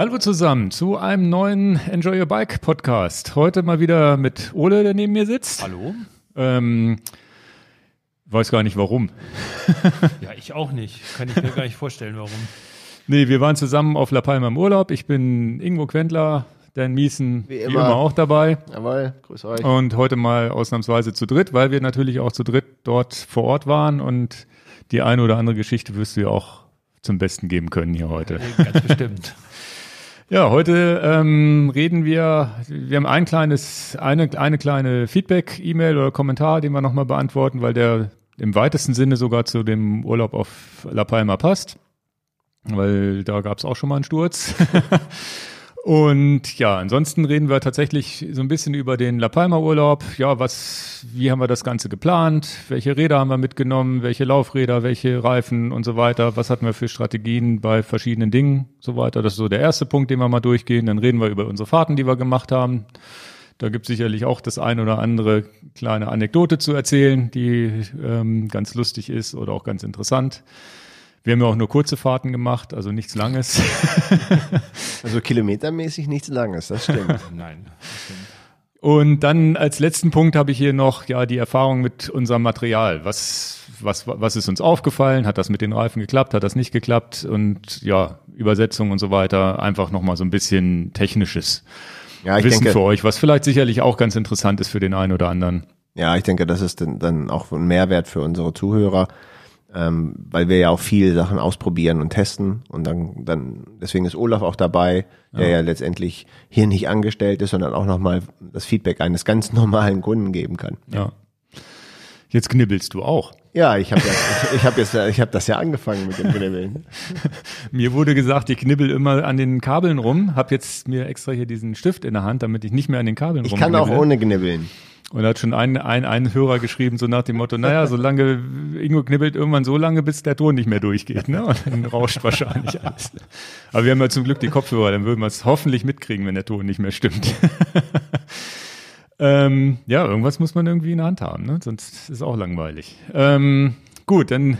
Hallo zusammen zu einem neuen Enjoy Your Bike Podcast. Heute mal wieder mit Ole, der neben mir sitzt. Hallo? Ähm, weiß gar nicht warum. Ja, ich auch nicht. Kann ich mir gar nicht vorstellen, warum. Nee, wir waren zusammen auf La Palma im Urlaub. Ich bin Ingo Quentler, Dan Miesen Wie wie immer. immer auch dabei. Jawohl, grüß euch. Und heute mal ausnahmsweise zu dritt, weil wir natürlich auch zu dritt dort vor Ort waren und die eine oder andere Geschichte wirst du ja auch zum Besten geben können hier heute. Ganz bestimmt. Ja, heute ähm, reden wir, wir haben ein kleines, eine, eine kleine Feedback-E-Mail oder Kommentar, den wir nochmal beantworten, weil der im weitesten Sinne sogar zu dem Urlaub auf La Palma passt, weil da gab es auch schon mal einen Sturz. Und ja, ansonsten reden wir tatsächlich so ein bisschen über den La Palma Urlaub. Ja, was, wie haben wir das Ganze geplant? Welche Räder haben wir mitgenommen? Welche Laufräder? Welche Reifen und so weiter? Was hatten wir für Strategien bei verschiedenen Dingen? So weiter. Das ist so der erste Punkt, den wir mal durchgehen. Dann reden wir über unsere Fahrten, die wir gemacht haben. Da gibt es sicherlich auch das ein oder andere kleine Anekdote zu erzählen, die ähm, ganz lustig ist oder auch ganz interessant. Wir haben ja auch nur kurze Fahrten gemacht, also nichts Langes. Also kilometermäßig nichts Langes, das stimmt. Nein. das stimmt. Und dann als letzten Punkt habe ich hier noch ja die Erfahrung mit unserem Material. Was, was, was ist uns aufgefallen? Hat das mit den Reifen geklappt? Hat das nicht geklappt? Und ja, Übersetzung und so weiter. Einfach nochmal so ein bisschen technisches Ja, ich Wissen denke, für euch, was vielleicht sicherlich auch ganz interessant ist für den einen oder anderen. ja, ich denke, das ist dann, dann auch ein Mehrwert für unsere Zuhörer, ähm, weil wir ja auch viele Sachen ausprobieren und testen und dann, dann, deswegen ist Olaf auch dabei, der ja, letztendlich hier nicht angestellt ist, sondern auch nochmal das Feedback eines ganz normalen Kunden geben kann. Ja. Jetzt knibbelst du auch. Ja, ich habe ja, ich, habe jetzt, ich habe das ja angefangen mit dem Knibbeln. Mir wurde gesagt, ich knibbel immer an den Kabeln rum. Hab jetzt mir extra hier diesen Stift in der Hand, damit ich nicht mehr an den Kabeln Ich kann auch ohne Knibbeln. Und da hat schon ein, ein, ein Hörer geschrieben, so nach dem Motto, naja, solange Ingo knibbelt irgendwann so lange, bis der Ton nicht mehr durchgeht, ne? Und dann rauscht wahrscheinlich alles. Aber wir haben ja zum Glück die Kopfhörer, dann würden wir es hoffentlich mitkriegen, wenn der Ton nicht mehr stimmt. ähm, ja, irgendwas muss man irgendwie in der Hand haben, ne? Sonst ist es auch langweilig. Ähm, gut, dann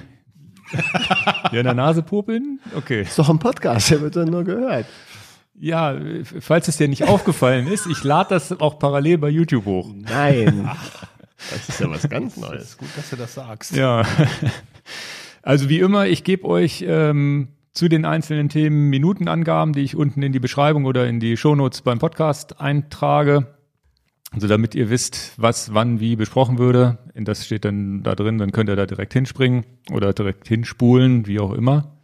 hier in der Nase popeln? Okay. Ist doch ein Podcast, der wird dann nur gehört. Ja, falls es dir nicht aufgefallen ist, ich lade das auch parallel bei YouTube hoch. Nein. Das ist ja was ganz Das Neues. ist gut, dass du das sagst. Ja. Also wie immer, ich gebe euch ähm, zu den einzelnen Themen Minutenangaben, die ich unten in die Beschreibung oder in die Shownotes beim Podcast eintrage. Also damit ihr wisst, was wann wie besprochen würde. Das steht dann da drin, dann könnt ihr da direkt hinspringen oder direkt hinspulen, wie auch immer.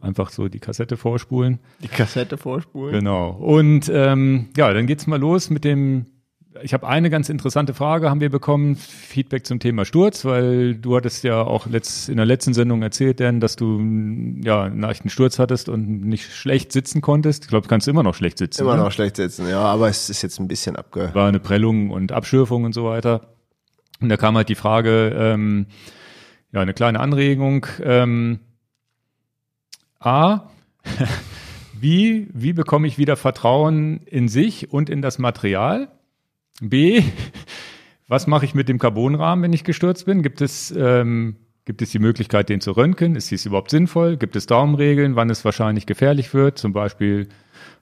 Einfach so die Kassette vorspulen. Die Kassette vorspulen. Genau. Und ähm, ja, dann geht's mal los mit dem. Ich habe eine ganz interessante Frage haben wir bekommen, Feedback zum Thema Sturz, weil du hattest ja auch letzt, in der letzten Sendung erzählt, Dan, dass du ja einen leichten Sturz hattest und nicht schlecht sitzen konntest. Ich glaube, du kannst immer noch schlecht sitzen. Immer ne? noch schlecht sitzen, ja, aber es ist jetzt ein bisschen abge. War eine Prellung und Abschürfung und so weiter. Und da kam halt die Frage, ähm, ja, eine kleine Anregung. Ähm, A, wie, wie bekomme ich wieder Vertrauen in sich und in das Material? B, was mache ich mit dem Carbonrahmen, wenn ich gestürzt bin? Gibt es, ähm, gibt es die Möglichkeit, den zu röntgen? Ist dies überhaupt sinnvoll? Gibt es Daumenregeln, wann es wahrscheinlich gefährlich wird? Zum Beispiel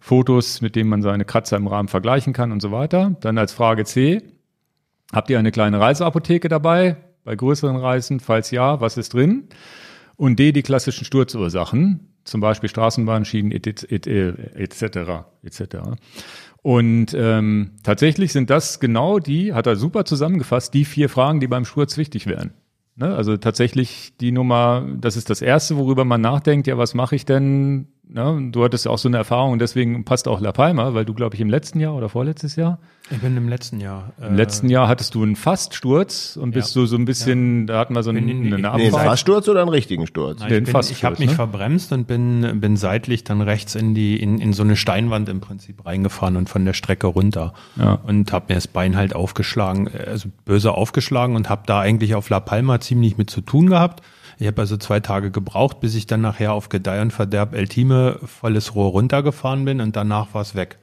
Fotos, mit denen man seine Kratzer im Rahmen vergleichen kann und so weiter. Dann als Frage C, habt ihr eine kleine Reiseapotheke dabei bei größeren Reisen? Falls ja, was ist drin? Und D, die klassischen Sturzursachen, zum Beispiel Straßenbahnschienen etc. etc. etc. Und ähm, tatsächlich sind das genau die, hat er super zusammengefasst, die vier Fragen, die beim Sturz wichtig wären. Ne? Also tatsächlich die Nummer, das ist das Erste, worüber man nachdenkt, ja, was mache ich denn? Ne? Du hattest ja auch so eine Erfahrung und deswegen passt auch La Palma, weil du, glaube ich, im letzten Jahr oder vorletztes Jahr, Ich bin im letzten Jahr. äh, im letzten Jahr hattest du einen Faststurz und bist Ja. du so ein bisschen, da hatten wir so einen, in eine Nee, ein Abfahrt. Faststurz oder einen richtigen Sturz? Nein, den ich bin, ich habe mich ne? verbremst und bin, bin seitlich dann rechts in die in, in so eine Steinwand im Prinzip reingefahren und von der Strecke runter Ja. und habe mir das Bein halt aufgeschlagen, äh, also böse aufgeschlagen und habe da eigentlich auf La Palma ziemlich mit zu tun gehabt. Ich habe also zwei Tage gebraucht, bis ich dann nachher auf Gedeih und Verderb El Time volles Rohr runtergefahren bin und danach war es weg.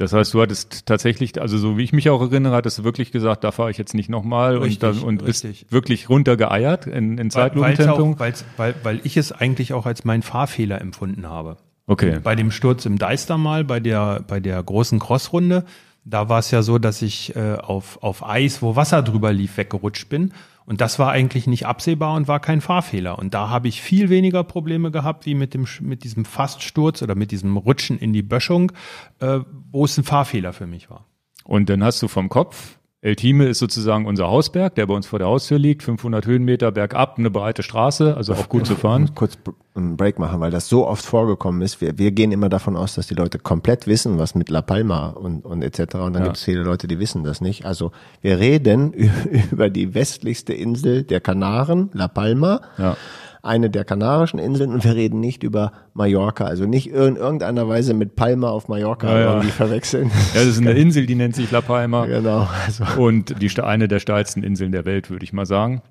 Das heißt, du hattest tatsächlich, also so wie ich mich auch erinnere, hattest du wirklich gesagt, da fahre ich jetzt nicht nochmal und, dann, und bist wirklich runtergeeiert in, in Weil, Zeitlupentempo. weil's, weil, weil ich es eigentlich auch als meinen Fahrfehler empfunden habe. Okay. Bei dem Sturz im Deister mal, bei der, bei der großen Crossrunde, da war es ja so, dass ich äh, auf, auf Eis, wo Wasser drüber lief, weggerutscht bin. Und das war eigentlich nicht absehbar und war kein Fahrfehler. Und da habe ich viel weniger Probleme gehabt, wie mit, dem, mit diesem Faststurz oder mit diesem Rutschen in die Böschung, äh, wo es ein Fahrfehler für mich war. Und dann hast du vom Kopf El Time ist sozusagen unser Hausberg, der bei uns vor der Haustür liegt, 500 Höhenmeter bergab, eine breite Straße, also auch gut zu fahren. Kurz einen Break machen, weil das so oft vorgekommen ist. Wir, wir gehen immer davon aus, dass die Leute komplett wissen, was mit La Palma und, und etc. Und dann Ja. gibt es viele Leute, die wissen das nicht. Also wir reden über die westlichste Insel der Kanaren, La Palma. Ja. Eine der kanarischen Inseln und wir reden nicht über Mallorca, also nicht in irgendeiner Weise mit Palma auf Mallorca Ja, ja. irgendwie verwechseln. Ja, das ist eine Insel, die nennt sich La Palma genau, also, und die eine der steilsten Inseln der Welt, würde ich mal sagen.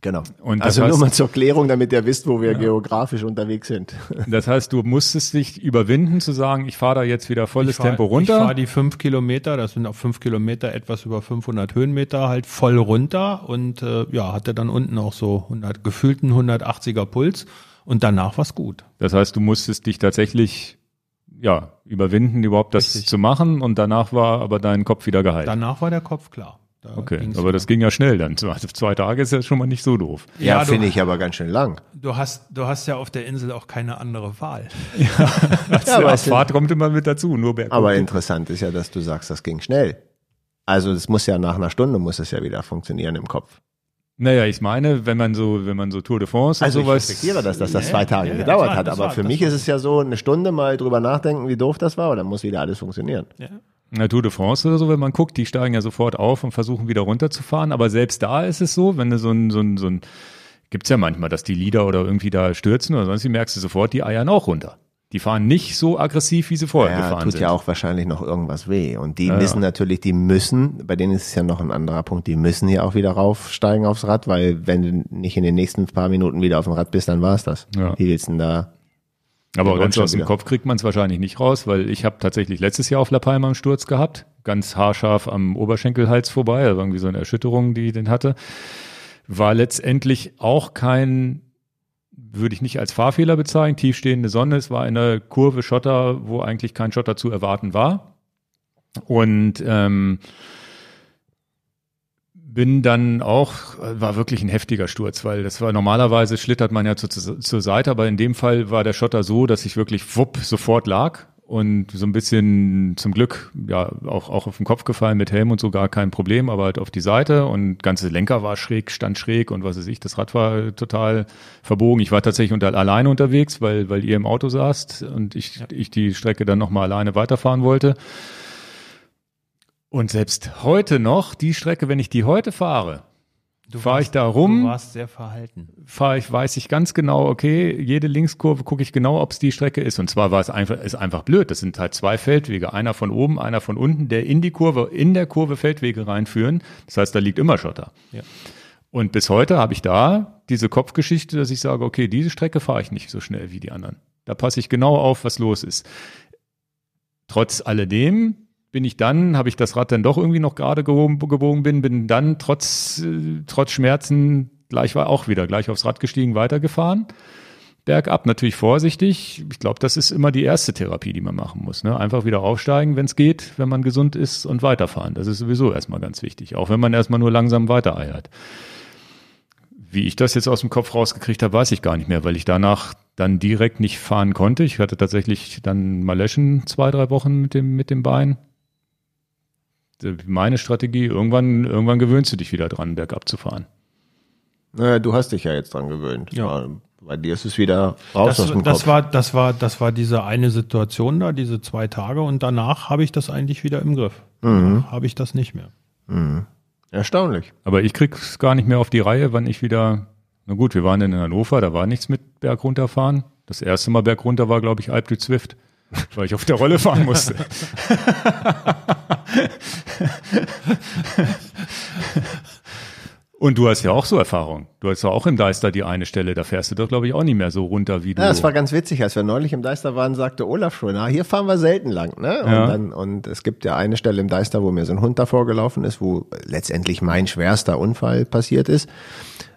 Genau. Und also nur heißt- mal zur Klärung, damit ihr wisst, wo wir geografisch unterwegs sind. Das heißt, du musstest dich überwinden zu sagen, ich fahre da jetzt wieder volles Ich fahr- Tempo Ich runter. fahre die fünf Kilometer, das sind auf fünf Kilometer etwas über 500 Höhenmeter, halt voll runter und äh, ja, hatte dann unten auch so 100, gefühlten 180er Puls und danach war's gut. Das heißt, du musstest dich tatsächlich ja überwinden, überhaupt das Richtig. zu machen und danach war aber dein Kopf wieder geheilt. Danach war der Kopf klar. Da okay, aber das ging ja schnell dann. Also zwei Tage ist ja schon mal nicht so doof. Ja, Ja, finde ich aber ganz schön lang. Du hast, du hast ja auf der Insel auch keine andere Wahl. Ja, aber aber es Fahrt kommt immer mit dazu, nur berghoch. Aber interessant ist ja, dass du sagst, das ging schnell. Also das muss ja nach einer Stunde muss es ja wieder funktionieren im Kopf. Naja, ich meine, wenn man so, wenn man so Tour de France Also und ich sowas. respektiere das, dass das Ja, zwei Tage ja, ja, gedauert klar, hat. Aber war- für mich ist es ja so, eine Stunde mal drüber nachdenken, wie doof das war, aber dann muss wieder alles funktionieren. Ja. Na, Tour de France oder so, wenn man guckt, die steigen ja sofort auf und versuchen wieder runterzufahren. Aber selbst da ist es so, wenn du so ein, so ein, so ein, gibt's ja manchmal, dass die Lieder oder irgendwie da stürzen oder sonst, wie merkst du sofort, die eiern auch runter. Die fahren nicht so aggressiv, wie sie vorher Ja, gefahren tut sind. ja auch wahrscheinlich noch irgendwas weh. Und die Ja, wissen ja. natürlich, die müssen, bei denen ist es ja noch ein anderer Punkt, die müssen ja auch wieder raufsteigen aufs Rad, weil wenn du nicht in den nächsten paar Minuten wieder auf dem Rad bist, dann war's das. Ja. Wie willst du denn da? Aber ganz aus dem wieder. Kopf kriegt man es wahrscheinlich nicht raus, weil ich habe tatsächlich letztes Jahr auf La Palma einen Sturz gehabt, ganz haarscharf am Oberschenkelhals vorbei, also irgendwie so eine Erschütterung, die ich den hatte. War letztendlich auch kein, würde ich nicht als Fahrfehler bezeichnen, tiefstehende Sonne. Es war eine Kurve Schotter, wo eigentlich kein Schotter zu erwarten war. Und ähm, bin dann auch, war wirklich ein heftiger Sturz, weil das war normalerweise schlittert man ja zu, zu, zur Seite, aber in dem Fall war der Schotter so, dass ich wirklich wupp sofort lag und so ein bisschen zum Glück ja auch, auch auf den Kopf gefallen mit Helm und so gar kein Problem, aber halt auf die Seite und ganze Lenker war schräg, stand schräg und was weiß ich, das Rad war total verbogen. Ich war tatsächlich unter, alleine unterwegs, weil, weil ihr im Auto saßt und ich, ich die Strecke dann nochmal alleine weiterfahren wollte. Und selbst heute noch, die Strecke, wenn ich die heute fahre, fahre ich da Du rum, warst sehr verhalten. fahre ich, weiß ich ganz genau, okay, jede Linkskurve gucke ich genau, ob es die Strecke ist. Und zwar war es einfach, ist einfach blöd. Das sind halt zwei Feldwege, einer von oben, einer von unten, der in die Kurve, in der Kurve Feldwege reinführen. Das heißt, da liegt immer Schotter. Ja. Und bis heute habe ich da diese Kopfgeschichte, dass ich sage, okay, diese Strecke fahre ich nicht so schnell wie die anderen. Da passe ich genau auf, was los ist. Trotz alledem bin ich dann, habe ich das Rad dann doch irgendwie noch gerade gebogen bin, bin dann trotz, äh, trotz Schmerzen gleich war auch wieder gleich aufs Rad gestiegen, weitergefahren. Bergab natürlich vorsichtig. Ich glaube, das ist immer die erste Therapie, die man machen muss. Ne? Einfach wieder aufsteigen, wenn es geht, wenn man gesund ist und weiterfahren. Das ist sowieso erstmal ganz wichtig. Auch wenn man erstmal nur langsam weitereiert. Wie ich das jetzt aus dem Kopf rausgekriegt habe, weiß ich gar nicht mehr, weil ich danach dann direkt nicht fahren konnte. Ich hatte tatsächlich dann mal löschen zwei, drei Wochen mit dem, mit dem Bein. Meine Strategie, irgendwann, irgendwann gewöhnst du dich wieder dran, bergab zu fahren. Naja, du hast dich ja jetzt dran gewöhnt. Ja. Bei dir ist es wieder raus aus Das, dem das Kopf. war, das war, das war diese eine Situation da, diese zwei Tage und danach habe ich das eigentlich wieder im Griff. Danach Habe ich das nicht mehr. Erstaunlich. Aber ich krieg's gar nicht mehr auf die Reihe, wann ich wieder, na gut, wir waren in Hannover, da war nichts mit Berg runterfahren. Das erste Mal Berg runter war, glaube ich, Alp du Zwift, weil ich auf der Rolle fahren musste. Und du hast ja auch so Erfahrung. Du hast ja auch im Deister die eine Stelle, da fährst du doch, glaube ich, auch nicht mehr so runter, wie du. Ja, das war ganz witzig. Als wir neulich im Deister waren, sagte Olaf schon, na, hier fahren wir selten lang. Ne? Und, Ja. dann, und es gibt ja eine Stelle im Deister, wo mir so ein Hund davor gelaufen ist, wo letztendlich mein schwerster Unfall passiert ist.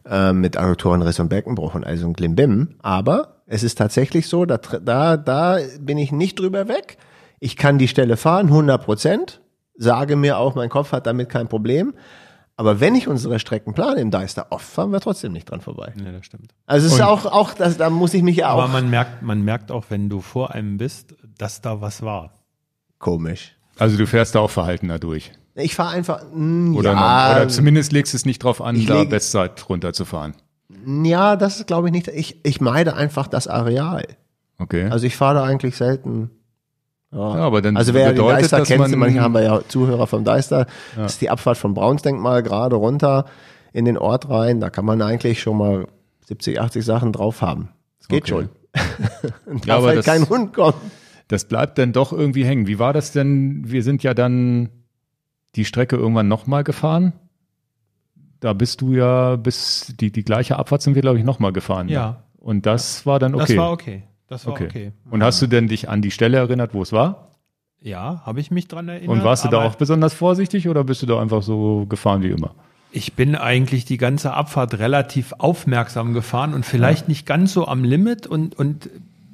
Äh, mit Adduktorenriss und Beckenbruch und also ein Klimbim. Aber es ist tatsächlich so, da, da, da bin ich nicht drüber weg. Ich kann die Stelle fahren, 100 Prozent. Sage mir auch, mein Kopf hat damit kein Problem. Aber wenn ich unsere Strecken plane im Deister, oft fahren wir trotzdem nicht dran vorbei. Ja, das stimmt. Also es ist Und- auch, auch das, da muss ich mich ja auch Aber man merkt, man merkt auch, wenn du vor einem bist, dass da was war. komisch. Also du fährst da auch verhaltener durch. Ich fahre einfach, mm, Oder, ja, oder zumindest legst es nicht drauf an, da Bestzeit runterzufahren. ja, das ist glaube ich nicht. Ich, ich meide einfach das Areal. Okay. Also ich fahre da eigentlich selten. Ja, Ja, aber dann also wer den bedeutet Deister das, kennt, man- manche haben wir ja Zuhörer vom Deister, das ist die Abfahrt vom Braunsdenkmal gerade runter in den Ort rein. Da kann man eigentlich schon mal 70, 80 Sachen drauf haben. Es geht Okay. schon. Und Ja, darf aber halt das- kein Hund kommen. Das bleibt dann doch irgendwie hängen. Wie war das denn? Wir sind ja dann die Strecke irgendwann nochmal gefahren. Da bist du ja bis die, die gleiche Abfahrt sind wir, glaube ich, nochmal gefahren. ne? Ja. Und das war dann okay. Das war okay. Das war okay. okay. Und hast du denn dich an die Stelle erinnert, wo es war? Ja, habe ich mich dran erinnert. Und warst du da auch besonders vorsichtig oder bist du da einfach so gefahren wie immer? Ich bin eigentlich die ganze Abfahrt relativ aufmerksam gefahren und vielleicht nicht ganz so am Limit und, und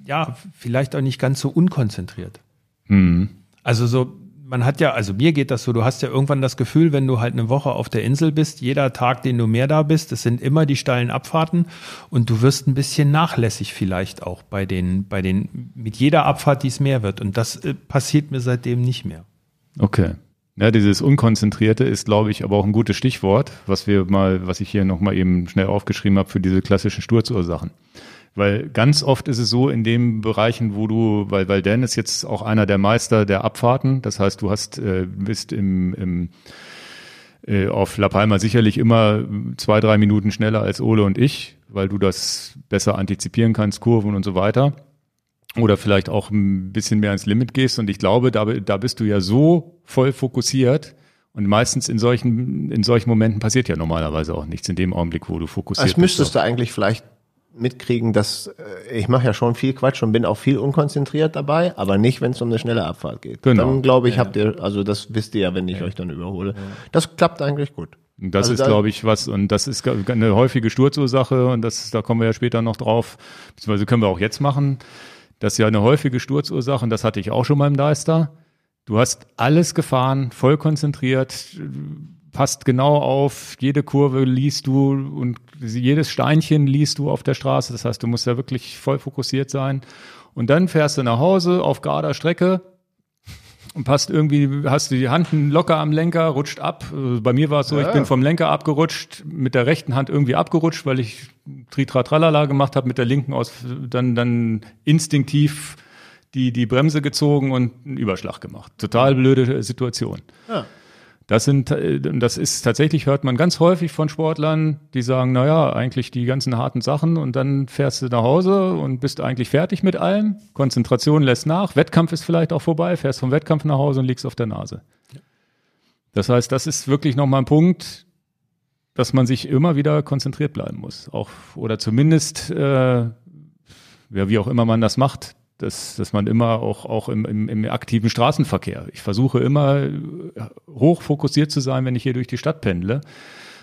ja, vielleicht auch nicht ganz so unkonzentriert. Hm. Also so, man hat ja, also mir geht das so, du hast ja irgendwann das Gefühl, wenn du halt eine Woche auf der Insel bist, jeder Tag, den du mehr da bist, es sind immer die steilen Abfahrten und du wirst ein bisschen nachlässig vielleicht auch bei den, bei den, mit jeder Abfahrt, die es mehr wird. Und das äh, passiert mir seitdem nicht mehr. Okay. Ja, dieses Unkonzentrierte ist, glaube ich, aber auch ein gutes Stichwort, was wir mal, was ich hier nochmal eben schnell aufgeschrieben habe für diese klassischen Sturzursachen. Weil ganz oft ist es so in den Bereichen, wo du, weil, weil Dan ist jetzt auch einer der Meister der Abfahrten, das heißt, du hast, äh, bist im, im äh, auf La Palma sicherlich immer zwei, drei Minuten schneller als Ole und ich, weil du das besser antizipieren kannst, Kurven und so weiter. Oder vielleicht auch ein bisschen mehr ans Limit gehst. Und ich glaube, da, da bist du ja so voll fokussiert. Und meistens in solchen, in solchen Momenten passiert ja normalerweise auch nichts in dem Augenblick, wo du fokussiert Das müsstest bist. du eigentlich vielleicht mitkriegen, dass äh, ich mache ja schon viel Quatsch und bin auch viel unkonzentriert dabei, aber nicht, wenn es um eine schnelle Abfahrt geht. Genau. Dann glaube ich, habt ihr, also das wisst ihr ja, wenn ich euch dann überhole. Das klappt eigentlich gut. Und Das Also ist, glaube ich, was, und das ist eine häufige Sturzursache, und das, da kommen wir ja später noch drauf, beziehungsweise können wir auch jetzt machen. Das ist ja eine häufige Sturzursache, und das hatte ich auch schon mal im Deister. Du hast alles gefahren, voll konzentriert, passt genau auf, jede Kurve liest du und jedes Steinchen liest du auf der Straße. Das heißt, du musst ja wirklich voll fokussiert sein. Und dann fährst du nach Hause auf gerader Strecke, und passt irgendwie, hast du die Hand locker am Lenker, rutscht ab. Äh, Bei mir war es so, ich Ja. bin vom Lenker abgerutscht, mit der rechten Hand irgendwie abgerutscht, weil ich Tritra Tralala gemacht habe, mit der linken aus dann, dann instinktiv die, die Bremse gezogen und einen Überschlag gemacht. Total blöde Situation. Ja. Das sind, äh, das ist tatsächlich, hört man ganz häufig von Sportlern, die sagen, na ja, eigentlich die ganzen harten Sachen und dann fährst du nach Hause und bist eigentlich fertig mit allem. Konzentration lässt nach. Wettkampf ist vielleicht auch vorbei, fährst vom Wettkampf nach Hause und liegst auf der Nase. Das heißt, das ist wirklich nochmal ein Punkt, dass man sich immer wieder konzentriert bleiben muss. Auch, oder zumindest, äh, ja, wie auch immer man das macht, dass, dass man immer auch, auch im, im, im aktiven Straßenverkehr. Ich versuche immer äh, hoch fokussiert zu sein, wenn ich hier durch die Stadt pendle.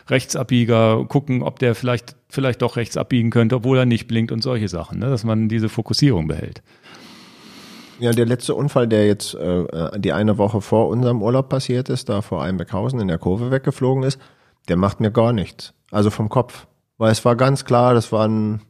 Rechtsabbieger, gucken, ob der vielleicht, vielleicht doch rechts abbiegen könnte, obwohl er nicht blinkt und solche Sachen, ne? dass man diese Fokussierung behält. Ja, der letzte Unfall, der jetzt äh, die eine Woche vor unserem Urlaub passiert ist, da vor Einbeckhausen in der Kurve weggeflogen ist, der macht mir gar nichts. Also vom Kopf. Weil es war ganz klar, das war ein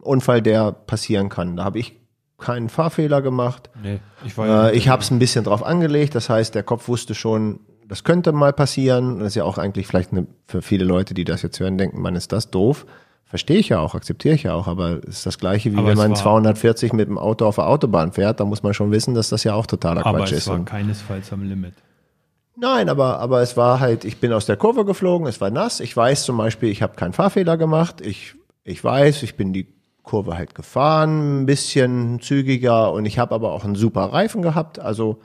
Unfall, der passieren kann. Da habe ich keinen Fahrfehler gemacht. Nee, ich war Äh, ich habe es ein bisschen drauf angelegt. Das heißt, der Kopf wusste schon, das könnte mal passieren. Das ist ja auch eigentlich vielleicht eine, für viele Leute, die das jetzt hören, denken, man ist das doof. Verstehe ich ja auch, akzeptiere ich ja auch, aber es ist das gleiche, wie Aber wenn es man war- 240 mit dem Auto auf der Autobahn fährt, da muss man schon wissen, dass das ja auch totaler aber Quatsch es ist. war Und keinesfalls am Limit. Nein, aber, aber es war halt, ich bin aus der Kurve geflogen, es war nass. Ich weiß zum Beispiel, ich habe keinen Fahrfehler gemacht. Ich, ich weiß, ich bin die Kurve halt gefahren, ein bisschen zügiger und ich habe aber auch einen super Reifen gehabt. Also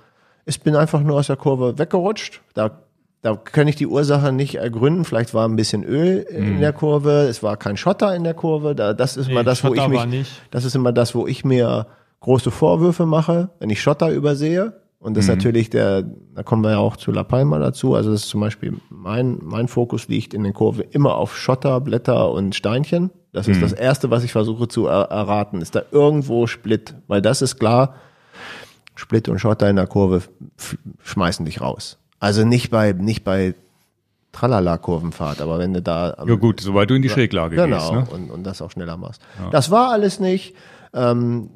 ich bin einfach nur aus der Kurve weggerutscht. Da, da kann ich die Ursache nicht ergründen. Vielleicht war ein bisschen Öl in der Kurve, es war kein Schotter in der Kurve. Da, das ist Nee, mal das, wo ich Schotter mich, nicht. das ist immer das, wo ich mir große Vorwürfe mache, wenn ich Schotter übersehe Und das ist natürlich der, da kommen wir ja auch zu La Palma dazu. Also das ist zum Beispiel mein, mein Fokus liegt in den Kurven immer auf Schotter, Blätter und Steinchen. Das ist das Erste, was ich versuche zu er erraten. Ist da irgendwo Split? Weil das ist klar, Split und Schotter in der Kurve schmeißen dich raus. Also nicht bei, nicht bei Tralala-Kurvenfahrt, aber wenn du da Ja gut, sobald du in die Schräglage genau, gehst. Ne? und, und das auch schneller machst. Das war alles nicht. Ähm,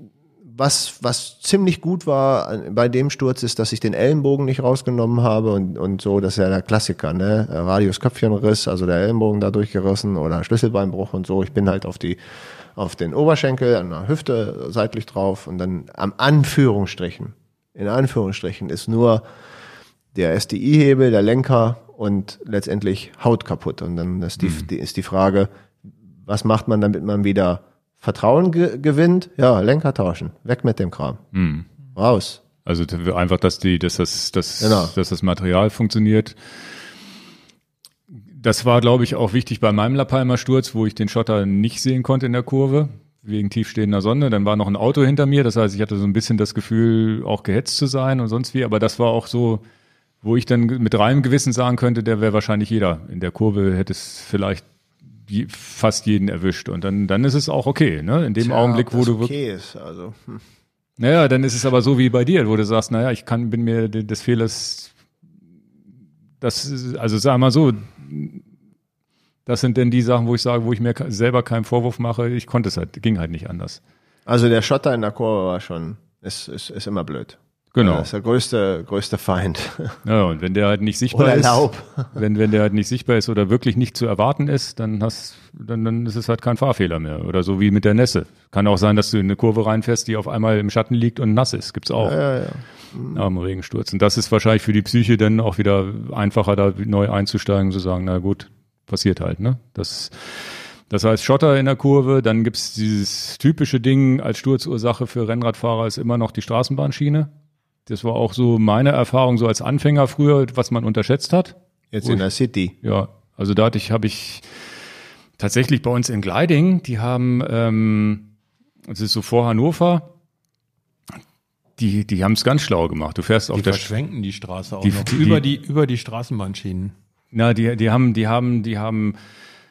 was, was ziemlich gut war bei dem Sturz ist, dass ich den Ellenbogen nicht rausgenommen habe und, und so, das ist ja der Klassiker, ne? Radius Köpfchenriss, also der Ellenbogen da durchgerissen oder Schlüsselbeinbruch und so. Ich bin halt auf die, auf den Oberschenkel, an der Hüfte seitlich drauf und dann am Anführungsstrichen, in Anführungsstrichen ist nur der SDI-Hebel, der Lenker und letztendlich Haut kaputt. Und dann ist die, die, ist die Frage, was macht man, damit man wieder Vertrauen ge gewinnt? Ja, Lenker tauschen. Weg mit dem Kram. Raus. Also einfach, dass die, dass das, dass, Genau. dass das Material funktioniert. Das war, glaube ich, auch wichtig bei meinem La Palma Sturz, wo ich den Schotter nicht sehen konnte in der Kurve wegen tiefstehender Sonne. Dann war noch ein Auto hinter mir, das heißt, ich hatte so ein bisschen das Gefühl, auch gehetzt zu sein und sonst wie. Aber das war auch so, wo ich dann mit reinem Gewissen sagen könnte, der wäre wahrscheinlich jeder in der Kurve, hätte es vielleicht je- fast jeden erwischt. Und dann, dann ist es auch okay, ne? In dem Augenblick, wo du wirklich okay ist. Also, hm. naja, dann ist es aber so wie bei dir, wo du sagst, naja, ich kann, bin mir de- des Fehlers, das, ist- also sag mal so, das sind denn die Sachen, wo ich sage, wo ich mir selber keinen Vorwurf mache, ich konnte es halt, ging halt nicht anders. also der Schotter in der Kurve war schon, ist, ist, ist immer blöd. Genau. Das ist der größte, größte Feind. Ja, und wenn der halt nicht sichtbar Oder ist, Laub. wenn, wenn der halt nicht sichtbar ist oder wirklich nicht zu erwarten ist, dann hast, dann, dann ist es halt kein Fahrfehler mehr. Oder so wie mit der Nässe. Kann auch sein, dass du in eine Kurve reinfährst, die auf einmal im Schatten liegt und nass ist. Gibt's auch. Ja, ja. am Regensturz. Und das ist wahrscheinlich für die Psyche dann auch wieder einfacher, da neu einzusteigen, zu sagen, na gut, passiert halt, ne? Das, das heißt Schotter in der Kurve, dann gibt's dieses typische Ding als Sturzursache für Rennradfahrer ist immer noch die Straßenbahnschiene. Das war auch so meine Erfahrung so als Anfänger früher, was man unterschätzt hat. Jetzt in der City. Ja, also da hatte ich, habe ich tatsächlich bei uns in Gleiding, die haben, ähm, es ist so vor Hannover, die, die haben es ganz schlau gemacht. Du fährst auf Die der verschwenken die Straße auch Die- noch die- über die über die Straßenbahnschienen. Na, die, die haben, die haben, die haben,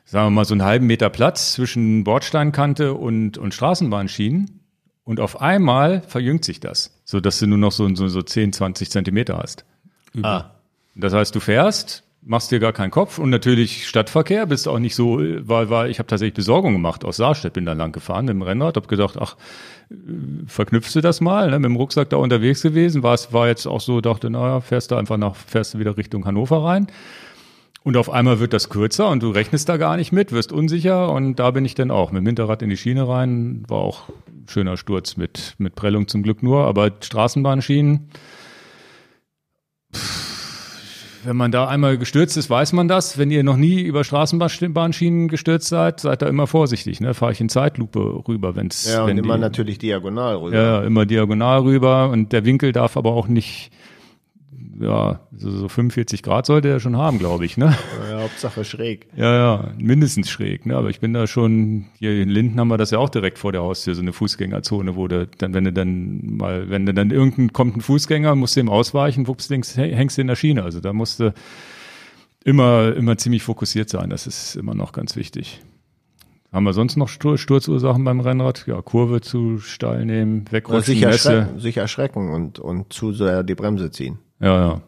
sagen wir mal, so einen halben Meter Platz zwischen Bordsteinkante und, und Straßenbahnschienen. Und auf einmal verjüngt sich das, so dass du nur noch so, so, so 10, 20 Zentimeter hast. Ah. Das heißt, du fährst, machst dir gar keinen Kopf und natürlich Stadtverkehr, bist auch nicht so, weil, weil ich habe tatsächlich Besorgung gemacht aus Saarstedt, bin da lang gefahren mit dem Rennrad, habe gedacht, ach, verknüpfst du das mal, ne, mit dem Rucksack da unterwegs gewesen, war es war jetzt auch so, dachte, naja, fährst du einfach nach, fährst du wieder Richtung Hannover rein. Und auf einmal wird das kürzer und du rechnest da gar nicht mit, wirst unsicher und da bin ich dann auch mit dem Hinterrad in die Schiene rein, war auch ein schöner Sturz mit, mit Prellung zum Glück nur, aber Straßenbahnschienen, wenn man da einmal gestürzt ist, weiß man das. Wenn ihr noch nie über Straßenbahnschienen gestürzt seid, seid da immer vorsichtig. Ne? Fahre ich in Zeitlupe rüber, wenn's, Ja, und wenn immer die, natürlich diagonal rüber. ja, ja, immer diagonal rüber und der Winkel darf aber auch nicht, ja, so, so 45 Grad sollte er schon haben, glaube ich. Ne? Ja, Hauptsache schräg. Ja, ja, mindestens schräg. Ne? Aber ich bin da schon, hier in Linden haben wir das ja auch direkt vor der Haustür, so eine Fußgängerzone, wo du dann, wenn du dann mal, wenn du dann irgendein, kommt ein Fußgänger, musst du ihm ausweichen, wups, links häng- hängst du in der Schiene. Also da musst du immer, immer ziemlich fokussiert sein. Das ist immer noch ganz wichtig. Haben wir sonst noch Stur- Sturzursachen beim Rennrad? Ja, Kurve zu steil nehmen, wegrutschen, sich erschrecken, sich erschrecken und, und zu sehr die Bremse ziehen. Ja, ja.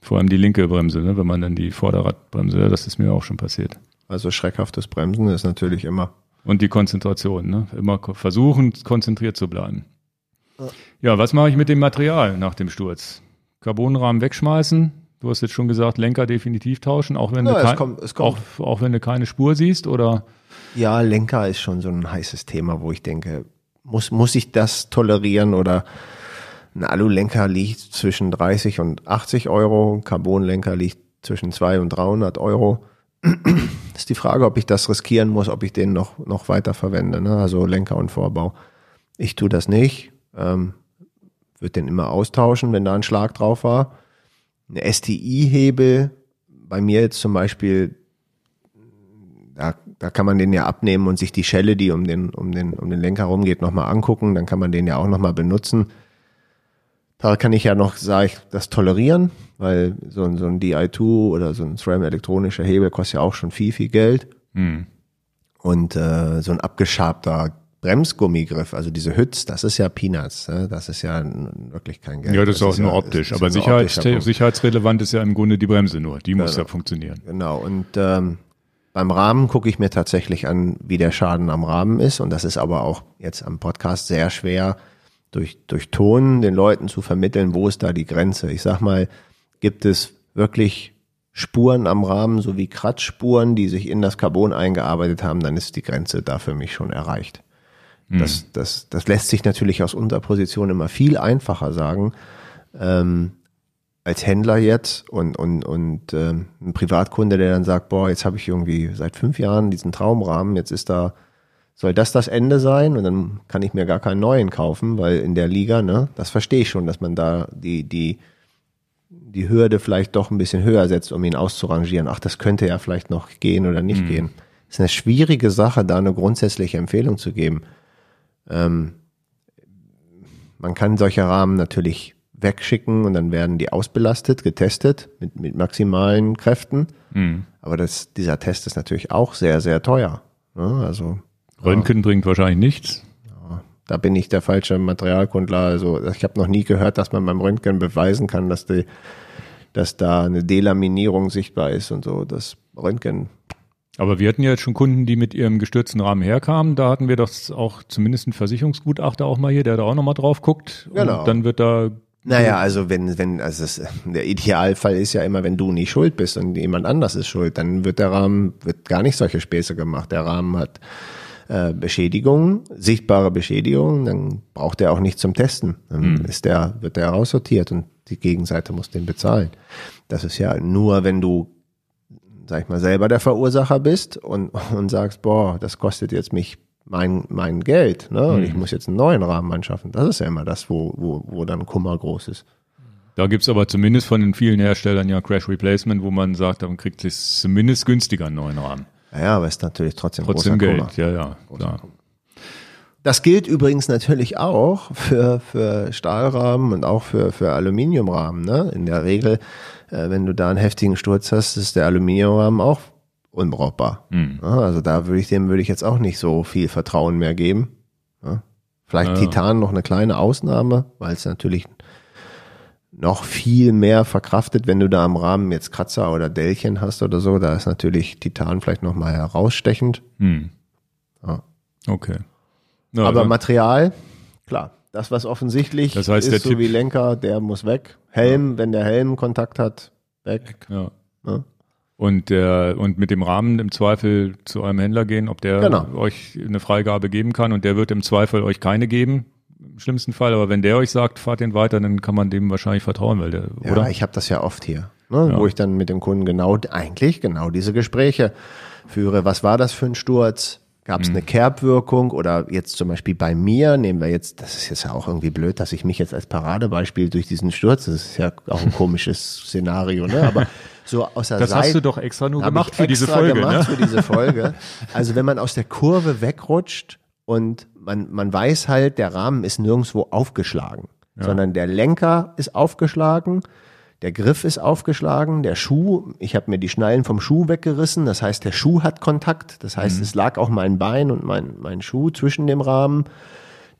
Vor allem die linke Bremse, ne? wenn man dann die Vorderradbremse, das ist mir auch schon passiert. Also schreckhaftes Bremsen ist natürlich immer. Und die Konzentration, ne? Immer versuchen, konzentriert zu bleiben. Ja, was mache ich mit dem Material nach dem Sturz? Carbonrahmen wegschmeißen. Du hast jetzt schon gesagt, Lenker definitiv tauschen, auch wenn, Ja, du, es kein, kommt- es kommt. Auch, auch wenn du keine Spur siehst oder Ja, Lenker ist schon so ein heißes Thema, wo ich denke, muss, muss ich das tolerieren oder ein Alulenker liegt zwischen 30 und 80 Euro, ein Carbonlenker liegt zwischen 200 und 300 Euro. ist die Frage, ob ich das riskieren muss, ob ich den noch, noch weiter verwende, ne? also Lenker und Vorbau. Ich tue das nicht, ähm, würde den immer austauschen, wenn da ein Schlag drauf war. Eine STI-Hebel, bei mir jetzt zum Beispiel, da, da kann man den ja abnehmen und sich die Schelle, die um den, um den, um den Lenker rumgeht, nochmal angucken. Dann kann man den ja auch nochmal benutzen. Da kann ich ja noch, sage ich, das tolerieren, weil so ein, so ein DI2 oder so ein SRAM elektronischer Hebel kostet ja auch schon viel, viel Geld. Hm. Und äh, so ein abgeschabter Bremsgummigriff, also diese Hütz, das ist ja Peanuts, ne? das ist ja wirklich kein Geld. Ja, das ist auch nur ja- optisch. das ist Aber Sicherheits sicherheitsrelevant ist ja im Grunde die Bremse nur. Die muss Genau. ja funktionieren. Genau, und ähm, beim Rahmen gucke ich mir tatsächlich an, wie der Schaden am Rahmen ist. Und das ist aber auch jetzt am Podcast sehr schwer, durch, durch Ton den Leuten zu vermitteln, wo ist da die Grenze. Ich sag mal, gibt es wirklich Spuren am Rahmen sowie Kratzspuren, die sich in das Carbon eingearbeitet haben, dann ist die Grenze da für mich schon erreicht. Das, das, das lässt sich natürlich aus unserer Position immer viel einfacher sagen. Ähm, als Händler jetzt und, und, und ähm, ein Privatkunde, der dann sagt, boah, jetzt habe ich irgendwie seit fünf Jahren diesen Traumrahmen, jetzt ist da, soll das das Ende sein? Und dann kann ich mir gar keinen neuen kaufen, weil in der Liga, ne, das verstehe ich schon, dass man da die, die, die Hürde vielleicht doch ein bisschen höher setzt, um ihn auszurangieren. Ach, das könnte ja vielleicht noch gehen oder nicht gehen. Das ist eine schwierige Sache, da eine grundsätzliche Empfehlung zu geben. Ähm, man kann solche Rahmen natürlich wegschicken und dann werden die ausbelastet, getestet mit, mit maximalen Kräften. Hm. Aber das, dieser Test ist natürlich auch sehr, sehr teuer. Ne? Also Röntgen bringt wahrscheinlich nichts. da bin ich der falsche Materialkundler. Also ich habe noch nie gehört, dass man beim Röntgen beweisen kann, dass die, dass da eine Delaminierung sichtbar ist und so. Das Röntgen. Aber wir hatten ja jetzt schon Kunden, die mit ihrem gestürzten Rahmen herkamen. Da hatten wir doch auch zumindest einen Versicherungsgutachter auch mal hier, der da auch nochmal drauf guckt. Genau. Und dann wird da Naja, also wenn, wenn, also es, der Idealfall ist ja immer, wenn du nicht schuld bist und jemand anders ist schuld, dann wird der Rahmen, wird gar nicht solche Späße gemacht. Der Rahmen hat äh, Beschädigungen, sichtbare Beschädigungen, dann braucht er auch nicht zum Testen. Dann ist der, wird der raussortiert und die Gegenseite muss den bezahlen. Das ist ja nur, wenn du, sag ich mal, selber der Verursacher bist und, und sagst, boah, das kostet jetzt mich mein, mein Geld, ne? Und ich muss jetzt einen neuen Rahmen anschaffen. Das ist ja immer das, wo, wo, wo dann Kummer groß ist. Da gibt's aber zumindest von den vielen Herstellern ja Crash Replacement, wo man sagt, man kriegt es zumindest günstiger einen neuen Rahmen. Ja, aber ist natürlich trotzdem, Trotzdem Geld, Kummer. ja, ja, klar. Das gilt übrigens natürlich auch für, für Stahlrahmen und auch für, für Aluminiumrahmen. Ne? In der Regel, äh, wenn du da einen heftigen Sturz hast, ist der Aluminiumrahmen auch unbrauchbar. Hm. Ja, also da würde ich dem würde ich jetzt auch nicht so viel Vertrauen mehr geben. Ja? Vielleicht Ja. Titan noch eine kleine Ausnahme, weil es natürlich noch viel mehr verkraftet, wenn du da am Rahmen jetzt Kratzer oder Dellchen hast oder so. Da ist natürlich Titan vielleicht noch mal herausstechend. Hm. Ja. Okay. Ja, Aber also- Material, klar, das was offensichtlich Das heißt, ist der so Tipp- wie Lenker, der muss weg. Helm, wenn der Helm Kontakt hat, weg. ja. Ne? Und der und mit dem Rahmen im Zweifel zu eurem Händler gehen, ob der Genau. euch eine Freigabe geben kann und der wird im Zweifel euch keine geben, im schlimmsten Fall. Aber wenn der euch sagt, fahrt den weiter, dann kann man dem wahrscheinlich vertrauen, weil der, Ja, oder? ich habe das ja oft hier, ne? wo ich dann mit dem Kunden genau, eigentlich genau diese Gespräche führe. Was war das für ein Sturz? Gab Mhm. es eine Kerbwirkung oder jetzt zum Beispiel bei mir, nehmen wir jetzt, das ist jetzt ja auch irgendwie blöd, dass ich mich jetzt als Paradebeispiel durch diesen Sturz, das ist ja auch ein komisches Szenario, ne? aber so aus der Das Seite. hast du doch extra nur gemacht für diese extra Folge, gemacht ne? für diese Folge. Also wenn man aus der Kurve wegrutscht und man, man weiß halt, der Rahmen ist nirgendwo aufgeschlagen, sondern der Lenker ist aufgeschlagen, der Griff ist aufgeschlagen, der Schuh, ich habe mir die Schnallen vom Schuh weggerissen, das heißt, der Schuh hat Kontakt, das heißt, es lag auch mein Bein und mein, mein Schuh zwischen dem Rahmen.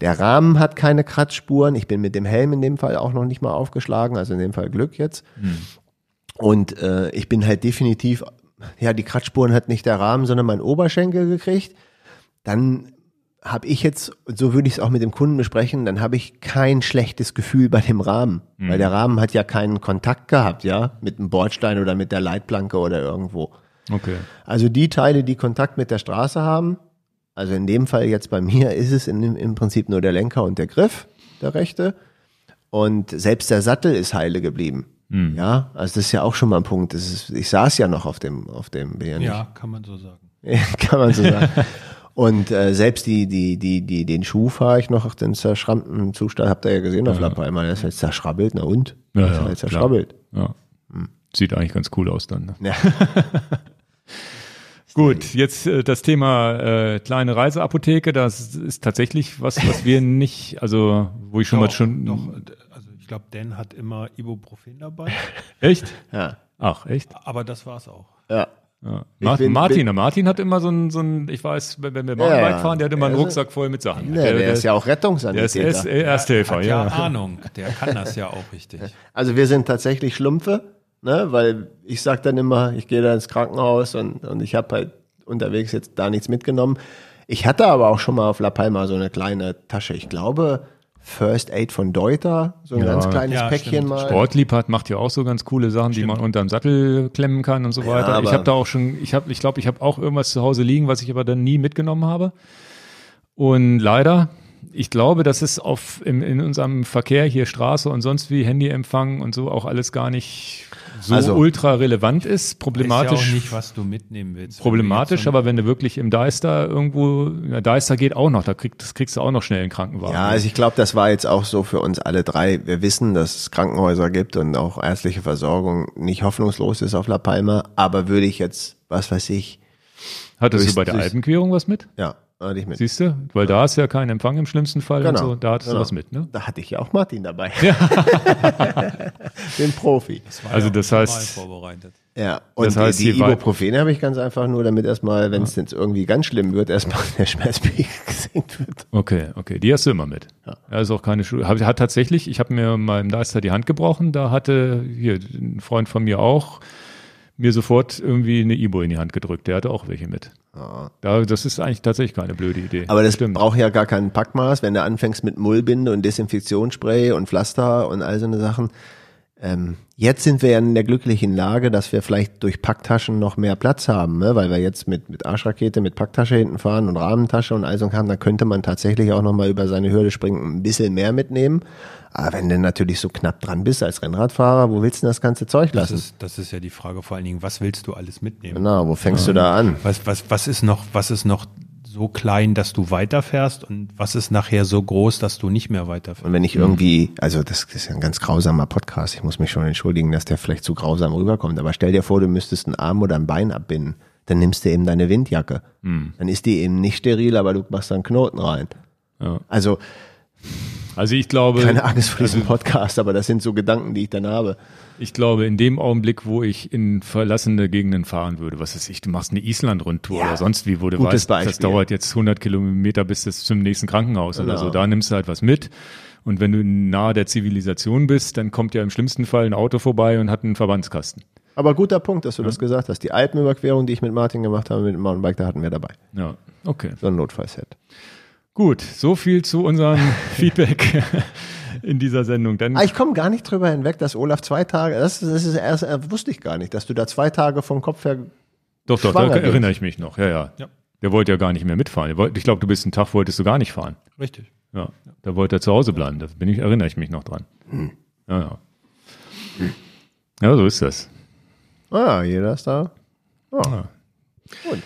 Der Rahmen hat keine Kratzspuren. Ich bin mit dem Helm in dem Fall auch noch nicht mal aufgeschlagen, also in dem Fall Glück jetzt. Und äh, ich bin halt definitiv, ja, die Kratzspuren hat nicht der Rahmen, sondern mein Oberschenkel gekriegt. Dann habe ich jetzt, so würde ich es auch mit dem Kunden besprechen, dann habe ich kein schlechtes Gefühl bei dem Rahmen, weil der Rahmen hat ja keinen Kontakt gehabt, ja, mit dem Bordstein oder mit der Leitplanke oder irgendwo. Okay. Also die Teile, die Kontakt mit der Straße haben, also in dem Fall jetzt bei mir ist es in, im Prinzip nur der Lenker und der Griff, der rechte. Und selbst der Sattel ist heile geblieben. Ja, also das ist ja auch schon mal ein Punkt. Das ist, ich saß ja noch auf dem, auf dem Bär. Ja, kann man so sagen. Kann man so sagen. Und äh, selbst die, die, die, die, den Schuh fahre ich noch auf den zerschrammten Zustand, habt ihr ja gesehen auf La Palma, der ist jetzt zerschrabbelt, na und? Ja, Der ist ja, halt zerschrabbelt. Ja. Sieht eigentlich ganz cool aus dann. Ne? Ja. Gut, jetzt äh, das Thema äh, kleine Reiseapotheke, das ist tatsächlich was, was wir nicht, also wo ich schon mal Doch, schon doch, also ich glaube, Dan hat immer Ibuprofen dabei. Echt? Ja. Ach, echt? Aber das war's auch. Ja. Ja. Ich Ma bin- Martin, bin- der Martin hat immer so ein, so ein, ich weiß, wenn wir Mountainbike ja. fahren, der hat immer einen Rucksack voll mit Sachen. Nee, der, ist ja auch der ist Rettungssanitäter. Erst- Ersthelfer, Hat ja, ja. Ahnung. Der kann das ja auch richtig. Also wir sind tatsächlich Schlumpfe, ne? weil ich sag dann immer, ich gehe da ins Krankenhaus und, und ich habe halt unterwegs jetzt da nichts mitgenommen. Ich hatte aber auch schon mal auf La Palma so eine kleine Tasche. Ich glaube First Aid von Deuter, so ein Ja. ganz kleines Ja, Päckchen stimmt. mal. Sportliebhardt macht ja auch so ganz coole Sachen, die man unterm Sattel klemmen kann und so weiter. ich aber- habe da auch schon, ich habe, ich glaube, ich habe auch irgendwas zu Hause liegen, was ich aber dann nie mitgenommen habe. Und leider, ich glaube, dass es auf im, in unserem Verkehr hier Straße und sonst wie Handyempfang und so auch alles gar nicht so Also- ultra relevant ist. Weiß ja Problematisch. auch nicht, was du mitnehmen willst. Problematisch, aber wenn du wirklich im Deister irgendwo, ja, Deister geht auch noch, da kriegst, das kriegst du auch noch schnell einen Krankenwagen. Ja, also ich glaube, das war jetzt auch so für uns alle drei. Wir wissen, dass es Krankenhäuser gibt und auch ärztliche Versorgung nicht hoffnungslos ist auf La Palma. Aber würde ich jetzt, was weiß ich, Hattest du bei der Alpenquerung was mit? ja, hatte ich mit. Siehst du? Weil da ist ja kein Empfang im schlimmsten Fall und Genau, so, da hattest genau. du was mit, ne? Da hatte ich ja auch Martin dabei. Den Profi. war Also ja das heißt-. Ja, und Das heißt, die die Ibuprofene habe ich ganz einfach nur, damit erstmal, wenn es jetzt irgendwie ganz schlimm wird, erstmal der Schmerzpegel gesenkt wird. Okay, okay, die hast du immer mit. Ja. ist auch keine Schule. Hat, hat tatsächlich, ich habe mir mal im Deister die Hand gebrochen, da hatte hier ein Freund von mir auch mir sofort irgendwie eine Ibo in die Hand gedrückt. Der hatte auch welche mit. Da, das ist eigentlich tatsächlich keine blöde Idee. Aber das Stimmt. braucht ja gar kein Packmaß, wenn du anfängst mit Mullbinde und Desinfektionsspray und Pflaster und all so eine Sachen. Ähm, jetzt sind wir ja in der glücklichen Lage, dass wir vielleicht durch Packtaschen noch mehr Platz haben, ne? weil wir jetzt mit, mit Arschrakete, mit Packtasche hinten fahren und Rahmentasche und all so haben, da könnte man tatsächlich auch nochmal über seine Hürde springen ein bisschen mehr mitnehmen. Aber wenn du natürlich so knapp dran bist als Rennradfahrer, wo willst du denn das ganze Zeug Das lassen? ist, das ist ja die Frage vor allen Dingen, was willst du alles mitnehmen? Genau, wo fängst du da an? Was, was, was ist noch, was ist noch so klein, dass du weiterfährst und was ist nachher so groß, dass du nicht mehr weiterfährst? Und wenn ich irgendwie, also das ist ja ein ganz grausamer Podcast, ich muss mich schon entschuldigen, dass der vielleicht zu grausam rüberkommt, aber stell dir vor, du müsstest einen Arm oder ein Bein abbinden, dann nimmst du eben deine Windjacke. Dann ist die eben nicht steril, aber du machst da einen Knoten rein. Ja. Also Also ich glaube, keine Angst vor diesem Podcast, aber das sind so Gedanken, die ich dann habe. ich glaube, in dem Augenblick, wo ich in verlassene Gegenden fahren würde, was weiß ich, du machst eine Island-Rundtour Ja. oder sonst wie, wo du weißt, das Beispiel. dauert jetzt 100 Kilometer bis das zum nächsten Krankenhaus oder Genau. so, da nimmst du halt was mit. Und wenn du nahe der Zivilisation bist, dann kommt ja im schlimmsten Fall ein Auto vorbei und hat einen Verbandskasten. Aber guter Punkt, dass du das gesagt hast. Die Alpenüberquerung, die ich mit Martin gemacht habe, mit dem Mountainbike, da hatten wir dabei. Ja, okay. So ein Notfallset. Gut, so viel zu unserem Feedback in dieser Sendung. Dann Ah, ich komme gar nicht drüber hinweg, dass Olaf zwei Tage, das, das ist erst, wusste ich gar nicht, dass du da zwei Tage vom Kopf her Doch, doch, da erinnere ich mich noch. Ja, ja. Ja. Der wollte ja gar nicht mehr mitfahren. Ich glaube, du bist einen Tag, wolltest du gar nicht fahren. Richtig. Ja, da wollte er zu Hause bleiben. Da bin ich, erinnere ich mich noch dran. Ja, ja. Ja, so ist das. Ah, jeder ist da. Gut,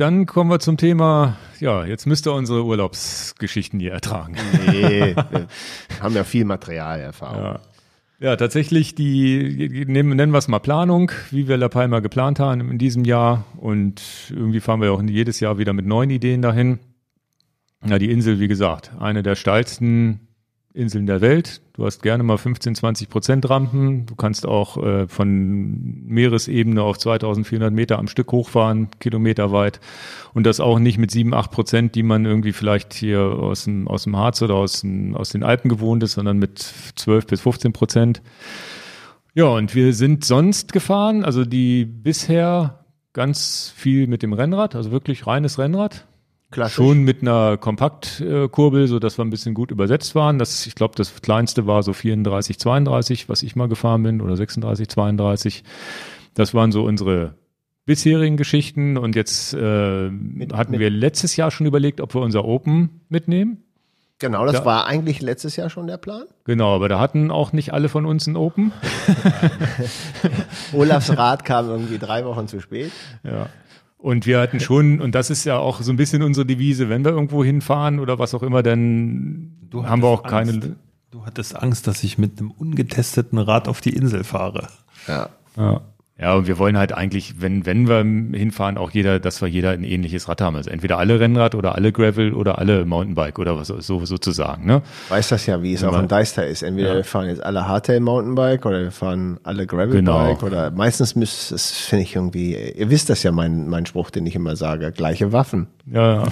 dann kommen wir zum Thema, ja, jetzt müsst ihr unsere Urlaubsgeschichten hier ertragen. Nee, wir haben ja viel Materialerfahrung. Ja. Ja, tatsächlich die, nennen wir es mal Planung, wie wir La Palma geplant haben in diesem Jahr. Und irgendwie fahren wir auch jedes Jahr wieder mit neuen Ideen dahin. Ja, die Insel, wie gesagt, eine der steilsten Inseln der Welt. Du hast gerne mal 15, 20 Prozent Rampen. Du kannst auch äh, von Meeresebene auf 2400 Meter am Stück hochfahren, kilometerweit. Und das auch nicht mit 7, 8 Prozent, die man irgendwie vielleicht hier aus dem, aus dem Harz oder aus, dem, aus den Alpen gewohnt ist, sondern mit 12 bis 15 Prozent. Ja, und wir sind sonst gefahren, also die bisher ganz viel mit dem Rennrad, also wirklich reines Rennrad. Klassisch. Schon mit einer Kompaktkurbel, so dass wir ein bisschen gut übersetzt waren. Das, ich glaube, das kleinste war so 34, 32, was ich mal gefahren bin, oder 36, 32. Das waren so unsere bisherigen Geschichten. Und jetzt äh, hatten mit- wir letztes Jahr schon überlegt, ob wir unser Open mitnehmen. Genau, das Ja. war eigentlich letztes Jahr schon der Plan. Genau, aber da hatten auch nicht alle von uns ein Open. Olafs Rad kam irgendwie drei Wochen zu spät. Ja. Und wir hatten schon, und das ist ja auch so ein bisschen unsere Devise, wenn wir irgendwo hinfahren oder was auch immer, dann Du haben wir auch hattest keine. Angst. Du hattest Angst, dass ich mit einem ungetesteten Rad auf die Insel fahre. Ja. Ja. Ja, und wir wollen halt eigentlich, wenn, wenn wir hinfahren, auch jeder, dass wir jeder ein ähnliches Rad haben. Also entweder alle Rennrad oder alle Gravel oder alle Mountainbike oder was so sozusagen. Ne? Weiß das ja, wie es auch in Deister ist. Entweder Ja. wir fahren jetzt alle Hardtail Mountainbike oder wir fahren alle Gravelbike Genau. oder meistens müsste es, finde ich irgendwie, ihr wisst das ja, mein, mein Spruch, den ich immer sage, gleiche Waffen. Ja, ja.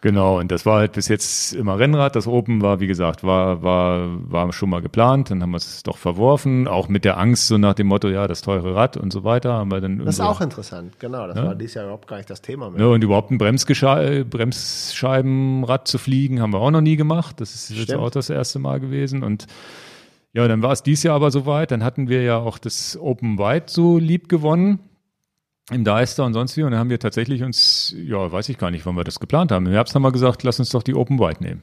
Genau, und das war halt bis jetzt immer Rennrad. Das Open war, wie gesagt, war, war, war schon mal geplant. Dann haben wir es doch verworfen, auch mit der Angst, so nach dem Motto, ja, das teure Rad und so weiter. Haben wir dann Das ist auch interessant, genau. Das war dieses Jahr überhaupt gar nicht das Thema mehr. Ja, und überhaupt ein Bremsgesche- Bremsscheibenrad zu fliegen, haben wir auch noch nie gemacht. Das ist jetzt Stimmt. auch das erste Mal gewesen. Und ja, dann war es dieses Jahr aber soweit. Dann hatten wir ja auch das Open Wide so lieb gewonnen. Im Deister und sonst wie. Und dann haben wir tatsächlich uns, ja, weiß ich gar nicht, wann wir das geplant haben. Im Herbst haben wir gesagt, lass uns doch die Open Wide nehmen.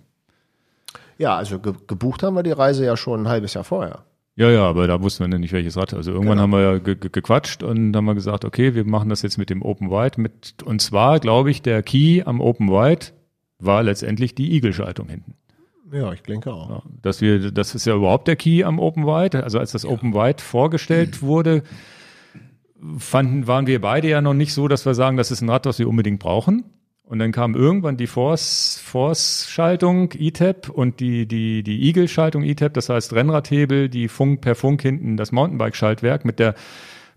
Ja, also ge gebucht haben wir die Reise ja schon ein halbes Jahr vorher. Ja, ja, aber da wussten wir nicht, welches Rad. Also irgendwann Genau. haben wir ja ge ge gequatscht und haben wir gesagt, okay, wir machen das jetzt mit dem Open Wide. Mit, und zwar, glaube ich, der Key am Open Wide war letztendlich die Igel-Schaltung hinten. Ja, ich denke auch. Ja, dass wir, das ist ja überhaupt der Key am Open Wide. Also als das Open Wide vorgestellt wurde, fanden, waren wir beide ja noch nicht so, dass wir sagen, das ist ein Rad, was wir unbedingt brauchen. Und dann kam irgendwann die Force, Force-Schaltung, ETAP und die, die, die Eagle-Schaltung ETAP, das heißt Rennradhebel, die Funk per Funk hinten, das Mountainbike-Schaltwerk mit der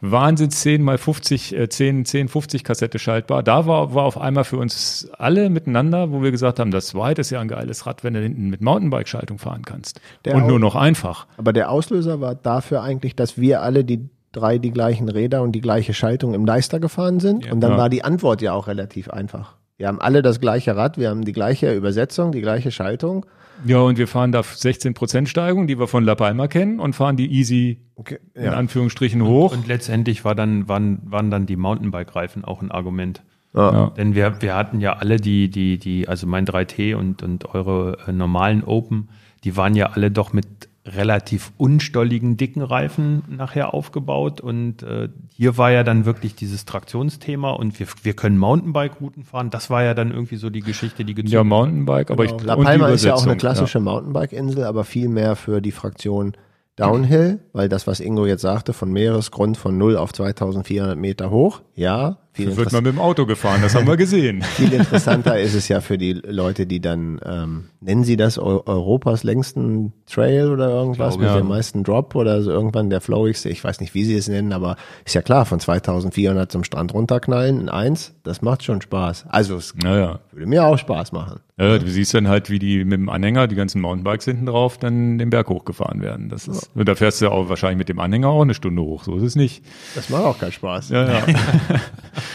Wahnsinns 10 mal 50, äh, 10, 10, 50 Kassette schaltbar. Da war, war auf einmal für uns alle miteinander, wo wir gesagt haben, das White ist ja ein geiles Rad, wenn du hinten mit Mountainbike-Schaltung fahren kannst. Der und nur noch einfach. Aber der Auslöser war dafür eigentlich, dass wir alle die drei die gleichen Räder und die gleiche Schaltung im Deister gefahren sind. und dann Ja. war die Antwort ja auch relativ einfach. Wir haben alle das gleiche Rad, wir haben die gleiche Übersetzung, die gleiche Schaltung. Ja, und wir fahren da 16% Steigung, die wir von La Palma kennen und fahren die easy Okay. in Anführungsstrichen hoch. Und letztendlich war dann, waren, waren dann die Mountainbike-Reifen auch ein Argument. Ja. Denn wir, wir hatten ja alle die, die, die, also mein 3T und, und eure äh, normalen Open, die waren ja alle doch mit relativ unstolligen, dicken Reifen nachher aufgebaut. Und äh, hier war ja dann wirklich dieses Traktionsthema und wir, wir können Mountainbike-Routen fahren. Das war ja dann irgendwie so die Geschichte, die gezogen Ja, Mountainbike, aber ich Genau. La und die Palma ist ja auch eine klassische Mountainbike-Insel, aber viel mehr für die Fraktion Downhill, weil das, was Ingo jetzt sagte, von Meeresgrund von 0 auf 2400 Meter hoch, ja, viel, wird man mit dem Auto gefahren, das haben wir gesehen. viel interessanter ist es ja für die Leute, die dann, ähm, nennen sie das Eu Europas längsten Trail oder irgendwas Glaube, mit ja. dem meisten Drop oder so irgendwann der flowigste, ich weiß nicht, wie sie es nennen, aber ist ja klar, von 2400 zum Strand runterknallen in eins, das macht schon Spaß. Also es Naja. würde mir auch Spaß machen. Ja, du siehst dann halt, wie die mit dem Anhänger, die ganzen Mountainbikes hinten drauf, dann den Berg hochgefahren werden. Das ist, und da fährst du auch wahrscheinlich mit dem Anhänger auch eine Stunde hoch. So ist es nicht. Das macht auch keinen Spaß. Ja, ja.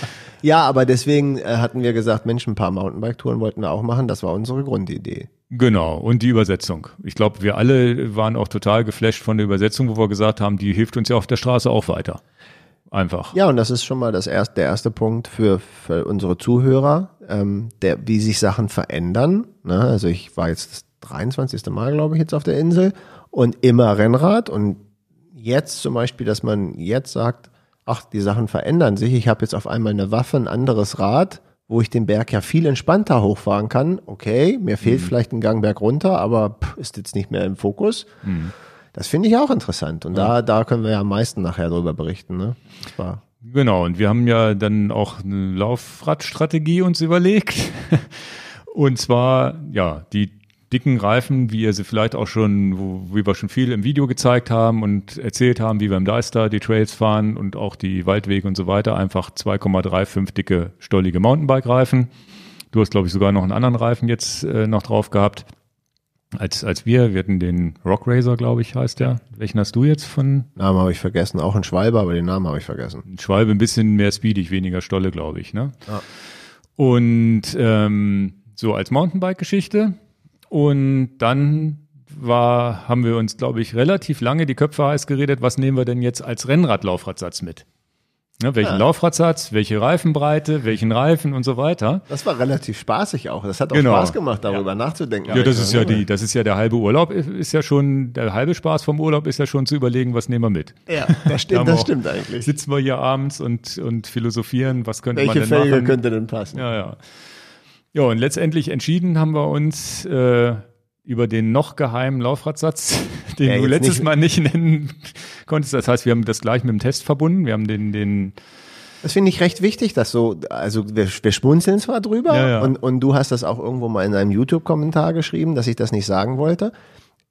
Ja, aber deswegen äh, hatten wir gesagt, Mensch, ein paar Mountainbike-Touren wollten wir auch machen. Das war unsere Grundidee. Genau, und die Übersetzung. Ich glaube, wir alle waren auch total geflasht von der Übersetzung, wo wir gesagt haben, die hilft uns ja auf der Straße auch weiter. Einfach. Ja, und das ist schon mal das erste, der erste Punkt für, für unsere Zuhörer, ähm, der, wie sich Sachen verändern. Ne? Also ich war jetzt das 23. Mal, glaube ich, jetzt auf der Insel und immer Rennrad. Und jetzt zum Beispiel, dass man jetzt sagt, ach, die Sachen verändern sich. Ich habe jetzt auf einmal eine Waffe, ein anderes Rad, wo ich den Berg ja viel entspannter hochfahren kann. Okay, mir fehlt vielleicht ein Gang berg runter, aber pff, ist jetzt nicht mehr im Fokus. Das finde ich auch interessant. Und da, da können wir ja am meisten nachher drüber berichten. Ne? Das war Genau, und wir haben ja dann auch eine Laufradstrategie uns überlegt. Und zwar, ja, die dicken Reifen, wie ihr sie vielleicht auch schon, wo, wie wir schon viel im Video gezeigt haben und erzählt haben, wie wir im Deister die Trails fahren und auch die Waldwege und so weiter, einfach 2,35 dicke, stollige Mountainbike-Reifen. Du hast, glaube ich, sogar noch einen anderen Reifen jetzt äh, noch drauf gehabt als, als wir. Wir hatten den Rock Racer, glaube ich, heißt der. Welchen hast du jetzt von Namen habe ich vergessen, auch ein Schwalbe, aber den Namen habe ich vergessen. Schwalbe ein bisschen mehr speedig, weniger Stolle, glaube ich. Ne? Und ähm, so als Mountainbike-Geschichte. Und dann war, haben wir uns, glaube ich, relativ lange die Köpfe heiß geredet, was nehmen wir denn jetzt als Rennrad-Laufradsatz mit? Ne, welchen Ja. Laufradsatz, welche Reifenbreite, welchen Reifen und so weiter. Das war relativ spaßig auch. Das hat auch Genau. Spaß gemacht, darüber nachzudenken. Ja, das ist ja die, das ist ja der halbe Urlaub, ist ja schon, der halbe Spaß vom Urlaub ist ja schon zu überlegen, was nehmen wir mit. Ja, das Da stimmt, das stimmt eigentlich. Sitzen wir hier abends und, und philosophieren, was könnte Welche man denn Felge machen? könnte denn passen? Ja, ja. Ja, und letztendlich entschieden haben wir uns äh, über den noch geheimen Laufradsatz, den Ja, du letztes nicht- Mal nicht nennen konntest. Das heißt, wir haben das gleich mit dem Test verbunden. Wir haben den, den Das finde ich recht wichtig, dass so, also wir, wir schmunzeln zwar drüber Ja, ja. Und, und du hast das auch irgendwo mal in einem YouTube-Kommentar geschrieben, dass ich das nicht sagen wollte.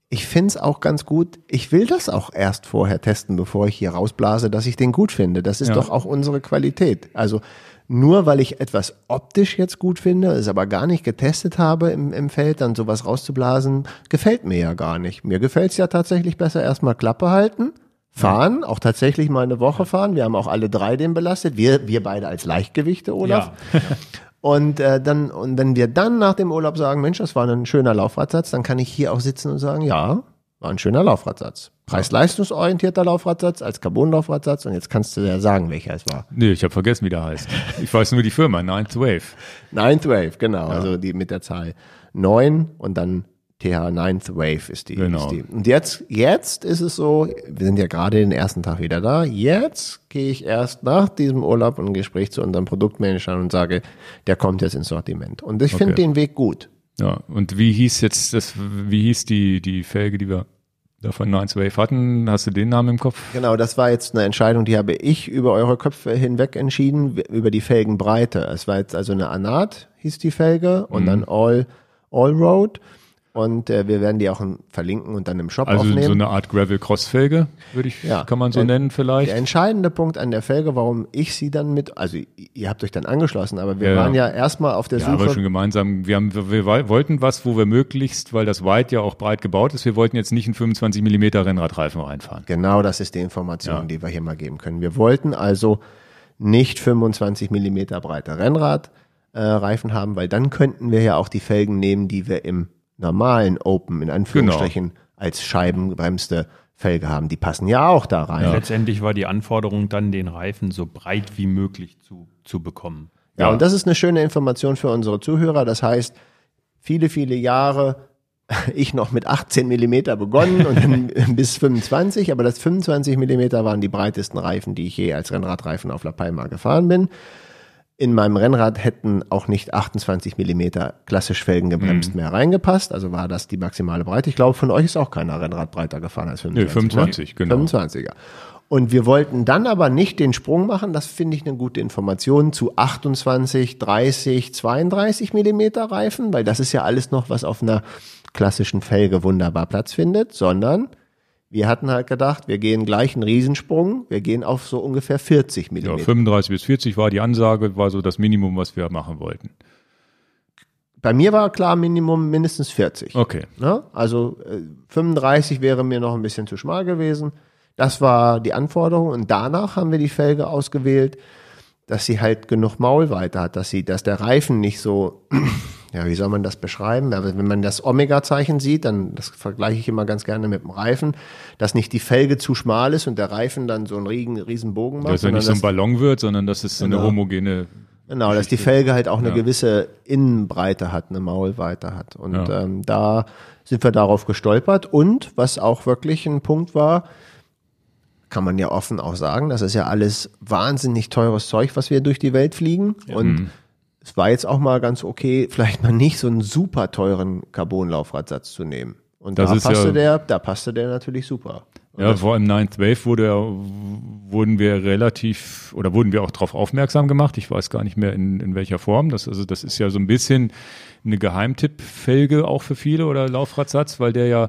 Ich finde es auch ganz gut. Ich will das auch erst vorher testen, bevor ich hier rausblase, dass ich den gut finde. Das ist Ja. doch auch unsere Qualität. Also nur weil ich etwas optisch jetzt gut finde, es aber gar nicht getestet habe im, im Feld, dann sowas rauszublasen, gefällt mir ja gar nicht. Mir gefällt es ja tatsächlich besser erstmal Klappe halten, fahren, auch tatsächlich mal eine Woche fahren. Wir haben auch alle drei den belastet. Wir, wir beide als Leichtgewichte, Olaf. Und äh, dann und wenn wir dann nach dem Urlaub sagen, Mensch, das war ein schöner Laufradsatz, dann kann ich hier auch sitzen und sagen, ja, war ein schöner Laufradsatz. Preis-leistungsorientierter Laufradsatz als Carbon-Laufradsatz und jetzt kannst du ja sagen, welcher es war. Nee, ich habe vergessen, wie der heißt. Ich weiß nur die Firma, Ninth Wave. Ninth Wave, genau, also die mit der Zahl 9 und dann TH Ninth Wave ist die, Genau. ist die. Und jetzt, jetzt ist es so, wir sind ja gerade den ersten Tag wieder da, jetzt gehe ich erst nach diesem Urlaub ein Gespräch zu unseren Produktmanagern und sage, der kommt jetzt ins Sortiment. Und ich finde Okay. den Weg gut. Ja, und wie hieß jetzt das, wie hieß die, die Felge, die wir da von Ninth Wave hatten? Hast du den Namen im Kopf? Genau, das war jetzt eine Entscheidung, die habe ich über eure Köpfe hinweg entschieden, über die Felgenbreite. Es war jetzt also eine Anat, hieß die Felge, und dann All, All Road. Und äh, wir werden die auch in, verlinken und dann im Shop Also aufnehmen. so eine Art Gravel-Cross-Felge, würde ich, Ja. kann man so nennen vielleicht. Der entscheidende Punkt an der Felge, warum ich sie dann mit, also ihr habt euch dann angeschlossen, aber wir Ja, ja. waren ja erstmal auf der Ja, aber Suche. schon gemeinsam. Wir, haben, wir, wir wollten was, wo wir möglichst, weil das White ja auch breit gebaut ist, wir wollten jetzt nicht einen 25 Millimeter Rennradreifen reinfahren. Genau, das ist die Information, Ja. die wir hier mal geben können. Wir wollten also nicht 25 Millimeter breite Rennradreifen äh, haben, weil dann könnten wir ja auch die Felgen nehmen, die wir im normalen Open in Anführungsstrichen als scheibenbremste Felge haben. Die passen ja auch da rein. Letztendlich war die Anforderung dann, den Reifen so breit wie möglich zu, zu bekommen. Ja, Ja. und das ist eine schöne Information für unsere Zuhörer. Das heißt, viele, viele Jahre ich noch mit 18 Millimeter begonnen und dann bis 25, aber das 25 Millimeter waren die breitesten Reifen, die ich je als Rennradreifen auf La Palma gefahren bin. In meinem Rennrad hätten auch nicht 28 Millimeter klassisch felgengebremst mehr reingepasst, also war das die maximale Breite. Ich glaube, von euch ist auch keiner Rennrad breiter gefahren als 25. Nee, 25, ne? genau. 25er. Und wir wollten dann aber nicht den Sprung machen, das finde ich eine gute Information, zu 28, 30, 32 Millimeter Reifen, weil das ist ja alles noch, was auf einer klassischen Felge wunderbar Platz findet, sondern wir hatten halt gedacht, wir gehen gleich einen Riesensprung, wir gehen auf so ungefähr 40 Ja, Millimeter. 35 bis 40 war die Ansage, war so das Minimum, was wir machen wollten. Bei mir war klar Minimum mindestens 40. Okay. Ne? Also äh, 35 wäre mir noch ein bisschen zu schmal gewesen. Das war die Anforderung. Und danach haben wir die Felge ausgewählt, dass sie halt genug Maulweite hat, dass sie, dass der Reifen nicht so, ja, wie soll man das beschreiben? Aber wenn man das Omega-Zeichen sieht, dann, das vergleiche ich immer ganz gerne mit dem Reifen, dass nicht die Felge zu schmal ist und der Reifen dann so einen riesen, riesen Bogen macht. Dass er nicht so ein Ballon wird, sondern dass es so eine Genau. homogene. Genau, dass die Felge halt auch eine Ja. gewisse Innenbreite hat, eine Maulweite hat. Und Ja. ähm, da sind wir darauf gestolpert. Und was auch wirklich ein Punkt war, kann man ja offen auch sagen, das ist ja alles wahnsinnig teures Zeug, was wir durch die Welt fliegen. Und es war jetzt auch mal ganz okay, vielleicht mal nicht so einen super teuren Carbon-Laufradsatz zu nehmen. Und Das da passte ja- der, da passte der natürlich super. Ja, vor allem Ninth Wave wurde, ja- wurden wir relativ oder wurden wir auch darauf aufmerksam gemacht. Ich weiß gar nicht mehr in, in welcher Form. Das, also das ist ja so ein bisschen eine Geheimtippfelge auch für viele oder Laufradsatz, weil der ja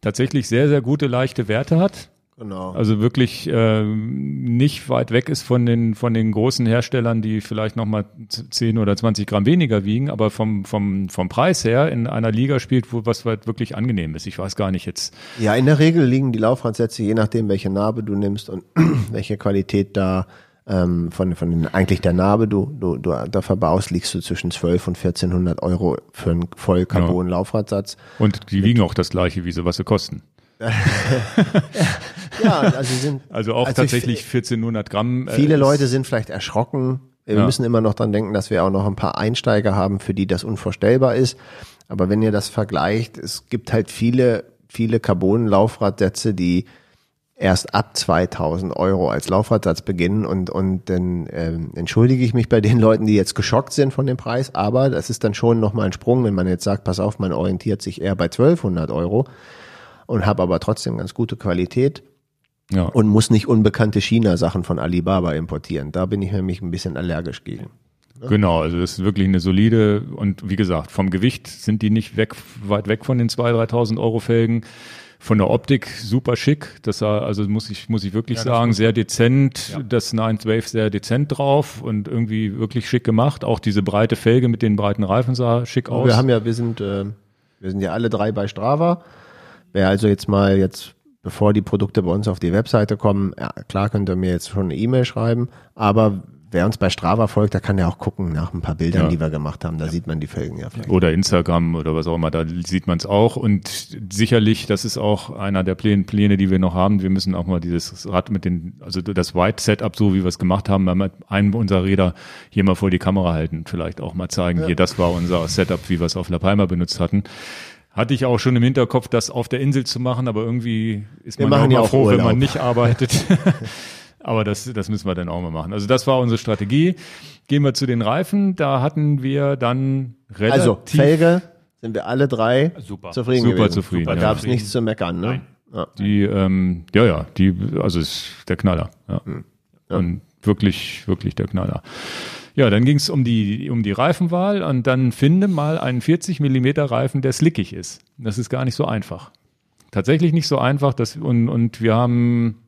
tatsächlich sehr, sehr gute leichte Werte hat. Genau. Also wirklich äh, nicht weit weg ist von den von den großen Herstellern, die vielleicht noch mal 10 oder 20 Gramm weniger wiegen, aber vom vom vom Preis her in einer Liga spielt, wo was halt wirklich angenehm ist. Ich weiß gar nicht jetzt. Ja, in der Regel liegen die Laufradsätze, je nachdem, welche Narbe du nimmst und welche Qualität da ähm, von, von den, eigentlich der Narbe du, du, du da verbaust, liegst du zwischen 12 und 1400 Euro für einen Vollcarbon-Laufradsatz. Und die wiegen auch das gleiche, wie sie was sie kosten. Ja, also sind Also auch Also ich- tatsächlich 1400 Gramm. äh, Viele Leute sind vielleicht erschrocken. Wir Ja. müssen immer noch dran denken, dass wir auch noch ein paar Einsteiger haben, für die das unvorstellbar ist. Aber wenn ihr das vergleicht, es gibt halt viele, viele Carbon-Laufradsätze, die erst ab 2000 Euro als Laufradsatz beginnen und, und dann ähm, entschuldige ich mich bei den Leuten, die jetzt geschockt sind von dem Preis, aber das ist dann schon nochmal ein Sprung, wenn man jetzt sagt, pass auf, man orientiert sich eher bei 1200 Euro und habe aber trotzdem ganz gute Qualität Ja. und muss nicht unbekannte China-Sachen von Alibaba importieren. Da bin ich nämlich ein bisschen allergisch gegen. Genau, also das ist wirklich eine solide und wie gesagt, vom Gewicht sind die nicht weg, weit weg von den 2.000, 3.000 Euro Felgen. Von der Optik super schick. Das sah, also muss ich, muss ich wirklich sagen, sehr dezent. Das 912 sehr dezent drauf und irgendwie wirklich schick gemacht. Auch diese breite Felge mit den breiten Reifen sah schick aus. Wir haben ja, wir sind, äh, wir sind ja alle drei bei Strava. Wer also jetzt mal jetzt, bevor die Produkte bei uns auf die Webseite kommen, ja, klar könnt ihr mir jetzt schon eine E-Mail schreiben, aber wer uns bei Strava folgt, der kann ja auch gucken nach ein paar Bildern, Ja. die wir gemacht haben. Da sieht man die Felgen ja. vielleicht. oder Instagram oder was auch immer, da sieht man es auch. Und sicherlich, das ist auch einer der Pläne, Pläne, die wir noch haben. Wir müssen auch mal dieses Rad mit den, also das White Setup, so wie wir es gemacht haben, mal einem unserer Räder hier mal vor die Kamera halten, vielleicht auch mal zeigen, hier, das war unser Setup, wie wir es auf La Palma benutzt hatten. Hatte ich auch schon im Hinterkopf, das auf der Insel zu machen, aber irgendwie ist Wir man auch ja auch froh, wenn Urlaub. man nicht arbeitet. aber das, das müssen wir dann auch mal machen. Also das war unsere Strategie. Gehen wir zu den Reifen. Da hatten wir dann relativ Also, Felge sind wir alle drei Super. zufrieden Super gewesen. zufrieden, Da ja. gab es nichts zu meckern, ne? Nein. Ja. Die, ähm, ja, ja, die, also ist der Knaller. Ja. Und wirklich, wirklich der Knaller. Ja, dann ging es um die, um die Reifenwahl und dann finde mal einen 40 Millimeter Reifen, der slickig ist. Das ist gar nicht so einfach. Tatsächlich nicht so einfach. Das, und, und wir haben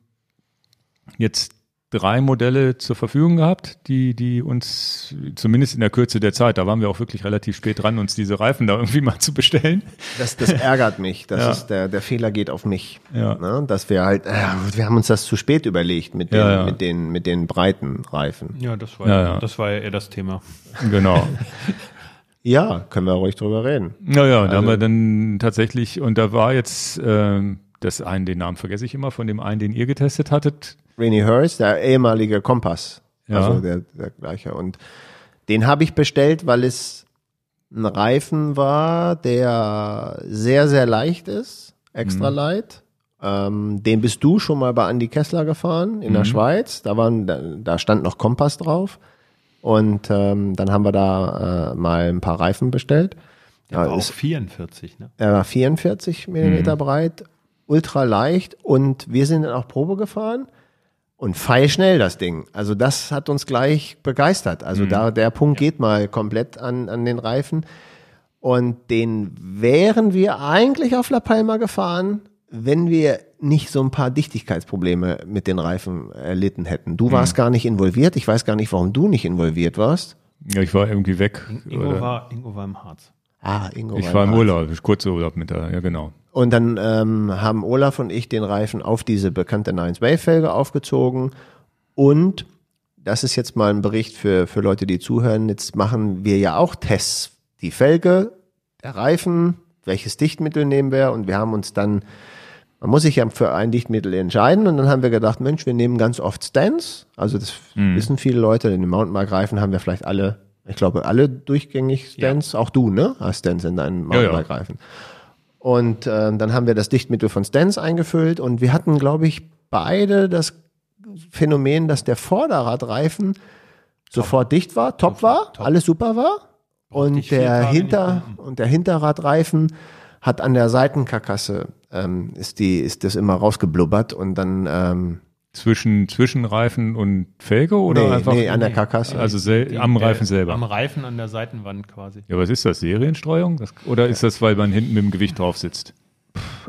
jetzt drei Modelle zur Verfügung gehabt, die, die uns zumindest in der Kürze der Zeit, da waren wir auch wirklich relativ spät dran, uns diese Reifen da irgendwie mal zu bestellen. Das, das ärgert mich. Das Ja. ist der, der Fehler geht auf mich. Ja. Ne? Dass wir halt, äh, wir haben uns das zu spät überlegt mit den, Ja, ja. mit den, mit den breiten Reifen. Ja, das war Ja, das war ja eher das Thema. Genau. Ja, können wir ruhig drüber reden. Naja, da haben wir dann tatsächlich, und da war jetzt ähm, das einen, den Namen vergesse ich immer, von dem einen, den ihr getestet hattet. Rainy Hurst, der ehemalige Kompass. Ja. Also der, der gleiche. Und den habe ich bestellt, weil es ein Reifen war, der sehr, sehr leicht ist, extra leicht. Ähm, den bist du schon mal bei Andy Kessler gefahren in der Schweiz. Da, waren, da, da stand noch Kompass drauf. Und ähm, dann haben wir da äh, mal ein paar Reifen bestellt. Der Ja, war auch ist- 44, ne? Er war 44 Millimeter breit, ultra leicht und wir sind dann auch Probe gefahren und feilschnell das Ding. Also das hat uns gleich begeistert. Also da der Punkt geht mal komplett an, an den Reifen und den wären wir eigentlich auf La Palma gefahren, wenn wir nicht so ein paar Dichtigkeitsprobleme mit den Reifen erlitten hätten. Du warst gar nicht involviert. Ich weiß gar nicht, warum du nicht involviert warst. Ja, ich war irgendwie weg. Ingo oder- war, Ingo war im Harz. Ah, Ingo. ich war im da. Urlaub, kurzer Urlaub mit der, ja genau. Und dann ähm, haben Olaf und ich den Reifen auf diese bekannte 9-Wave-Felge aufgezogen. Und das ist jetzt mal ein Bericht für, für Leute, die zuhören. Jetzt machen wir ja auch Tests. Die Felge, der Reifen, welches Dichtmittel nehmen wir? Und wir haben uns dann, man muss sich ja für ein Dichtmittel entscheiden. Und dann haben wir gedacht, Mensch, wir nehmen ganz oft Stans. Also das wissen viele Leute. In den Mountainbike-Reifen haben wir vielleicht alle, ich glaube, alle durchgängig Stans. Auch du, ne? Hast Stans in deinen Ja, ja. Und ähm, dann haben wir das Dichtmittel von Stans eingefüllt und wir hatten, glaube ich, beide das Phänomen, dass der Vorderradreifen sofort dicht war, top war, alles super war. Und der, Hinter, und der Hinterradreifen hat an der Seitenkarkasse, ähm, ist, die, ist das immer rausgeblubbert und dann ähm, Zwischen, zwischen Reifen und Felge oder nee, einfach? nee, an der Karkasse. also sel Die- am der- Reifen selber. Am Reifen an der Seitenwand quasi. ja, was ist das? Serienstreuung? Das, oder ist das, weil man hinten mit dem Gewicht drauf sitzt?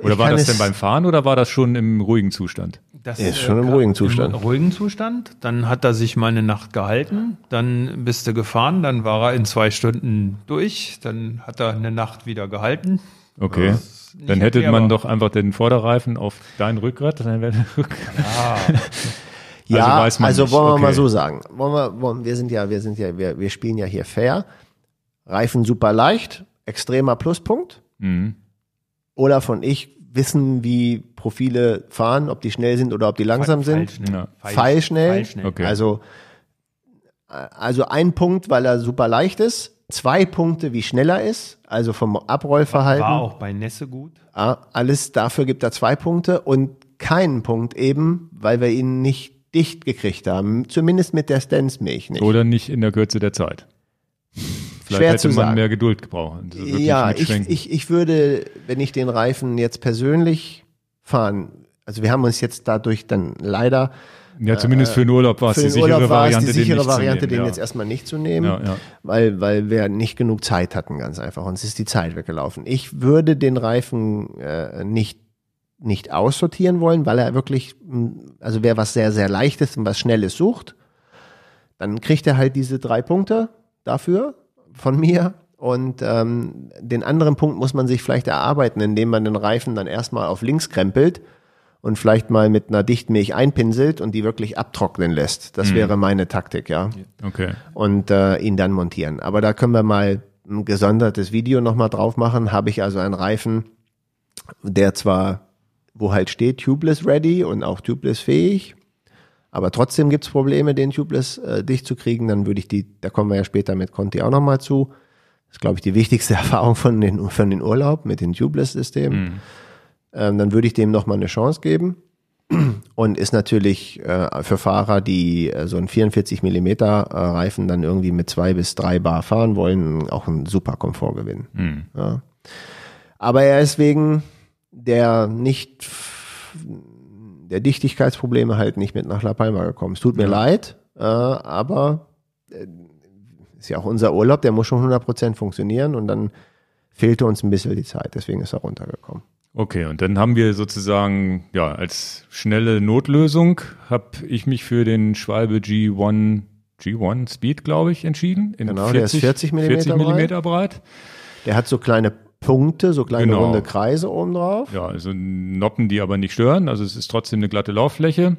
Oder Ich war das denn beim Fahren oder war das schon im ruhigen Zustand? Das Ist schon im ruhigen Zustand. Im ruhigen Zustand. Dann hat er sich mal eine Nacht gehalten. Dann bist du gefahren. Dann war er in zwei Stunden durch. Dann hat er eine Nacht wieder gehalten. Okay. Nicht Dann hätte man doch einfach den Vorderreifen auf dein Rückgrat, dann wäre der Rückgrat. Ja, Also also, wollen wir mal Okay. so sagen. Wollen wir, wollen, wir sind ja, wir sind ja, wir, wir spielen ja hier fair. Reifen super leicht, extremer Pluspunkt. Mhm. Olaf und ich wissen, wie Profile fahren, ob die schnell sind oder ob die langsam sind. Pfeilschnell. Ja. Pfeilschnell. Okay. Also, äh, also ein Punkt, weil er super leicht ist. Zwei Punkte, wie schnell er ist. Also vom Abrollverhalten. War auch bei Nässe gut. Alles dafür gibt er zwei Punkte und keinen Punkt eben, weil wir ihn nicht dicht gekriegt haben. Zumindest mit der Stance-Milch nicht. Oder nicht in der Kürze der Zeit. Vielleicht Schwer hätte zu man sagen. mehr Geduld gebraucht. Also wirklich ja, ich, ich, ich würde, wenn ich den Reifen jetzt persönlich fahren, Also wir haben uns jetzt dadurch dann leider Ja, zumindest für den Urlaub war es die den sichere Urlaub war es Variante, die den sichere nicht Variante, den ja. jetzt erstmal nicht zu nehmen, Ja, ja. weil weil wir nicht genug Zeit hatten, ganz einfach. Uns ist die Zeit weggelaufen. Ich würde den Reifen äh, nicht nicht aussortieren wollen, weil er wirklich, mh, also wer was sehr sehr leichtes und was schnelles sucht, dann kriegt er halt diese drei Punkte dafür von mir. Und ähm, den anderen Punkt muss man sich vielleicht erarbeiten, indem man den Reifen dann erstmal auf links krempelt und vielleicht mal mit einer Dichtmilch einpinselt und die wirklich abtrocknen lässt. Das wäre meine Taktik, ja. Okay. Und äh, ihn dann montieren. Aber da können wir mal ein gesondertes Video nochmal drauf machen. Habe ich also einen Reifen, der zwar, wo halt steht, tubeless ready und auch tubeless fähig, aber trotzdem gibt's Probleme, den tubeless äh, dicht zu kriegen. Dann würde ich die, da kommen wir ja später mit Conti auch nochmal zu. Das ist, glaube ich, die wichtigste Erfahrung von den, von den Urlaub mit den Tubeless-Systemen. Ähm, dann würde ich dem nochmal eine Chance geben. Und ist natürlich äh, für Fahrer, die äh, so einen 44 Millimeter äh, Reifen dann irgendwie mit zwei bis drei Bar fahren wollen, auch ein super Komfortgewinn. Ja. Aber er ist wegen der nicht der Dichtigkeitsprobleme halt nicht mit nach La Palma gekommen. Es tut mir leid, äh, aber äh, ist ja auch unser Urlaub, der muss schon 100% funktionieren und dann fehlte uns ein bisschen die Zeit, deswegen ist er runtergekommen. Okay, und dann haben wir sozusagen, ja, als schnelle Notlösung habe ich mich für den Schwalbe G1, G1 Speed, glaube ich, entschieden. In Genau, der ist 40 Millimeter 40 Millimeter breit. Der hat so kleine Punkte, so kleine Genau. runde Kreise oben drauf. Ja, also Noppen, die aber nicht stören. Also es ist trotzdem eine glatte Lauffläche.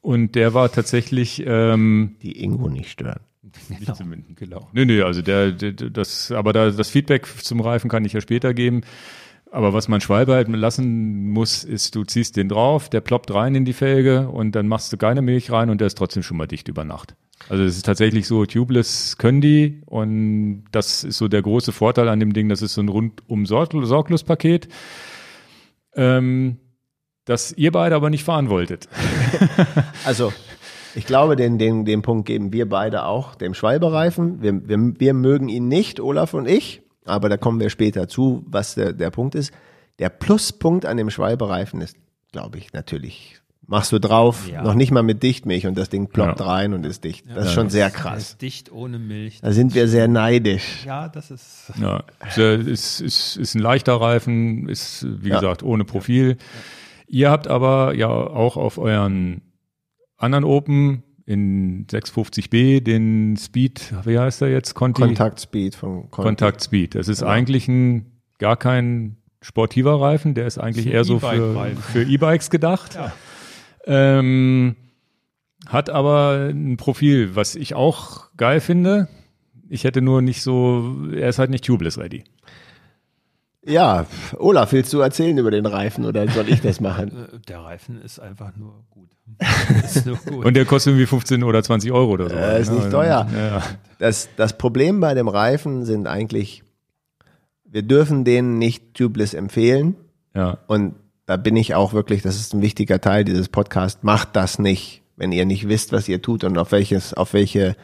Und der war tatsächlich, ähm, Die Ingo nicht stören. nicht zumindest. Genau. Nee, nee, also der, der das, aber da, das Feedback zum Reifen kann ich ja später geben. Aber was man Schwalbe halt lassen muss, ist, du ziehst den drauf, der ploppt rein in die Felge und dann machst du keine Milch rein und der ist trotzdem schon mal dicht über Nacht. Also es ist tatsächlich so, tubeless können die und das ist so der große Vorteil an dem Ding, das ist so ein rundum Sorg- Sorglospaket, ähm, das ihr beide aber nicht fahren wolltet. Also, ich glaube, den, den, den Punkt geben wir beide auch dem Schwalbereifen. Wir, wir, wir mögen ihn nicht, Olaf und ich, aber da kommen wir später zu, was der, der Punkt ist. Der Pluspunkt an dem Schwalbereifen ist, glaube ich, natürlich, machst du drauf, Ja. noch nicht mal mit Dichtmilch und das Ding ploppt Ja. rein und ist dicht. Das ist schon sehr Er krass. ist dicht ohne Milch. Da sind wir sehr neidisch. Ja, das ist. Ja, ist, äh, ist, ist, ist ein leichter Reifen, ist, wie Ja. gesagt, ohne Profil. Ihr habt aber ja auch auf euren anderen Open in 650b den Speed, wie heißt der jetzt? Conti? Kontaktspeed von Kon Kontakt Speed. Das ist eigentlich ein, gar kein sportiver Reifen, der ist eigentlich Ist eher so für E-Bikes gedacht. Ja. Ähm, hat aber ein Profil, was ich auch geil finde. Ich hätte nur nicht so, er ist halt nicht tubeless ready. Ja, Olaf, willst du erzählen über den Reifen oder soll ich das machen? Äh, Der Reifen ist einfach nur gut. ist nur gut. Und der kostet irgendwie 15 oder 20 Euro oder so. Äh, ist nicht Ja, teuer. Ja. Das, das Problem bei dem Reifen sind eigentlich, wir dürfen den nicht tubeless empfehlen. ja. Und da bin ich auch wirklich, das ist ein wichtiger Teil dieses Podcasts, macht das nicht, wenn ihr nicht wisst, was ihr tut und auf welches, auf welche,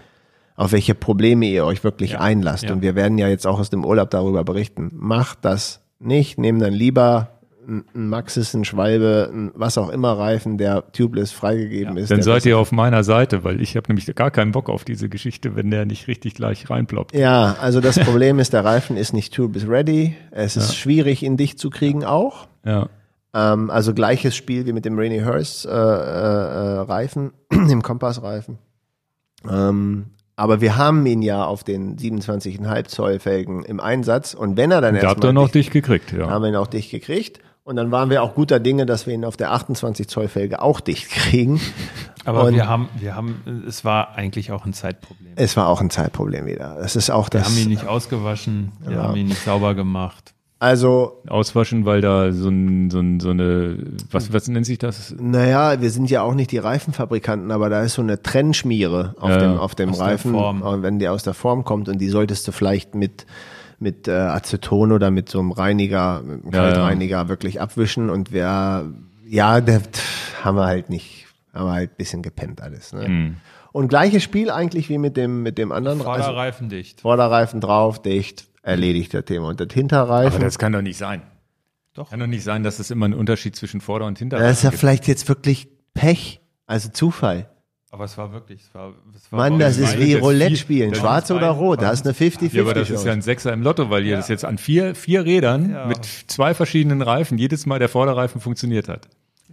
auf welche Probleme ihr euch wirklich einlasst. ja. Und wir werden ja jetzt auch aus dem Urlaub darüber berichten. Macht das nicht, nehmt dann lieber ein Maxis, ein Schwalbe, ein was auch immer Reifen, der tubeless freigegeben ist. Dann seid ihr auf meiner Seite, weil ich habe nämlich gar keinen Bock auf diese Geschichte, wenn der nicht richtig gleich reinploppt. Ja, also das Problem ist, der Reifen ist nicht tubeless ready. Es ist schwierig, ihn dicht zu kriegen auch. Ja. Ähm, also gleiches Spiel wie mit dem Rainy Hurst äh, äh, äh, Reifen, dem Kompassreifen. Ähm, aber wir haben ihn ja auf den 27,5 Zoll Felgen im Einsatz und wenn er dann Da habt erstmal ihr noch dicht, dich gekriegt, ja. haben wir ihn auch dicht gekriegt und dann waren wir auch guter Dinge, dass wir ihn auf der 28 Zoll Felge auch dicht kriegen. Aber Und- wir haben, wir haben, es war eigentlich auch ein Zeitproblem. Es war auch ein Zeitproblem wieder. Es ist auch Wir das. haben ihn nicht ausgewaschen, wir haben ihn nicht sauber gemacht. Also Auswaschen, weil da so, ein, so, ein, so eine, was, was nennt sich das? Naja, wir sind ja auch nicht die Reifenfabrikanten, aber da ist so eine Trennschmiere auf Ja, dem, auf dem aus der Reifen, Form. Und wenn die aus der Form kommt und die solltest du vielleicht mit, mit äh, Aceton oder mit so einem Reiniger, mit einem Ja, ja. Kaltreiniger wirklich abwischen und wir, ja, der pff, haben wir halt nicht, haben wir halt ein bisschen gepennt alles. Ne? Hm. Und gleiches Spiel eigentlich wie mit dem, mit dem anderen also Vorderreifen dicht. Vorderreifen drauf, dicht, erledigt das Thema. Und das Hinterreifen. Aber das kann doch nicht sein. Doch. Kann doch nicht sein, dass es immer einen Unterschied zwischen Vorder- und Das Hinterreifen ist ja gibt. vielleicht jetzt wirklich Pech, also Zufall. Aber es war wirklich, es war, es war Mann, das das ist wie Roulette spielen, das schwarz oder rot, da ist eine 50-50 Ja, aber das ist ja ein Sechser im Lotto, weil ihr das jetzt an vier, vier Rädern Ja. mit zwei verschiedenen Reifen jedes Mal der Vorderreifen funktioniert hat.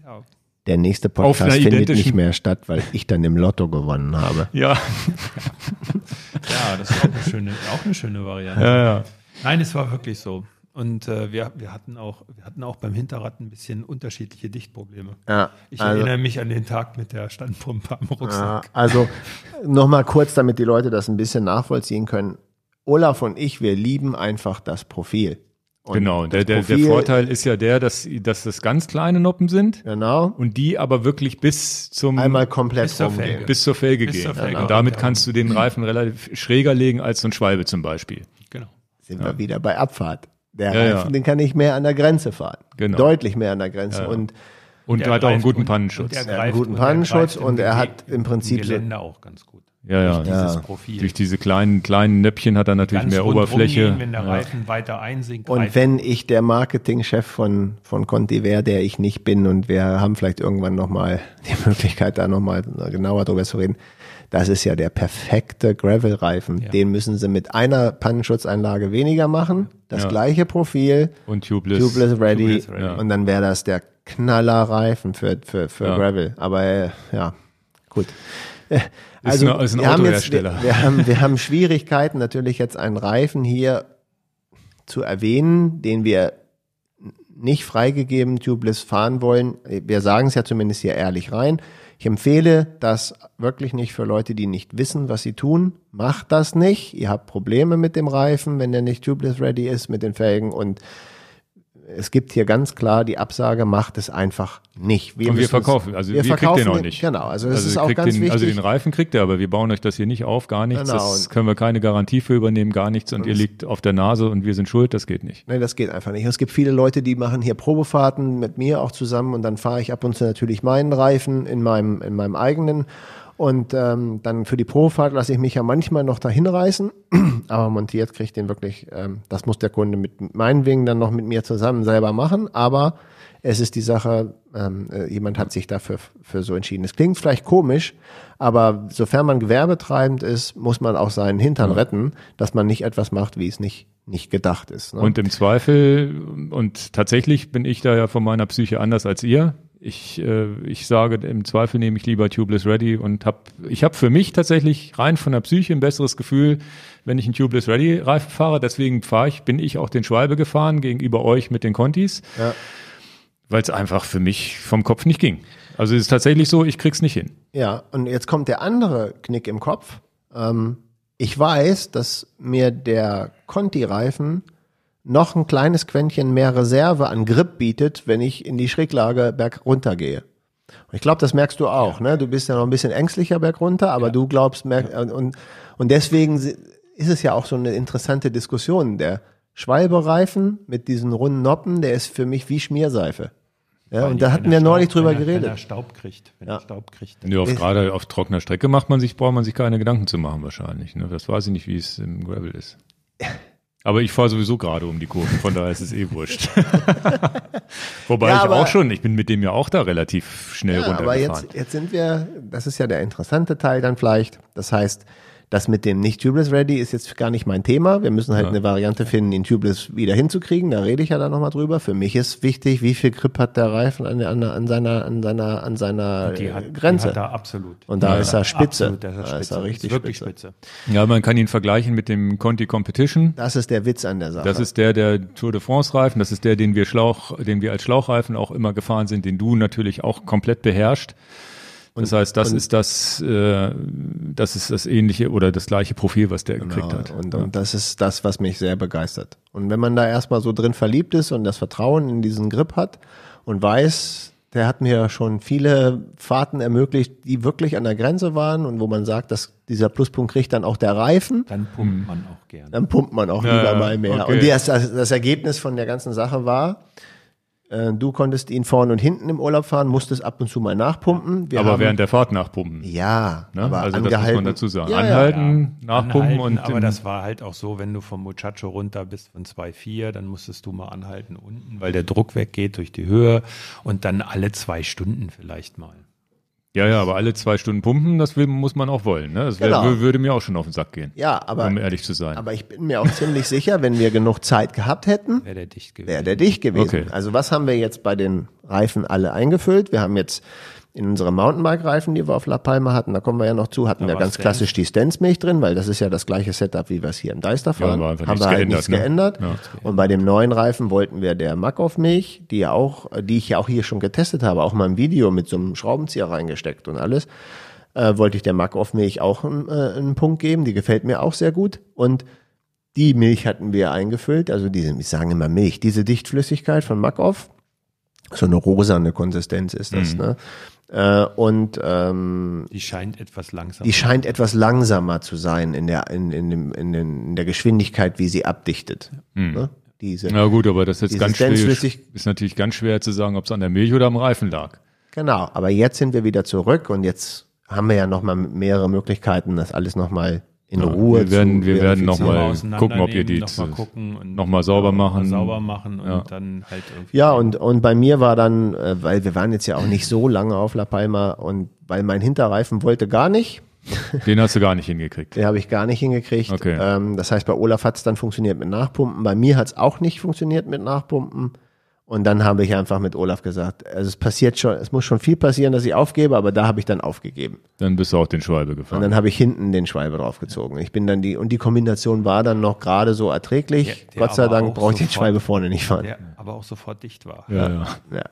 ja, Der nächste Podcast findet nicht mehr statt, weil ich dann im Lotto gewonnen habe. Ja, ja, das war auch eine schöne, auch eine schöne Variante. ja, ja. Nein, es war wirklich so. Und äh, wir, wir, hatten auch, wir hatten auch beim Hinterrad ein bisschen unterschiedliche Dichtprobleme. Ja, Ich also- erinnere mich an den Tag mit der Standpumpe am Ja, Rucksack. also nochmal kurz, damit die Leute das ein bisschen nachvollziehen können. Olaf und ich, wir lieben einfach das Profil. Und Genau, der, der, der Vorteil ist ja der, dass, dass das ganz kleine Noppen sind Genau. und die aber wirklich bis zum Einmal komplett Bis zur rumgehen. Felge. bis zur Felge Bis gehen. zur Felge. Und damit Ja. kannst du den Reifen relativ schräger legen als so ein Schwalbe zum Beispiel. Genau. Sind wir wieder bei Abfahrt. Der Ja, ja. Reifen, den kann ich mehr an der Grenze fahren. Genau. Deutlich mehr an der Grenze. Und Und Der hat auch einen guten und- Pannenschutz. und der Ja, einen guten Pannenschutz und er hat im Prinzip Gelände auch ganz gut. Ja, ja. Dieses Ja. Profil. Durch diese kleinen, kleinen Nöppchen hat er natürlich Ganz mehr Oberfläche. Gehen, wenn der ja. Reifen weiter einsinkt. Und greift- wenn ich der Marketingchef von, von Conti wäre, der ich nicht bin, und wir haben vielleicht irgendwann nochmal die Möglichkeit, da nochmal genauer drüber zu reden, das ist ja der perfekte Gravel-Reifen. Ja. Den müssen sie mit einer Pannenschutzeinlage weniger machen, das Ja. gleiche Profil, Und tubeless. Tubeless Ready, Tubeless ready. Ja. und dann wäre das der Knallerreifen für, für, für Ja. Gravel. Aber äh, ja, gut. Äh, Ist eine- ist ein wir haben jetzt, wir, wir, haben, wir haben Schwierigkeiten, natürlich jetzt einen Reifen hier zu erwähnen, den wir nicht freigegeben tubeless fahren wollen. Wir sagen es ja zumindest hier ehrlich rein. Ich empfehle das wirklich nicht für Leute, die nicht wissen, was sie tun. Macht das nicht. Ihr habt Probleme mit dem Reifen, wenn der nicht tubeless ready ist mit den Felgen und es gibt hier ganz klar die Absage, macht es einfach nicht. Und wir verkaufen, also wir, kriegt verkaufen den auch nicht. Genau, also das Also ist auch ganz den, wichtig. Also den Reifen kriegt ihr, aber wir bauen euch das hier nicht auf, gar nichts. Genau. Das können wir keine Garantie für übernehmen, gar nichts. Und ihr liegt auf der Nase und wir sind schuld, das geht nicht. Nee, das geht einfach nicht. Es gibt viele Leute, die machen hier Probefahrten mit mir auch zusammen und dann fahre ich ab und zu natürlich meinen Reifen in meinem, in meinem eigenen. Und ähm, dann für die Probefahrt lasse ich mich ja manchmal noch dahin reißen, aber montiert kriege ich den wirklich, ähm, das muss der Kunde mit meinetwegen dann noch mit mir zusammen selber machen, aber es ist die Sache, ähm, äh, jemand hat sich dafür für so entschieden. Es klingt vielleicht komisch, aber sofern man gewerbetreibend ist, muss man auch seinen Hintern retten, dass man nicht etwas macht, wie es nicht, nicht gedacht ist. Ne? Und im Zweifel, und tatsächlich bin ich da ja von meiner Psyche anders als ihr. Ich, äh, ich sage, im Zweifel nehme ich lieber Tubeless Ready und habe, ich habe für mich tatsächlich rein von der Psyche ein besseres Gefühl, wenn ich einen Tubeless Ready Reifen fahre. Deswegen fahre ich, bin ich auch den Schwalbe gefahren gegenüber euch mit den Contis, Ja. weil es einfach für mich vom Kopf nicht ging. Also es ist tatsächlich so, ich krieg's nicht hin. Ja, und jetzt kommt der andere Knick im Kopf. Ähm, ich weiß, dass mir der Conti-Reifen noch ein kleines Quäntchen mehr Reserve an Grip bietet, wenn ich in die Schräglage berg runter gehe. Und ich glaube, das merkst du auch, ne? Du bist ja noch ein bisschen ängstlicher berg runter, aber du glaubst, merk, und, und deswegen ist es ja auch so eine interessante Diskussion. Der Schwalbe-Reifen mit diesen runden Noppen, der ist für mich wie Schmierseife. Ja, und da hatten wir neulich Staub- drüber wenn er, geredet. Wenn er Staub kriegt. Wenn Ja. er Staub kriegt. Ja, auf, gerade auf trockener Strecke macht man sich, braucht man sich keine Gedanken zu machen wahrscheinlich. Ne? Das weiß ich nicht, wie es im Gravel ist. Aber ich fahre sowieso gerade um die Kurven, von daher ist es eh wurscht. Wobei Ja, ich aber- auch schon, ich bin mit dem ja auch da relativ schnell Ja, aber runtergefahren. jetzt, jetzt sind wir, das ist ja der interessante Teil dann vielleicht. Das heißt, das mit dem nicht Tubeless Ready ist jetzt gar nicht mein Thema. Wir müssen halt eine Variante finden, den Tubeless wieder hinzukriegen. Da rede ich ja dann nochmal drüber. Für mich ist wichtig, wie viel Grip hat der Reifen an, an, an seiner, an seiner, an seiner Die hat, Grenze. Die hat er absolut. Und da Ja, ist er spitze. Absolut, da ist er Da spitze. ist er richtig wirklich spitze. spitze. Ja, man kann ihn vergleichen mit dem Conti Competition. das ist der Witz an der Sache. Das ist der, der Tour de France Reifen. Das ist der, den wir Schlauch, den wir als Schlauchreifen auch immer gefahren sind, den du natürlich auch komplett beherrscht. Das heißt, das ist das, äh, das ist das ähnliche oder das gleiche Profil, was der gekriegt Genau. hat. Und, und das ist das, was mich sehr begeistert. Und wenn man da erstmal so drin verliebt ist und das Vertrauen in diesen Grip hat und weiß, der hat mir schon viele Fahrten ermöglicht, die wirklich an der Grenze waren und wo man sagt, dass dieser Pluspunkt kriegt dann auch der Reifen, Dann pumpt man auch gerne. dann pumpt man auch Ja, lieber ja, mal mehr. okay. Und das, das, Ergebnis von der ganzen Sache war, du konntest ihn vorne und hinten im Urlaub fahren, musstest ab und zu mal nachpumpen. Wir aber haben, während der Fahrt nachpumpen. ja, Ne? aber also das muss angehalten. man dazu sagen. Ja, ja. Anhalten, nachpumpen Anhalten, und aber das war halt auch so, wenn du vom Muchacho runter bist von 2,4, dann musstest du mal anhalten unten, weil der Druck weggeht durch die Höhe und dann alle zwei Stunden vielleicht mal. Ja, ja, aber alle zwei Stunden pumpen, das will, muss man auch wollen. Ne? Das wär, Genau. würde mir auch schon auf den Sack gehen, Ja, aber, um ehrlich zu sein. aber ich bin mir auch ziemlich sicher, wenn wir genug Zeit gehabt hätten, Wäre der dicht gewesen. wäre der dicht gewesen. Okay. Also was haben wir jetzt bei den Reifen alle eingefüllt? Wir haben jetzt in unsere Mountainbike-Reifen, die wir auf La Palma hatten, da kommen wir ja noch zu, hatten Da wir ganz Stance. klassisch die Stance-Milch drin, weil das ist ja das gleiche Setup, wie wir es hier im Deister fahren. einfach haben wir halt geändert, nichts ne? geändert. Ja. Und bei dem neuen Reifen wollten wir der Makov-Milch, die ja auch, die ich ja auch hier schon getestet habe, auch mal im Video mit so einem Schraubenzieher reingesteckt und alles, äh, wollte ich der Makov-Milch auch einen, äh, einen Punkt geben. Die gefällt mir auch sehr gut. Und die Milch hatten wir eingefüllt, also diese, ich sage immer Milch, diese Dichtflüssigkeit von Makov, so eine rosane Konsistenz ist das, ne? Äh, und ähm, Die scheint etwas langsam. die scheint etwas langsamer zu sein in der, in, in, dem, in, den, in der Geschwindigkeit, wie sie abdichtet. Ne? Diese, Na gut, aber das ist jetzt ganz schwer, Dance-flüssig- ist natürlich ganz schwer zu sagen, ob es an der Milch oder am Reifen lag. Genau, aber jetzt sind wir wieder zurück und jetzt haben wir ja nochmal mehrere Möglichkeiten, das alles nochmal in Ruhe wir werden- zu wir werden noch verifizieren. mal gucken, ob ihr die noch mal zu- gucken und noch mal sauber machen. sauber machen und Ja. dann halt irgendwie. Ja, und, und bei mir war dann, äh, weil wir waren jetzt ja auch nicht so lange auf La Palma und weil mein Hinterreifen wollte gar nicht, Den hast du gar nicht hingekriegt. den habe ich gar nicht hingekriegt. Okay. Ähm, das heißt, bei Olaf hat es dann funktioniert mit Nachpumpen, bei mir hat es auch nicht funktioniert mit Nachpumpen. Und dann habe ich einfach mit Olaf gesagt, also es passiert schon, es muss schon viel passieren, dass ich aufgebe, aber da habe ich dann aufgegeben. Dann bist du auch den Schwalbe Und gefahren. dann habe ich hinten den Schwalbe draufgezogen. Ich bin dann die, und die Kombination war dann noch gerade so erträglich. Der- der Gott sei Dank auch brauche ich den Schwalbe vorne nicht fahren. Der aber auch sofort dicht war. ja, ja. Ja.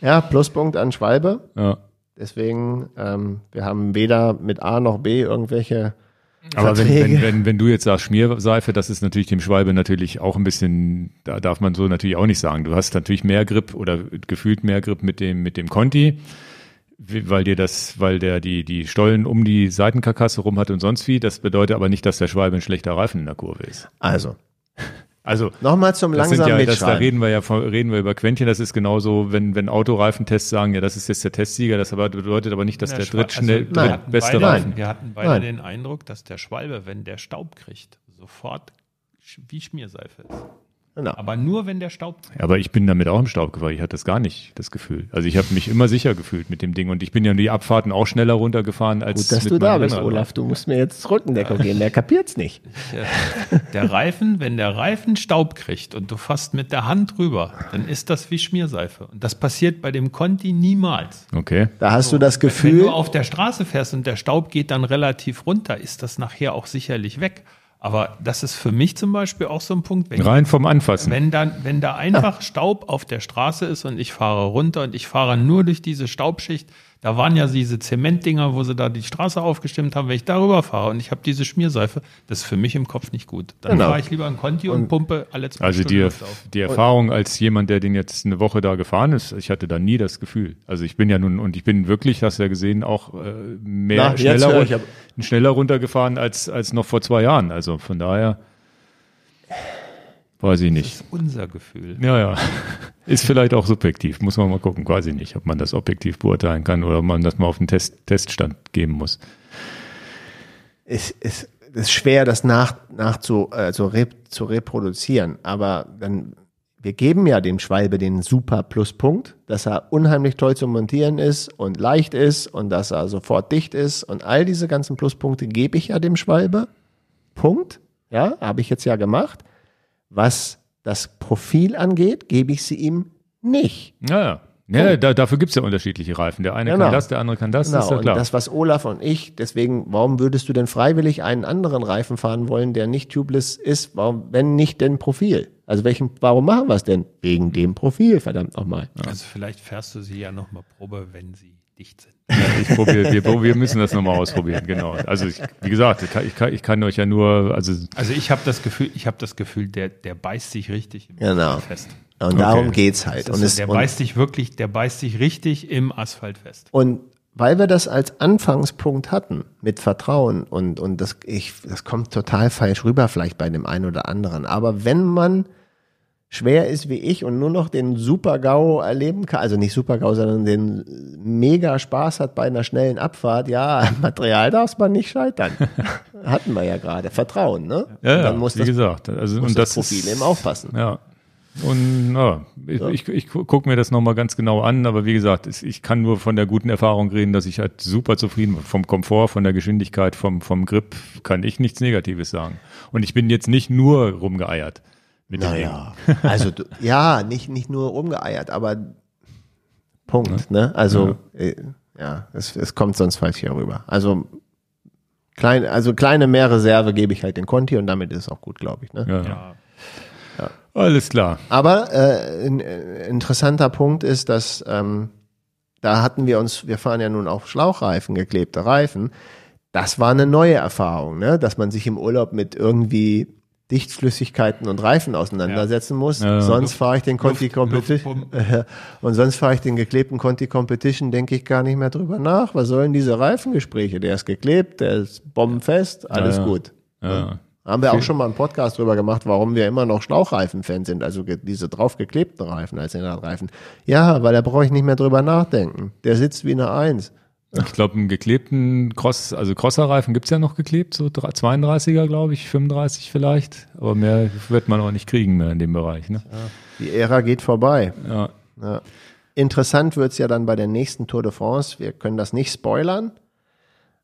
ja, Pluspunkt an Schwalbe. ja. Deswegen, ähm, wir haben weder mit A noch B irgendwelche Aber wenn, wenn, wenn, wenn du jetzt sagst Schmierseife, das ist natürlich dem Schwalbe natürlich auch ein bisschen, da darf man so natürlich auch nicht sagen. Du hast natürlich mehr Grip oder gefühlt mehr Grip mit dem, mit dem Conti, weil dir das, weil der die, die Stollen um die Seitenkarkasse rum hat und sonst wie. Das bedeutet aber nicht, dass der Schwalbe ein schlechter Reifen in der Kurve ist. Also, Also, nochmal zum das sind langsam ja, das, da reden wir ja von, reden wir über Quäntchen. Das ist genauso, wenn, wenn Autoreifentests sagen, ja, das ist jetzt der Testsieger. Das aber bedeutet aber nicht, dass der, Schwa- drittschnell, also, wir hatten drittbeste beide, Reifen. Wir hatten beide Nein. den Eindruck, dass der Schwalbe, wenn der Staub kriegt, sofort wie Schmierseife ist. Genau. Aber nur, wenn der Staub Ja, Aber ich bin damit auch im Staub gefahren. Ich hatte das gar nicht, das Gefühl. Also ich habe mich immer sicher gefühlt mit dem Ding und ich bin ja die Abfahrten auch schneller runtergefahren als Gut, dass mit du da bist, Rennrad. Olaf. Du musst mir jetzt Rückendeckung geben. Der kapiert's nicht. Der Reifen, wenn der Reifen Staub kriegt und du fasst mit der Hand drüber, dann ist das wie Schmierseife. Und das passiert bei dem Conti niemals. Okay. Da hast du das Wenn Gefühl, du auf der Straße fährst und der Staub geht dann relativ runter, ist das nachher auch sicherlich weg. Aber das ist für mich zum Beispiel auch so ein Punkt, wenn, Rein vom Anfassen. wenn, dann, wenn da einfach Staub auf der Straße ist und ich fahre runter und ich fahre nur durch diese Staubschicht, da waren ja diese Zementdinger, wo sie da die Straße aufgestimmt haben, wenn ich darüber fahre und ich habe diese Schmierseife, das ist für mich im Kopf nicht gut. Dann Genau. fahre ich lieber ein Conti und, pumpe alle zwei Also Stunden die, Luft auf. die Erfahrung als jemand, der den jetzt eine Woche da gefahren ist, ich hatte da nie das Gefühl. Also ich bin ja nun, und ich bin wirklich, hast du ja gesehen, auch äh, mehr, Na, schneller, schneller runtergefahren als, als noch vor zwei Jahren. Also von daher weiß ich Das nicht. ist unser Gefühl. Ja, ja. Ist vielleicht auch subjektiv. Muss man mal gucken. Weiß ich nicht, ob man das objektiv beurteilen kann oder ob man das mal auf den Test, Teststand geben muss. es ist, es ist schwer, das nach, nach zu, äh, zu, rep, zu reproduzieren. Aber dann, wir geben ja dem Schwalbe den super Pluspunkt, dass er unheimlich toll zu montieren ist und leicht ist und dass er sofort dicht ist. Und all diese ganzen Pluspunkte gebe ich ja dem Schwalbe. Punkt. Ja, habe ich jetzt ja gemacht. Was das Profil angeht, gebe ich sie ihm nicht. Ja, ja. Ja, da, dafür gibt's ja unterschiedliche Reifen. Der eine Genau. kann das, der andere kann das, das ist Genau, ja klar. und das, was Olaf und ich, deswegen, warum würdest du denn freiwillig einen anderen Reifen fahren wollen, der nicht tubeless ist? Warum, wenn nicht denn Profil? Also welchen, warum machen wir es denn? Wegen dem Profil, verdammt nochmal. Also vielleicht fährst du sie ja nochmal Probe, wenn sie dicht sind. Ich probier, wir, wir müssen das nochmal ausprobieren, genau. Also ich, wie gesagt, ich kann, ich, kann, ich kann euch ja nur, also Also ich habe das Gefühl, ich habe das Gefühl, der, der beißt sich richtig im Genau. Asphalt fest. Und darum geht's halt. Und, es, so, der und, beißt sich wirklich, der beißt sich richtig im Asphalt fest. und weil wir das als Anfangspunkt hatten, mit Vertrauen und, und das, ich, das kommt total falsch rüber, vielleicht bei dem einen oder anderen. Aber wenn man schwer ist wie ich und nur noch den Super-GAU erleben kann, also nicht Super-GAU, sondern den mega Spaß hat bei einer schnellen Abfahrt, ja, Material darf man nicht scheitern. Hatten wir ja gerade. Vertrauen, ne? Ja, und ja, dann muss wie das, gesagt, also muss und das das Profil ist, eben aufpassen. Ja. Und ja, ich, Ja. ich, ich gucke mir das nochmal ganz genau an, aber wie gesagt, es- ich kann nur von der guten Erfahrung reden, dass ich halt super zufrieden bin. Vom Komfort, von der Geschwindigkeit, vom, vom Grip kann ich nichts Negatives sagen. Und ich bin jetzt nicht nur rumgeeiert mit dem Ding. Naja, also du, ja, nicht, nicht nur rumgeeiert, aber Punkt, ne? Also, äh, ja, es, es kommt sonst falsch hier rüber. Also, klein, also kleine Mehrreserve gebe ich halt den Conti und damit ist es auch gut, glaube ich, ne? Ja. Ja. Alles klar. Aber äh, ein äh, interessanter Punkt ist, dass ähm, da hatten wir uns, wir fahren ja nun auf Schlauchreifen, geklebte Reifen. Das war eine neue Erfahrung, ne? dass man sich im Urlaub mit irgendwie Dichtflüssigkeiten und Reifen auseinandersetzen muss. Ja. sonst fahre ich den Conti Luft- Competition Luftpumpen. und sonst fahre ich den geklebten Conti Competition, denke ich gar nicht mehr drüber nach. Was sollen diese Reifengespräche? Der ist geklebt, der ist bombenfest, alles ja. gut. Ja. Haben wir auch schon mal einen Podcast drüber gemacht, warum wir immer noch Schlauchreifen-Fans sind, also diese draufgeklebten Reifen als Hinterradreifen. Ja, weil da brauche ich nicht mehr drüber nachdenken. Der sitzt wie eine Eins. Ich glaube, einen geklebten Cross, also Crosserreifen gibt's ja noch geklebt, so dra- 32er, glaube ich, 35 vielleicht. Aber mehr wird man auch nicht kriegen mehr in dem Bereich. Ne? Die Ära geht vorbei. Ja. Ja. Interessant wird's ja dann bei der nächsten Tour de France. Wir können das nicht spoilern,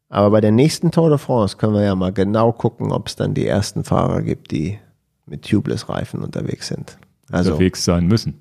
aber bei der nächsten Tour de France können wir ja mal genau gucken, ob es dann die ersten Fahrer gibt, die mit Tubeless-Reifen unterwegs sind. Also unterwegs sein müssen.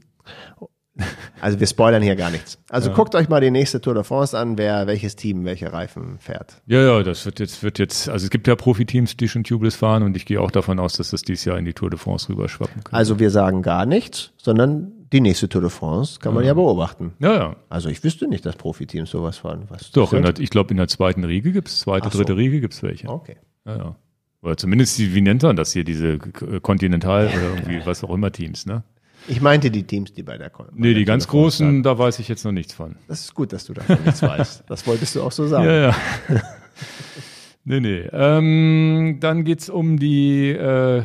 Also wir spoilern hier gar nichts. Also guckt euch mal die nächste Tour de France an, wer welches Team welche Reifen fährt. Ja, ja, das wird jetzt, wird jetzt, also es gibt ja Profiteams, die schon Tubeless fahren und ich gehe auch davon aus, dass das dieses Jahr in die Tour de France rüberschwappen kann. Also wir sagen gar nichts, sondern die nächste Tour de France kann man ja beobachten. ja, ja. Also ich wüsste nicht, dass Profiteams sowas fahren. Was Doch, der, ich glaube, in der zweiten Riege gibt's zweite, Ach so. dritte Riege gibt's welche. Okay. Ja, ja. Oder zumindest, wie nennt man das hier, diese K- Continental oder irgendwie was auch immer Teams, ne? Ich meinte die Teams, die bei der Kon- Nee, die ganz großen, da weiß ich jetzt noch nichts von. Das ist gut, dass du davon nichts weißt. Das wolltest du auch so sagen. Ja, ja. nee, nee. Ähm, dann geht's um die äh,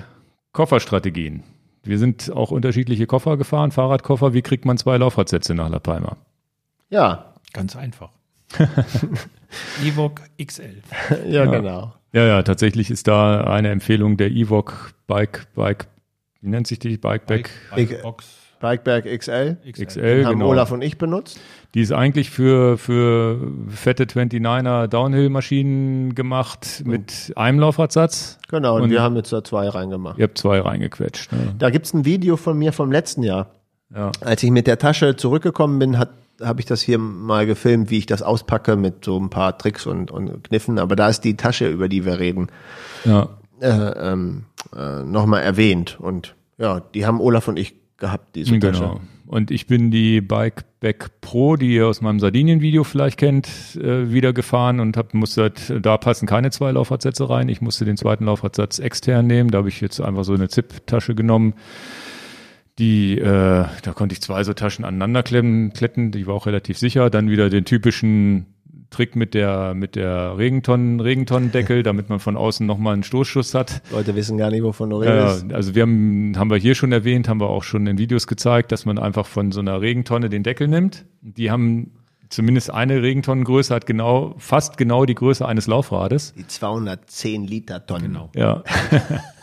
Kofferstrategien. Wir sind auch unterschiedliche Koffer gefahren, Fahrradkoffer. Wie kriegt man zwei Laufradsätze nach La Palma? Ja, Ganz einfach. Evoque XL. ja, genau. Ja, ja, tatsächlich ist da eine Empfehlung der Evoque Bike, Bike, wie nennt sich die? Bikeback Ich- Box Bikeberg XL XL, haben genau. Olaf und ich benutzt. Die ist eigentlich für, für fette 29er Downhill-Maschinen gemacht mit einem Laufradsatz. Genau, und, Und- wir haben jetzt da zwei reingemacht. Ihr habt zwei reingequetscht. Ne? Da gibt's ein Video von mir vom letzten Jahr. Ja. Als ich mit der Tasche zurückgekommen bin, hat habe ich das hier mal gefilmt, wie ich das auspacke mit so ein paar Tricks und, und Kniffen. Aber da ist die Tasche, über die wir reden, ja. Äh, ähm, äh, nochmal erwähnt. Und ja, die haben Olaf und ich gehabt, diese Tasche. Genau. Und ich bin die Bikeback Pro, die ihr aus meinem Sardinien-Video vielleicht kennt, äh, wieder gefahren und hab, musste da passen keine zwei Laufradsätze rein. Ich musste den zweiten Laufradsatz extern nehmen. Da habe ich jetzt einfach so eine Zip-Tasche genommen. Die, äh, da konnte ich zwei so Taschen aneinander klemmen, kletten, die war auch relativ sicher. Dann wieder den typischen Trick mit der, mit der Regentonnen, Regentonnendeckel, damit man von außen nochmal einen Stoßschuss hat. Leute wissen gar nicht, wovon du Ja, redest. also wir haben, haben wir hier schon erwähnt, haben wir auch schon in Videos gezeigt, dass man einfach von so einer Regentonne den Deckel nimmt. Die haben zumindest eine Regentonnengröße, hat genau, fast genau die Größe eines Laufrades. Die 210 Liter Tonnen. Genau. Ja.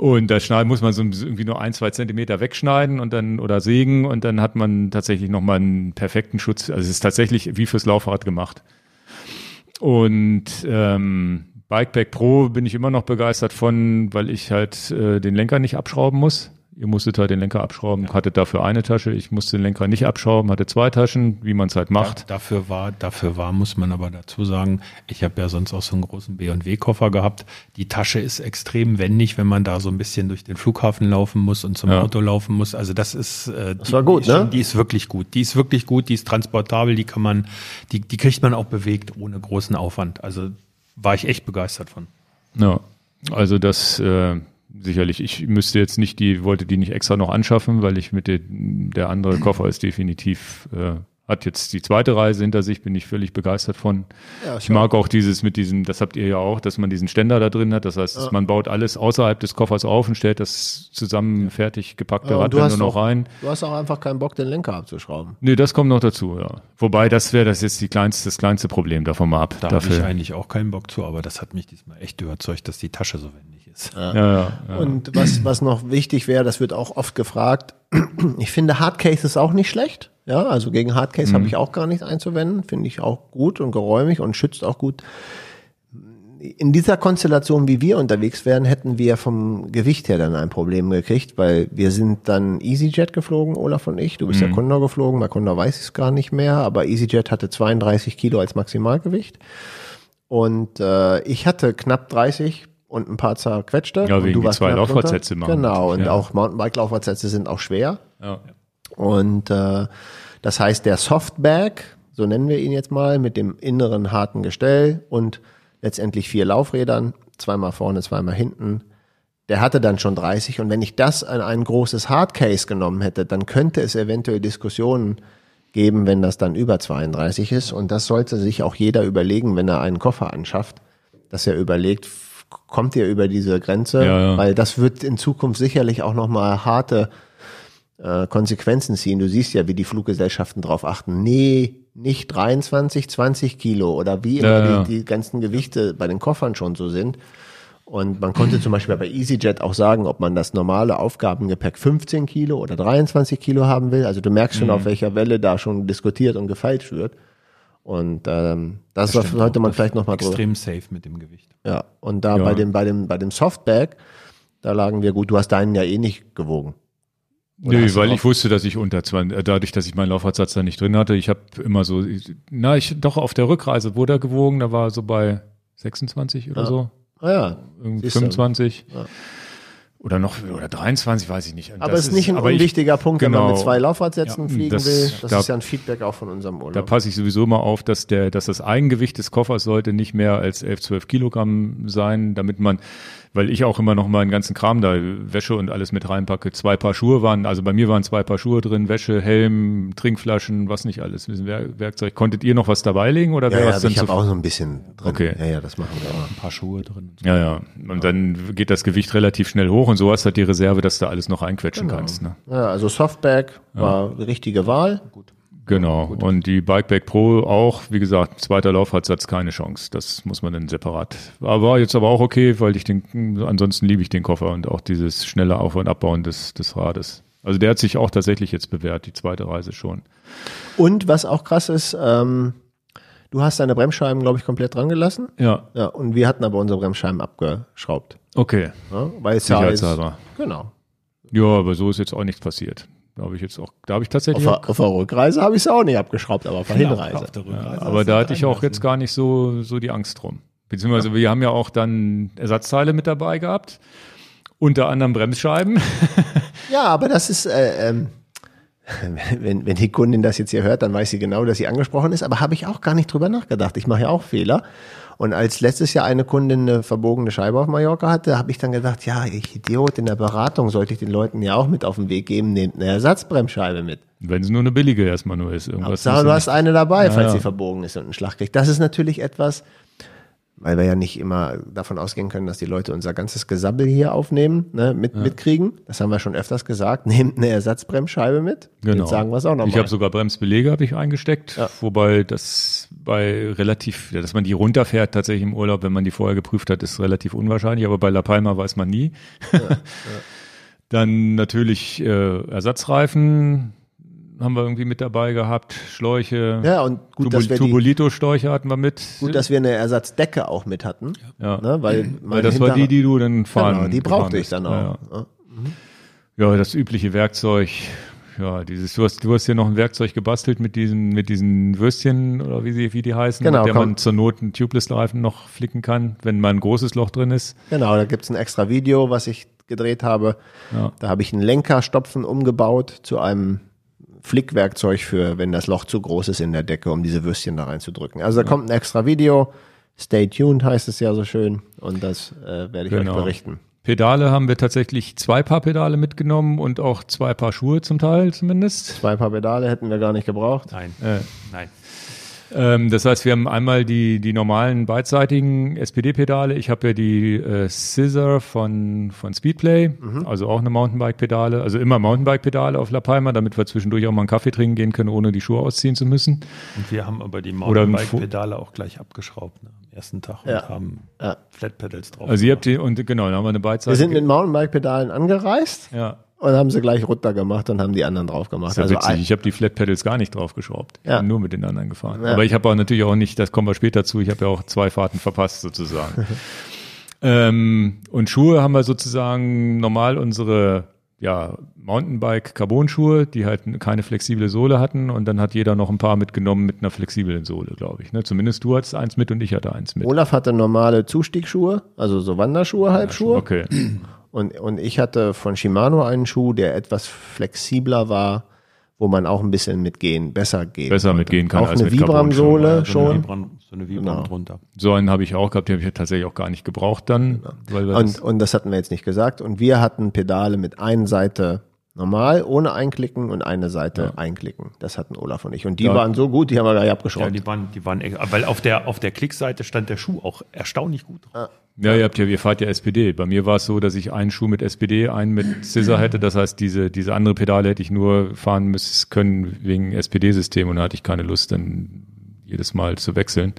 Und da schneiden, muss man so irgendwie nur ein, zwei Zentimeter wegschneiden und dann oder sägen und dann hat man tatsächlich nochmal einen perfekten Schutz. Also es ist tatsächlich wie fürs Laufrad gemacht. Und ähm, Bikepack Pro bin ich immer noch begeistert von, weil ich halt äh, den Lenker nicht abschrauben muss. Ihr musstet halt den Lenker abschrauben, hattet dafür eine Tasche. Ich musste den Lenker nicht abschrauben, hatte zwei Taschen, wie man es halt macht. Da, dafür war, dafür war, muss man aber dazu sagen, ich habe ja sonst auch so einen großen B&W-Koffer gehabt. Die Tasche ist extrem wendig, wenn man da so ein bisschen durch den Flughafen laufen muss und zum Ja. Auto laufen muss. Also das ist, äh, Das die, war gut, die ist ne? Die ist wirklich gut. Die ist wirklich gut, die ist transportabel, die kann man, die, die kriegt man auch bewegt ohne großen Aufwand. Also war ich echt begeistert von. Ja, also das äh, sicherlich. Ich müsste jetzt nicht die, wollte die nicht extra noch anschaffen, weil ich mit den, der andere Koffer ist definitiv, äh, hat jetzt die zweite Reise hinter sich, bin ich völlig begeistert von. Ja, ich mag auch dieses mit diesem, das habt ihr ja auch, dass man diesen Ständer da drin hat. Das heißt, Ja. man baut alles außerhalb des Koffers auf und stellt das zusammen fertig gepackte Ja, Rad dann nur noch auch- rein. Du hast auch einfach keinen Bock, den Lenker abzuschrauben. Nee, das kommt noch dazu, ja. Wobei, das wäre das jetzt die kleinste, das kleinste Problem davon mal ab. Da habe ich eigentlich auch keinen Bock zu, aber das hat mich diesmal echt überzeugt, dass die Tasche so wendig ist. Ja, ja, ja. Und was, was noch wichtig wäre, das wird auch oft gefragt, ich finde Hardcase ist auch nicht schlecht. Ja, also gegen Hardcase Mhm. habe ich auch gar nichts einzuwenden. Finde ich auch gut und geräumig und schützt auch gut. In dieser Konstellation, wie wir unterwegs wären, hätten wir vom Gewicht her dann ein Problem gekriegt, weil wir sind dann EasyJet geflogen, Olaf und ich. Du bist ja Condor geflogen, bei Condor weiß ich es gar nicht mehr, aber EasyJet hatte 32 Kilo als Maximalgewicht. Und äh, ich hatte knapp 30 und ein paar zerquetschte. Ja, und wegen du die zwei. Lauffortsätze machen. Genau, und Ja. auch Mountainbike-Lauffortsätze sind auch schwer. ja. Und äh, das heißt, der Softbag, so nennen wir ihn jetzt mal, mit dem inneren harten Gestell und letztendlich vier Laufrädern, zweimal vorne, zweimal hinten, der hatte dann schon 30. Und wenn ich das an ein großes Hardcase genommen hätte, dann könnte es eventuell Diskussionen geben, wenn das dann über 32 ist. Und das sollte sich auch jeder überlegen, wenn er einen Koffer anschafft, dass er überlegt, kommt ihr über diese Grenze? Ja, ja. Weil das wird in Zukunft sicherlich auch nochmal harte äh, Konsequenzen ziehen. Du siehst ja, wie die Fluggesellschaften drauf achten. Nee, nicht 23, 20 Kilo oder wie immer Ja. Die, die ganzen Gewichte bei den Koffern schon so sind. Und man konnte zum Beispiel bei EasyJet auch sagen, ob man das normale Aufgabengepäck 15 Kilo oder 23 Kilo haben will. Also du merkst schon, Mhm. auf welcher Welle da schon diskutiert und gefeilscht wird. Und ähm, das, sollte man vielleicht nochmal drüber. Extrem safe mit dem Gewicht. Ja, und da Ja. bei dem, bei dem, bei dem Softbag, da lagen wir gut. Du hast deinen ja eh nicht gewogen. Oder Nee, weil ich wusste, dass ich unter 20, äh, dadurch, dass ich meinen Laufradsatz da nicht drin hatte, ich habe immer so, na, ich doch auf der Rückreise wurde er gewogen, da war er so bei 26 oder so, Ah ja, irgendwie Siehst du. 25. Ja. Oder noch, oder 23, weiß ich nicht. Aber es ist nicht ein aber ich- unwichtiger Punkt, wenn man genau. mit zwei Laufradsätzen Ja, fliegen das- will. Das da- ist ja ein Feedback auch von unserem Da Urlaub. passe ich sowieso immer auf, dass der, dass das Eigengewicht des Koffers sollte nicht mehr als 11, 12 Kilogramm sein, damit man, weil ich auch immer noch mal einen ganzen Kram da, Wäsche und alles mit reinpacke. Zwei Paar Schuhe waren, also bei mir waren zwei Paar Schuhe drin, Wäsche, Helm, Trinkflaschen, was nicht alles, ein bisschen Wer- Werkzeug. Konntet ihr noch was dabei legen oder ja, wäre ja, das aber dann ich habe auch so ein bisschen drin. Okay. Ja, ja, das machen wir immer. Ein paar Schuhe drin. Ja, ja. Und dann geht das Gewicht relativ schnell hoch und so hast du halt die Reserve, dass du alles noch einquetschen Genau. kannst. Ne? Ja, also Softbag war die richtige Wahl. Genau. Und die Bikeback Pro auch, wie gesagt, zweiter Laufradsatz keine Chance. Das muss man dann separat. Aber war jetzt aber auch okay, weil ich den, ansonsten liebe ich den Koffer und auch dieses schnelle Auf- und Abbauen des, des Rades. Also der hat sich auch tatsächlich jetzt bewährt, die zweite Reise schon. Und was auch krass ist, ähm, du hast deine Bremsscheiben, glaube ich, komplett dran gelassen. Ja, Ja, und wir hatten aber unsere Bremsscheiben abgeschraubt. okay. Ja, weil es ja Sicherheitshalber. genau. Ja, aber so ist jetzt auch nichts passiert. Da habe ich jetzt auch, da habe ich Auf tatsächlich der, auch, auf der Rückreise habe ich es auch nicht abgeschraubt, aber auf der Hinreise. Auf der Rückreise aber da hatte ich auch jetzt gar nicht so, so die Angst drum. Beziehungsweise wir haben ja auch dann Ersatzteile mit dabei gehabt. Unter anderem Bremsscheiben. Ja, aber das ist, äh, ähm, wenn, wenn die Kundin das jetzt hier hört, dann weiß sie genau, dass sie angesprochen ist, aber habe ich auch gar nicht drüber nachgedacht. Ich mache ja auch Fehler. Und als letztes Jahr eine Kundin eine verbogene Scheibe auf Mallorca hatte, habe ich dann gedacht, ja, ich Idiot, in der Beratung sollte ich den Leuten ja auch mit auf den Weg geben, nehmt eine Ersatzbremsscheibe mit. Wenn es nur eine billige erstmal nur ist. Irgendwas Hauptsache, du ja hast eine dabei, falls ja. sie verbogen ist und einen Schlag kriegt. Das ist natürlich etwas, weil wir ja nicht immer davon ausgehen können, dass die Leute unser ganzes Gesabbel hier aufnehmen, ne, mit, mitkriegen. Das haben wir schon öfters gesagt. Nehmt eine Ersatzbremsscheibe mit. Genau. Jetzt sagen wir es auch nochmal. Ich habe sogar Bremsbelege habe ich eingesteckt, Ja. wobei das bei relativ, ja, dass man die runterfährt tatsächlich im Urlaub, wenn man die vorher geprüft hat, ist relativ unwahrscheinlich, aber bei La Palma weiß man nie. Dann natürlich äh, Ersatzreifen haben wir irgendwie mit dabei gehabt, Schläuche, Ja, und gut, Tubul- dass wir die, Tubolito-Schläuche hatten wir mit. gut, dass wir eine Ersatzdecke auch mit hatten. ja. Ne, weil, Weil mein das war die, die du dann fahren Genau, die brauchte ich dann auch. ja. Ja. Ja, das übliche Werkzeug. Ja, dieses, du hast, du hast hier noch ein Werkzeug gebastelt mit diesen, mit diesen Würstchen oder wie sie, wie die heißen, Genau, mit der komm. man zur Not einen Tubeless-Reifen noch flicken kann, wenn mal ein großes Loch drin ist. Genau, da gibt's ein extra Video, was ich gedreht habe. Ja. Da habe ich einen Lenkerstopfen umgebaut zu einem Flickwerkzeug für, wenn das Loch zu groß ist in der Decke, um diese Würstchen da reinzudrücken. Also da kommt ein extra Video. Stay tuned heißt es ja so schön. Und das äh, werde ich Genau. euch berichten. Pedale haben wir tatsächlich zwei Paar Pedale mitgenommen und auch zwei Paar Schuhe zum Teil zumindest. Zwei Paar Pedale hätten wir gar nicht gebraucht. Nein, Äh, nein. Ähm, das heißt, wir haben einmal die, die normalen beidseitigen SPD-Pedale. Ich habe ja die äh, Scissor von, von Speedplay, also auch eine Mountainbike-Pedale, also immer Mountainbike-Pedale auf La Palma, damit wir zwischendurch auch mal einen Kaffee trinken gehen können, ohne die Schuhe ausziehen zu müssen. Und wir haben aber die Mountainbike-Pedale auch gleich abgeschraubt ne, am ersten Tag und Ja. haben Ja. Flat Pedals drauf. Also ihr habt die, und genau, dann haben wir eine Wir beidseitige. sind mit Mountainbike-Pedalen angereist ja, und haben sie gleich runter gemacht und haben die anderen drauf gemacht. ist ja Also witzig. Ich habe die Flat Pedals gar nicht draufgeschraubt. Ich Ja. bin nur mit den anderen gefahren. Ja. Aber ich habe auch natürlich auch nicht, das kommen wir später zu, ich habe ja auch zwei Fahrten verpasst sozusagen. ähm, und Schuhe haben wir sozusagen normal unsere ja, Mountainbike Carbon-Schuhe, die halt keine flexible Sohle hatten und dann hat jeder noch ein paar mitgenommen mit einer flexiblen Sohle, glaube ich. Ne? Zumindest du hattest eins mit und ich hatte eins mit. Olaf hatte normale Zustiegsschuhe, also so Wanderschuhe, Halbschuhe. Okay. Und, und ich hatte von Shimano einen Schuh, der etwas flexibler war, wo man auch ein bisschen mitgehen, besser gehen Besser konnte. mitgehen kann Auch als eine mit Vibram-Sohle so eine schon. Vibram, so eine Vibram Genau. drunter. So einen habe ich auch gehabt, den habe ich tatsächlich auch gar nicht gebraucht dann. Weil wir Und, das, und das hatten wir jetzt nicht gesagt. Und wir hatten Pedale mit einer Seite normal, ohne einklicken und eine Seite einklicken. Das hatten Olaf und ich. Und die Ja. waren so gut, die haben wir gleich Ja, abgeschraubt. die waren, die waren, echt- weil auf der, auf der Klickseite stand der Schuh auch erstaunlich gut drauf. Ja, ihr habt ja, ihr fahrt ja SPD. Bei mir war es so, dass ich einen Schuh mit SPD, einen mit Scissor hätte. Das heißt, diese, diese andere Pedale hätte ich nur fahren müssen können wegen SPD-System und da hatte ich keine Lust, dann jedes Mal zu wechseln.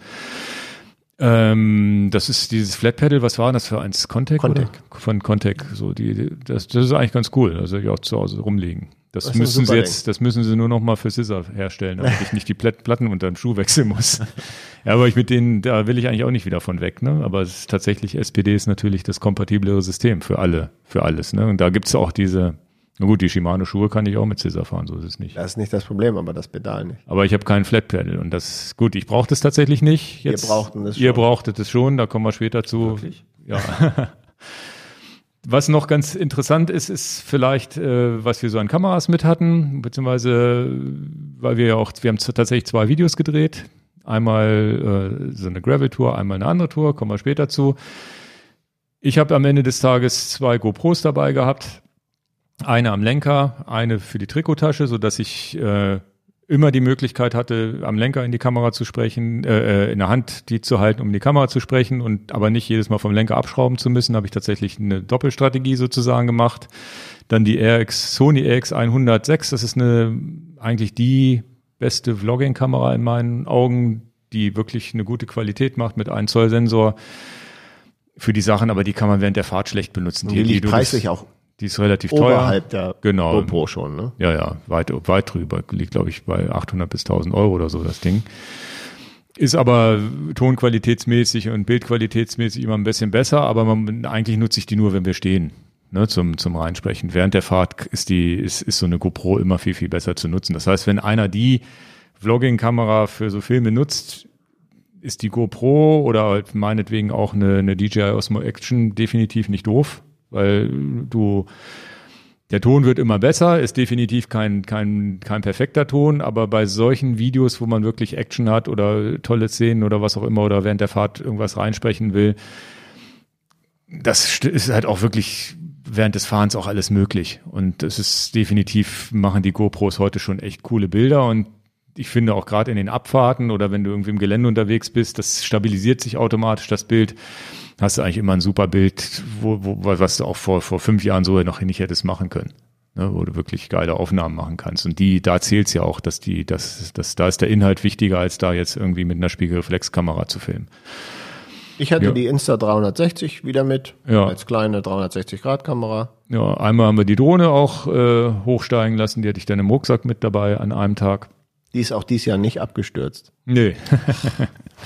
Ähm, das ist dieses Flat Pedal, was war das für eins? Contec? Contec. Oder? Von Contec. So die, das, das ist eigentlich ganz cool. Also die auch zu Hause rumliegen. Das, Das müssen sie jetzt, das müssen sie nur noch mal für Scissor herstellen, damit ich nicht die Plat- Platten unter dem Schuh wechseln muss. ja, aber ich mit denen, da will ich eigentlich auch nicht wieder von weg, ne? Aber es ist tatsächlich, SPD ist natürlich das kompatiblere System für alle, für alles, ne? Und da gibt's auch diese, na gut, die Shimano-Schuhe kann ich auch mit Scissor fahren, so ist es nicht. Das ist nicht das Problem, aber das Pedal nicht. Aber ich habe keinen Flat Pedal und das, gut, ich brauchte es tatsächlich nicht. Wir brauchten es Ihr schon. brauchtet es schon, da kommen wir später zu. Wirklich? Ja. Was noch ganz interessant ist, ist vielleicht, äh, was wir so an Kameras mit hatten, beziehungsweise, äh, weil wir ja auch, wir haben tatsächlich zwei Videos gedreht. Einmal äh, so eine Gravel-Tour, einmal eine andere Tour, kommen wir später zu. Ich habe am Ende des Tages zwei GoPros dabei gehabt. Eine am Lenker, eine für die Trikottasche, so dass ich äh, immer die Möglichkeit hatte, am Lenker in die Kamera zu sprechen, äh, äh, in der Hand die zu halten, um in die Kamera zu sprechen und aber nicht jedes Mal vom Lenker abschrauben zu müssen, habe ich tatsächlich eine Doppelstrategie sozusagen gemacht. Dann die RX, Sony RX 106, das ist eine eigentlich die beste Vlogging-Kamera in meinen Augen, die wirklich eine gute Qualität macht mit 1 Zoll Sensor für die Sachen, aber die kann man während der Fahrt schlecht benutzen. Die liegt du- preislich auch die ist relativ teuer. oberhalb der Genau. GoPro schon, ne? Ja, ja, weit, weit drüber. Liegt, glaube ich, bei 800 bis 1000 Euro oder so, das Ding. Ist aber tonqualitätsmäßig und bildqualitätsmäßig immer ein bisschen besser, aber man, eigentlich nutze ich die nur, wenn wir stehen, ne, zum, zum Reinsprechen. Während der Fahrt ist die, ist, ist so eine GoPro immer viel, viel besser zu nutzen. Das heißt, wenn einer die Vlogging-Kamera für so Filme nutzt, ist die GoPro oder meinetwegen auch eine, eine DJI Osmo Action definitiv nicht doof, weil du der Ton wird immer besser, ist definitiv kein, kein, kein perfekter Ton, aber bei solchen Videos, wo man wirklich Action hat oder tolle Szenen oder was auch immer oder während der Fahrt irgendwas reinsprechen will, das st- ist halt auch wirklich während des Fahrens auch alles möglich. Und es ist definitiv, machen die GoPros heute schon echt coole Bilder und ich finde auch gerade in den Abfahrten oder wenn du irgendwie im Gelände unterwegs bist, das stabilisiert sich automatisch, das Bild. Hast du eigentlich immer ein super Bild, wo, wo, was du auch vor, vor fünf Jahren so noch nicht hättest machen können. Ne, wo du wirklich geile Aufnahmen machen kannst. Und die, da zählt's ja auch, dass die, dass, dass, da ist der Inhalt wichtiger, als da jetzt irgendwie mit einer Spiegelreflexkamera zu filmen. Ich hatte Ja. die Insta 360 wieder mit, Ja. als kleine 360-Grad-Kamera. Ja, einmal haben wir die Drohne auch äh, hochsteigen lassen, die hatte ich dann im Rucksack mit dabei an einem Tag. Die ist auch dieses Jahr nicht abgestürzt. Nee.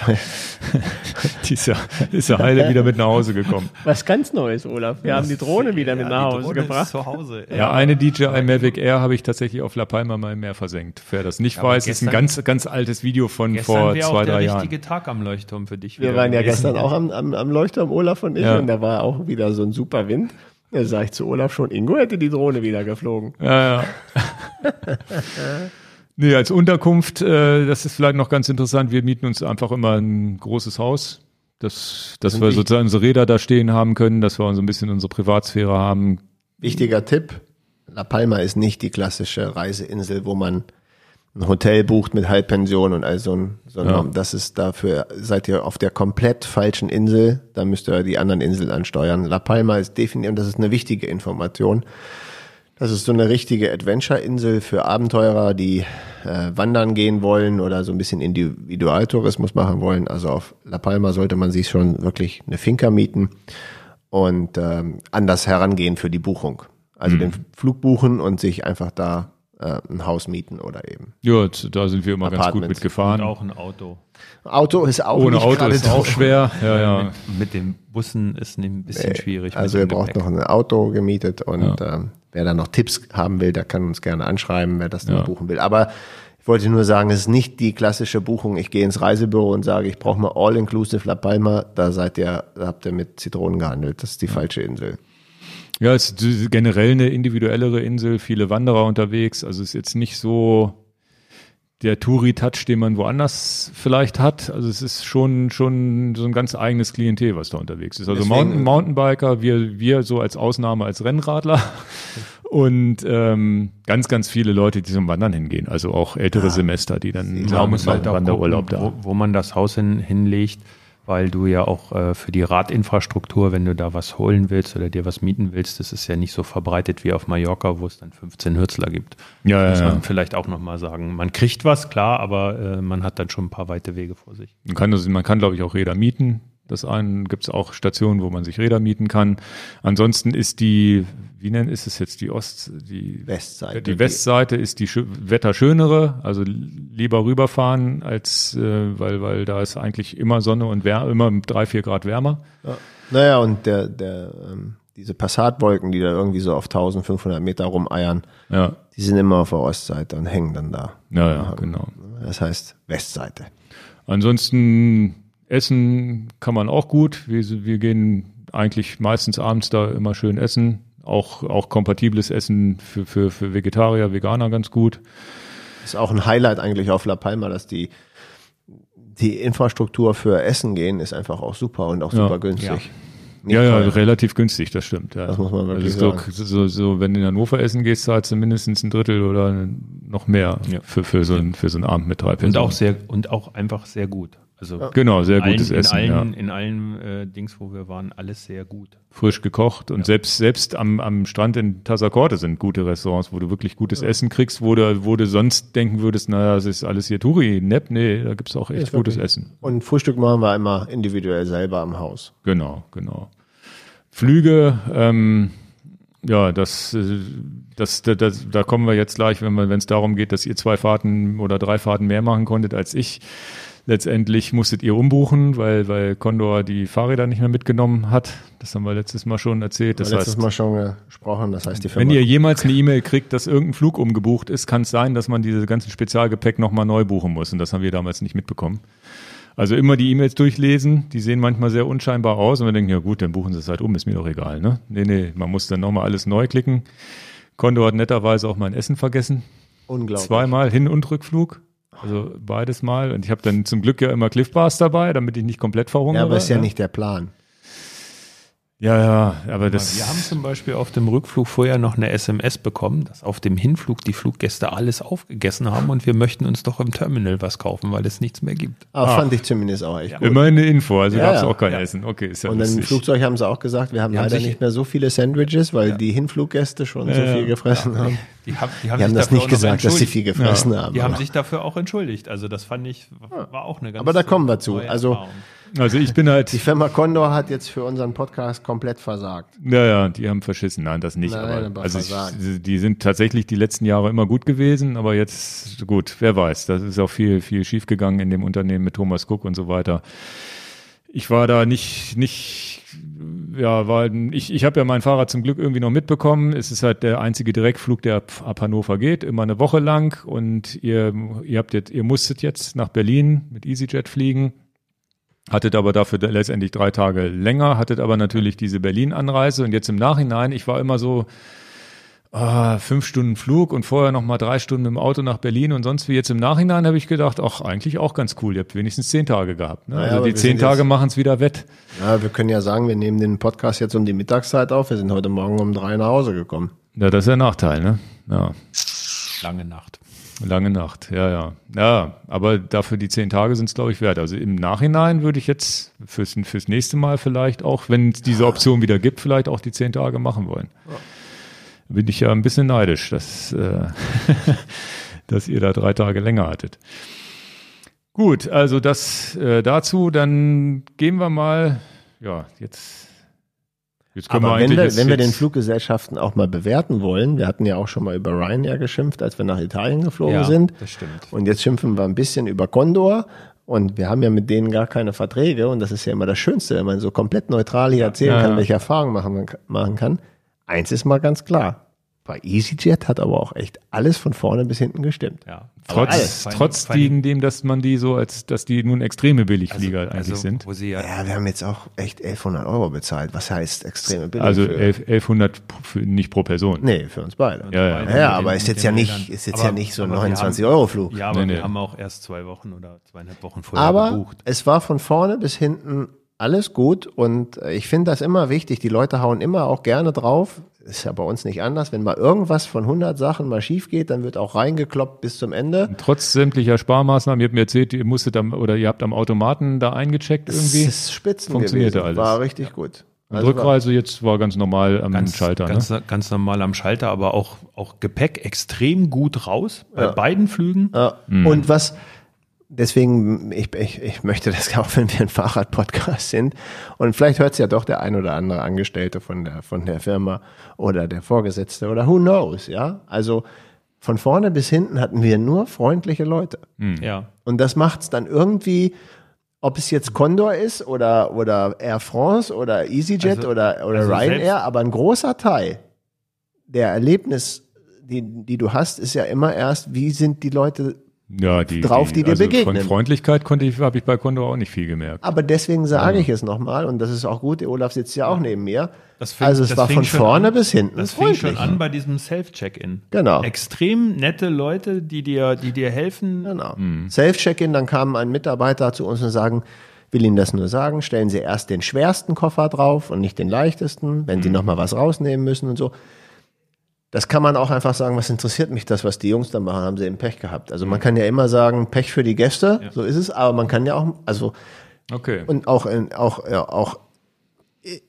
die ist ja, ist ja heile wieder mit nach Hause gekommen. Was ganz Neues, Olaf. Wir haben die Drohne wieder mit nach Hause gebracht. zu Hause. Ja, eine DJI Mavic Air habe ich tatsächlich auf La Palma mal im Meer versenkt. Wer das nicht aber weiß, ist ein gestern- ganz, ganz altes Video von Gestern vor wäre zwei, auch der drei Jahren. richtige Tag am Leuchtturm für dich. Wir waren ja gewesen. gestern auch am, am, am Leuchtturm, Olaf und ich, Ja. und da war auch wieder so ein super Wind. Da sag ich zu Olaf schon, Ingo hätte die Drohne wieder geflogen. Ja, ja. nee, als Unterkunft, äh, das ist vielleicht noch ganz interessant. Wir mieten uns einfach immer ein großes Haus dass, dass sind wir sozusagen unsere Räder da stehen haben können, dass wir so ein bisschen unsere Privatsphäre haben. Wichtiger Tipp, La Palma ist nicht die klassische Reiseinsel, wo man ein Hotel bucht mit Halbpension und all so ein, sondern Ja. das ist dafür, seid ihr auf der komplett falschen Insel, da müsst ihr die anderen Inseln ansteuern. La Palma ist definitiv, und das ist eine wichtige Information, das ist so eine richtige Adventure-Insel für Abenteurer, die äh, wandern gehen wollen oder so ein bisschen Individualtourismus machen wollen. Also auf La Palma sollte man sich schon wirklich eine Finca mieten und ähm, anders herangehen für die Buchung. Also den Flug buchen und sich einfach da äh, ein Haus mieten oder eben. Ja, da sind wir immer ganz gut mitgefahren. Und auch ein Auto. Auto ist auch Ohne nicht Auto ist auch schwer. Ja, ja. Mit, mit den Bussen ist ein bisschen schwierig. Also ihr braucht noch ein Auto gemietet und ähm, wer da noch Tipps haben will, der kann uns gerne anschreiben, wer das Ja. buchen will. Aber ich wollte nur sagen, es ist nicht die klassische Buchung. Ich gehe ins Reisebüro und sage, ich brauche mal All-Inclusive La Palma. Da seid ihr, da habt ihr mit Zitronen gehandelt. Das ist die falsche Insel. Ja, es ist generell eine individuellere Insel, viele Wanderer unterwegs. Also es ist jetzt nicht so der Touri-Touch, den man woanders vielleicht hat. Also es ist schon, schon so ein ganz eigenes Klientel, was da unterwegs ist. Also Deswegen- Mountain, Mountainbiker, wir, wir so als Ausnahme als Rennradler und ähm, ganz, ganz viele Leute, die zum Wandern hingehen. Also auch ältere Semester, die dann Man sagen, muss halt Wanderurlaub gucken, da. wo, wo man das Haus hin, hinlegt, weil du ja auch äh, für die Radinfrastruktur, wenn du da was holen willst oder dir was mieten willst, das ist ja nicht so verbreitet wie auf Mallorca, wo es dann 15 Hürzler gibt. Ja, ja, Muss ja. man vielleicht auch nochmal sagen. Man kriegt was, klar, aber äh, man hat dann schon ein paar weite Wege vor sich. Man kann, das, man kann glaube ich, auch Räder mieten. Das einen gibt es auch Stationen, wo man sich Räder mieten kann. Ansonsten ist die, wie nennt ist es jetzt, die Ost, die Westseite. Die Westseite ist die schö- wetterschönere, also lieber rüberfahren, als äh, weil, weil da ist eigentlich immer Sonne und wär, immer drei, vier Grad wärmer. Ja. Naja, und der, der, ähm, diese Passatwolken, die da irgendwie so auf 1500 Meter rumeiern, Ja, die sind immer auf der Ostseite und hängen dann da. ja, ja, genau. Das heißt Westseite. Ansonsten Essen kann man auch gut. Wir, wir gehen eigentlich meistens abends da immer schön essen. Auch, auch kompatibles Essen für, für, für Vegetarier, Veganer ganz gut. ist auch ein Highlight eigentlich auf La Palma, dass die, die Infrastruktur für Essen gehen ist einfach auch super und auch Ja. super günstig. Nicht ja, ja, teuer. relativ günstig, das stimmt. Ja. Das muss man wirklich also so, so, so, wenn du in Hannover essen gehst, zahlst du mindestens ein Drittel oder noch mehr Ja. für, für, so ein, für so einen Abend mit drei Und Personen. auch sehr und auch einfach sehr gut. Also Genau, sehr allen, gutes in Essen. allen, ja. in allen äh, Dings, wo wir waren, alles sehr gut. Frisch gekocht und selbst, selbst am, am Strand in Tazacorte sind gute Restaurants, wo du wirklich gutes Essen kriegst, wo du, wo du sonst denken würdest, naja, das ist alles hier Touri, Nepp, nee, da gibt's auch echt Ist gutes wirklich. Essen. Und Frühstück machen wir immer individuell selber am Haus. Genau, genau. Flüge, ähm, ja, das, äh, das, das, das, da kommen wir jetzt gleich, wenn es darum geht, dass ihr zwei Fahrten oder drei Fahrten mehr machen konntet als ich. Letztendlich musstet ihr umbuchen, weil, weil Condor die Fahrräder nicht mehr mitgenommen hat. Das haben wir letztes Mal schon erzählt. Das letztes heißt, Mal schon gesprochen, das heißt die wenn Firma. ihr jemals eine E-Mail kriegt, dass irgendein Flug umgebucht ist, kann es sein, dass man diese ganzen Spezialgepäck nochmal neu buchen muss. Und das haben wir damals nicht mitbekommen. Also immer die E-Mails durchlesen, die sehen manchmal sehr unscheinbar aus und wir denken, ja gut, dann buchen sie es halt um, ist mir doch egal. Ne? Nee, nee, man muss dann nochmal alles neu klicken. Condor hat netterweise auch mein Essen vergessen. Unglaublich. Zweimal Hin- und Rückflug. Also beides Mal. Und ich habe dann zum Glück ja immer Cliff Bars dabei, damit ich nicht komplett verhungere. Ja, aber ist ja nicht der Plan. Ja, ja, aber das. Wir haben zum Beispiel auf dem Rückflug vorher noch eine SMS bekommen, dass auf dem Hinflug die Fluggäste alles aufgegessen haben und wir möchten uns doch im Terminal was kaufen, weil es nichts mehr gibt. Aber Ah. fand ich zumindest auch echt gut. Immerhin eine Info, also Ja, gab es ja. auch kein Essen. Okay, ist ja Und dann im lustig. Flugzeug haben sie auch gesagt, wir haben Die haben leider nicht mehr so viele Sandwiches, weil die Hinfluggäste schon so Ja, viel ja. gefressen haben. Die, haben, Die haben sich das dafür nicht gesagt, dass sie viel gefressen haben. Die haben sich dafür auch entschuldigt. Also das fand ich, war auch eine ganz Aber da kommen wir zu. Also- Erfahrung. Also ich bin halt, die Firma Condor hat jetzt für unseren Podcast komplett versagt. ja, ja, die haben verschissen. Nein, das nicht. Nein, aber aber also ich, die sind tatsächlich die letzten Jahre immer gut gewesen, aber jetzt gut, wer weiß. Das ist auch viel, viel schiefgegangen in dem Unternehmen mit Thomas Cook und so weiter. Ich war da nicht, nicht, ja, war, ich, ich habe ja mein Fahrrad zum Glück irgendwie noch mitbekommen. Es ist halt der einzige Direktflug, der ab, ab Hannover geht, immer eine Woche lang. Und ihr, ihr habt jetzt, ihr musstet jetzt nach Berlin mit EasyJet fliegen. Hattet aber dafür letztendlich drei Tage länger, hattet aber natürlich diese Berlin-Anreise und jetzt im Nachhinein, ich war immer so, ah, fünf Stunden Flug und vorher noch mal drei Stunden im Auto nach Berlin und sonst wie jetzt im Nachhinein habe ich gedacht, ach, eigentlich auch ganz cool. Ihr habt wenigstens zehn Tage gehabt. Ne? Naja, also die zehn Tage machen es wieder wett. Ja, wir können ja sagen, wir nehmen den Podcast jetzt um die Mittagszeit auf. Wir sind heute Morgen um drei nach Hause gekommen. Ja, das ist der Nachteil, ne? Ja. Lange Nacht. Lange Nacht, ja, ja. Ja, aber dafür die zehn Tage sind es, glaube ich, wert. Also im Nachhinein würde ich jetzt fürs, fürs nächste Mal vielleicht auch, wenn es diese Option wieder gibt, vielleicht auch die zehn Tage machen wollen. Bin ich ja ein bisschen neidisch, dass, äh, dass ihr da drei Tage länger hattet. Gut, also das äh, dazu, dann gehen wir mal, ja, jetzt, jetzt können Aber wir wenn wir, jetzt, wenn wir den Fluggesellschaften auch mal bewerten wollen, wir hatten ja auch schon mal über Ryanair geschimpft, als wir nach Italien geflogen sind. das stimmt. Und jetzt schimpfen wir ein bisschen über Condor. Und wir haben ja mit denen gar keine Verträge. Und das ist ja immer das Schönste, wenn man so komplett neutral hier erzählen Ja, kann, ja. welche Erfahrungen machen, machen kann. Eins ist mal ganz klar. Bei EasyJet hat aber auch echt alles von vorne bis hinten gestimmt. Ja. trotz, alles. trotz die, dem, dass man die so als, dass die nun extreme Billigflieger eigentlich also, sind. Wo sie ja, Ja, wir haben jetzt auch echt 1100 Euro bezahlt. Was heißt extreme Billig? Also für, 11, 1100 pro- für, nicht pro Person. Nee, für uns beide. Ja, ja. Ja, Mit aber den- ist jetzt ja nicht, ist jetzt Aber- ja nicht so ein aber wir 29 haben- Euro Flug. Ja, aber Nee, nee. wir haben auch erst zwei Wochen oder zweieinhalb Wochen vorher Aber gebucht. es war von vorne bis hinten alles gut und äh, ich finde das immer wichtig. Die Leute hauen immer auch gerne drauf. Ist ja bei uns nicht anders. Wenn mal irgendwas von 100 Sachen mal schief geht, dann wird auch reingekloppt bis zum Ende. Trotz sämtlicher Sparmaßnahmen, ihr habt mir erzählt, ihr musstet am, oder ihr habt am Automaten da eingecheckt irgendwie. Es ist Spitzen Funktionierte gewesen. alles. War richtig gut. Und Also Rückreise jetzt war ganz normal am Ganz, Schalter. ganz, ne? ganz normal am Schalter, aber auch, auch Gepäck extrem gut raus bei Ja. beiden Flügen. Ja. Und was, deswegen, ich, ich, ich möchte das auch, wenn wir ein Fahrradpodcast sind. Und vielleicht hört es ja doch der ein oder andere Angestellte von der, von der Firma oder der Vorgesetzte oder who knows, ja. Also von vorne bis hinten hatten wir nur freundliche Leute. Ja. Und das macht es dann irgendwie, ob es jetzt Condor ist oder, oder Air France oder EasyJet Also- oder, oder also Ryanair, aber ein großer Teil der Erlebnis, die, die du hast, ist ja immer erst, wie sind die Leute Ja, die, drauf, die dir also begegnen. Von Freundlichkeit konnte ich, habe ich bei Condor auch nicht viel gemerkt. Aber deswegen sage ich es nochmal, und das ist auch gut, der Olaf sitzt ja auch neben mir. Das fing- also es das war von schon vorne an- bis hinten Das fing schon an bei diesem Self-Check-In. Genau. Extrem nette Leute, die dir, die dir helfen. Genau. Hm. Self-Check-In, dann kam ein Mitarbeiter zu uns und sagen, will Ihnen das nur sagen, stellen Sie erst den schwersten Koffer drauf und nicht den leichtesten, wenn Hm. Sie noch mal was rausnehmen müssen und so. Das kann man auch einfach sagen, was interessiert mich das, was die Jungs da machen, haben sie eben Pech gehabt. Also man kann ja immer sagen, Pech für die Gäste, so ist es, aber man kann ja auch, also Okay. Und auch, in, auch, ja, auch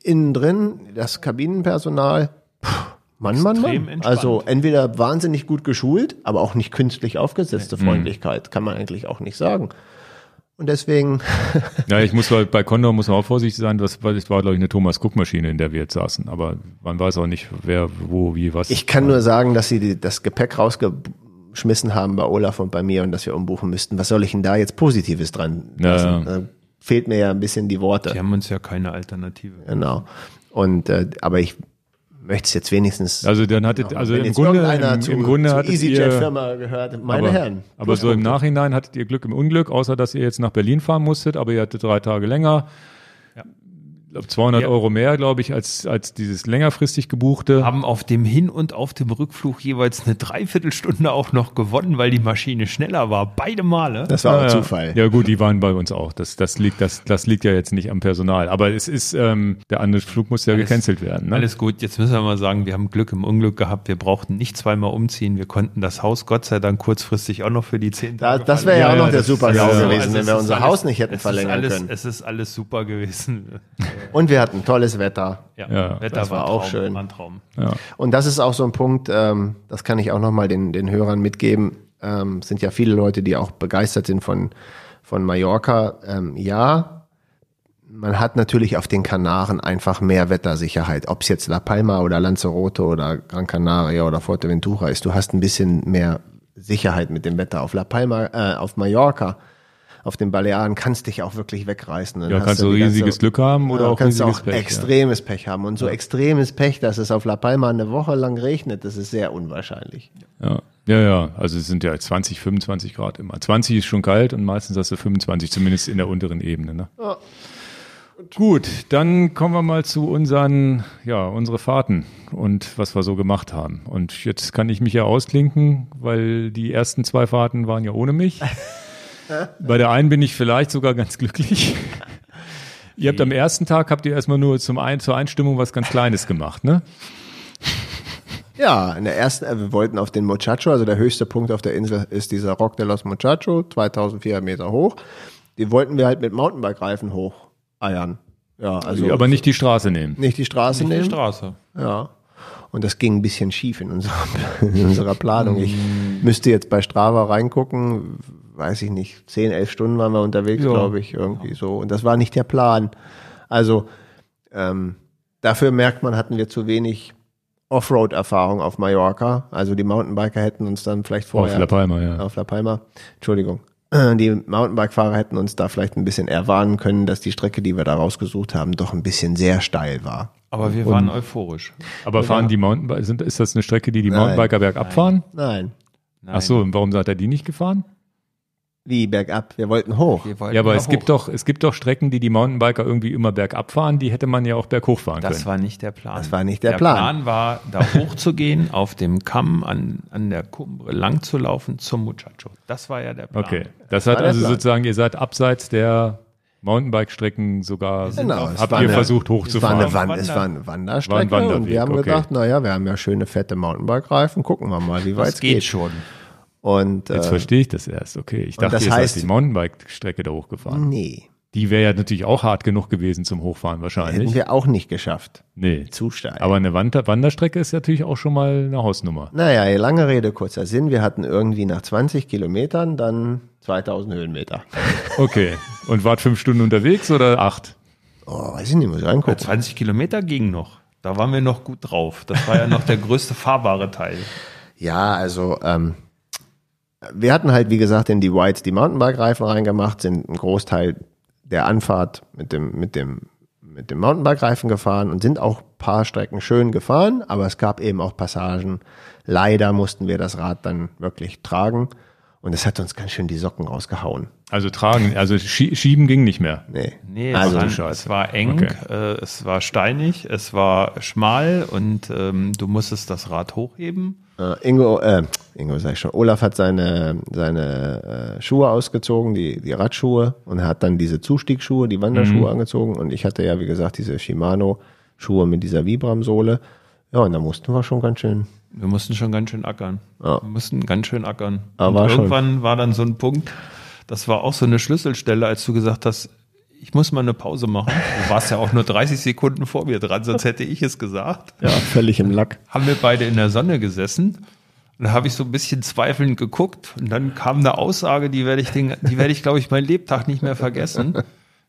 innen drin, das Kabinenpersonal, puh, Mann, Mann, Mann. entspannt. Also entweder wahnsinnig gut geschult, aber auch nicht künstlich aufgesetzte Freundlichkeit, kann man eigentlich auch nicht sagen. Und deswegen, Ja, ich muss halt, bei Condor muss man auch vorsichtig sein, das war, das war glaube ich, eine Thomas-Cook-Maschine, in der wir jetzt saßen. Aber man weiß auch nicht, wer, wo, wie, was. ich kann nur sagen, dass sie die, das Gepäck rausgeschmissen haben bei Olaf und bei mir und dass wir umbuchen müssten. Was soll ich denn da jetzt Positives dran Ja, lassen? ja. Da fehlt mir ja ein bisschen die Worte. Die haben uns ja keine Alternative. Genau. Und, äh, aber ich möchte es jetzt wenigstens also dann hattet, also im Grunde, im, zu, im Grunde hattet ihr, EasyJet-Firma gehört, meine aber, Herren. aber so im. Nachhinein hattet ihr Glück im Unglück, außer dass ihr jetzt nach Berlin fahren musstet, aber ihr hattet drei Tage länger. Ich glaub, 200 Ja. Euro mehr, glaube ich, als, als dieses längerfristig gebuchte. Haben auf dem Hin- und auf dem Rückflug jeweils eine Dreiviertelstunde auch noch gewonnen, weil die Maschine schneller war. Beide Male. Das war auch ja, Zufall. Ja gut, die waren bei uns auch. Das, das, liegt, das, das liegt ja jetzt nicht am Personal. Aber es ist, ähm, der andere Flug muss ja Alles- gecancelt werden. Ne? Alles gut, jetzt müssen wir mal sagen, wir haben Glück im Unglück gehabt. Wir brauchten nicht zweimal umziehen. Wir konnten das Haus Gott sei Dank kurzfristig auch noch für die zehn Da, Tage das wäre ja, Ja, auch ja, noch der super ja, GAU gewesen, Also wenn wir unser alles- Haus nicht hätten verlängern alles, können. Es ist alles super gewesen. Und wir hatten tolles Wetter. Ja, Ja, Wetter das war auch Traum, schön. war ein Traum. Ja. Und das ist auch so ein Punkt, ähm, das kann ich auch nochmal den, den Hörern mitgeben. Ähm, es sind ja viele Leute, die auch begeistert sind von, von Mallorca. Ähm, ja, man hat natürlich auf den Kanaren einfach mehr Wettersicherheit. Ob es jetzt La Palma oder Lanzarote oder Gran Canaria oder Fuerteventura ist, du hast ein bisschen mehr Sicherheit mit dem Wetter. Auf La Palma, äh, auf Mallorca, auf den Balearen kannst dich auch wirklich wegreißen. Dann Ja, kannst du die ganze- riesiges Glück haben oder ja, auch kannst du riesiges auch Pech. ja. extremes Pech haben. Und so extremes Pech, dass es auf La Palma eine Woche lang regnet, das ist sehr unwahrscheinlich. Ja. ja, ja, also es sind ja 20, 25 Grad immer. 20 ist schon kalt und meistens hast du 25, zumindest in der unteren Ebene. Ne? Gut, dann kommen wir mal zu unseren, ja, unsere Fahrten und was wir so gemacht haben. Und jetzt kann ich mich ja ausklinken, weil die ersten zwei Fahrten waren ja ohne mich. Bei der einen bin ich vielleicht sogar ganz glücklich. Ihr habt am ersten Tag habt ihr erstmal nur zum ein, zur Einstimmung was ganz Kleines gemacht, ne? Ja, in der ersten, äh, wir wollten auf den Muchacho, also der höchste Punkt auf der Insel ist dieser Rock de los Muchacho, 2400 Meter hoch. Die wollten wir halt mit Mountainbike-Reifen hoch eiern. Ja, also Aber nicht die Straße nehmen. nicht die Straße Die nehmen. Straße. Ja. Und das ging ein bisschen schief in unserer, in unserer Planung. Ich müsste jetzt bei Strava reingucken, weiß ich nicht, 10, 11 Stunden waren wir unterwegs, Ja. glaube ich, irgendwie so. Und das war nicht der Plan. Also ähm, dafür merkt man, hatten wir zu wenig Offroad-Erfahrung auf Mallorca. Also die Mountainbiker hätten uns dann vielleicht vorher Auf La Palma, ja. auf La Palma, Entschuldigung. Die Mountainbike-Fahrer hätten uns da vielleicht ein bisschen erwarnen können, dass die Strecke, die wir da rausgesucht haben, doch ein bisschen sehr steil war. Aber wir waren euphorisch. Aber fahren die Mountainbiker, sind, ist das eine Strecke, die die Nein. Mountainbiker bergab fahren? Nein. Ach so, und warum seid ihr die nicht gefahren? Wie bergab? Wir wollten hoch. Wir wollten Ja, aber es gibt hoch. doch, es gibt doch Strecken, die die Mountainbiker irgendwie immer bergab fahren, die hätte man ja auch berghoch fahren Das können. war nicht der Plan. Das war nicht der der Plan. Plan war, da hochzugehen, auf dem Kamm an, an der Kumbre lang zu laufen zum Muchacho. Das war ja der Plan. Okay, das hat war der also sozusagen, ihr seid abseits der Mountainbike-Strecken sogar, Genau, habt ihr eine- versucht Es war hochzufahren. eine, Wand, es war eine Wanderstrecke War ein und wir haben okay. gedacht, naja, wir haben ja schöne fette Mountainbike-Reifen, gucken wir mal, wie weit Das es geht geht. schon. Und Jetzt äh, verstehe ich das erst, okay. Ich dachte, das ihr heißt- seid die Mountainbike-Strecke da hochgefahren. nee, Die wäre ja natürlich auch hart genug gewesen zum Hochfahren hätten wahrscheinlich. wir auch nicht geschafft. Nee. Zu steil. Aber eine Wander Wanderstrecke ist natürlich auch schon mal eine Hausnummer. naja, lange Rede, kurzer Sinn. Wir hatten irgendwie nach 20 Kilometern dann 2000 Höhenmeter. Okay. Und wart fünf Stunden unterwegs oder acht? Oh, weiß ich nicht, muss ich reingucken. 20 Kilometer ging noch. Da waren wir noch gut drauf. Das war ja noch der größte fahrbare Teil. Ja, also ähm, wir hatten halt, wie gesagt, in die Whites die Mountainbike-Reifen reingemacht, sind einen Großteil der Anfahrt mit dem, mit dem, mit dem Mountainbike-Reifen gefahren und sind auch ein paar Strecken schön gefahren, aber es gab eben auch Passagen. Leider mussten wir das Rad dann wirklich tragen und es hat uns ganz schön die Socken rausgehauen. Also tragen, also schie schieben ging nicht mehr. Nee. Nee, Also, es, war, es war eng, Okay. äh, es war steinig, es war schmal und ähm, du musstest das Rad hochheben. Äh, Ingo, äh, Ingo sag ich schon, Olaf hat seine, seine äh, Schuhe ausgezogen, die, die Radschuhe und hat dann diese Zustiegsschuhe, die Wanderschuhe angezogen und ich hatte ja, wie gesagt, diese Shimano-Schuhe mit dieser Vibram-Sohle. Ja, und da mussten wir schon ganz schön. Wir mussten schon ganz schön ackern. Ja. Wir mussten ganz schön ackern. Aber und war schon- irgendwann war dann so ein Punkt, das war auch so eine Schlüsselstelle, als du gesagt hast, ich muss mal eine Pause machen. Du warst ja auch nur 30 Sekunden vor mir dran, sonst hätte ich es gesagt. Ja, völlig im Lack. Haben wir beide in der Sonne gesessen. Und da habe ich so ein bisschen zweifelnd geguckt und dann kam eine Aussage, die werde ich, den, die werde ich, glaube ich, mein Lebtag nicht mehr vergessen.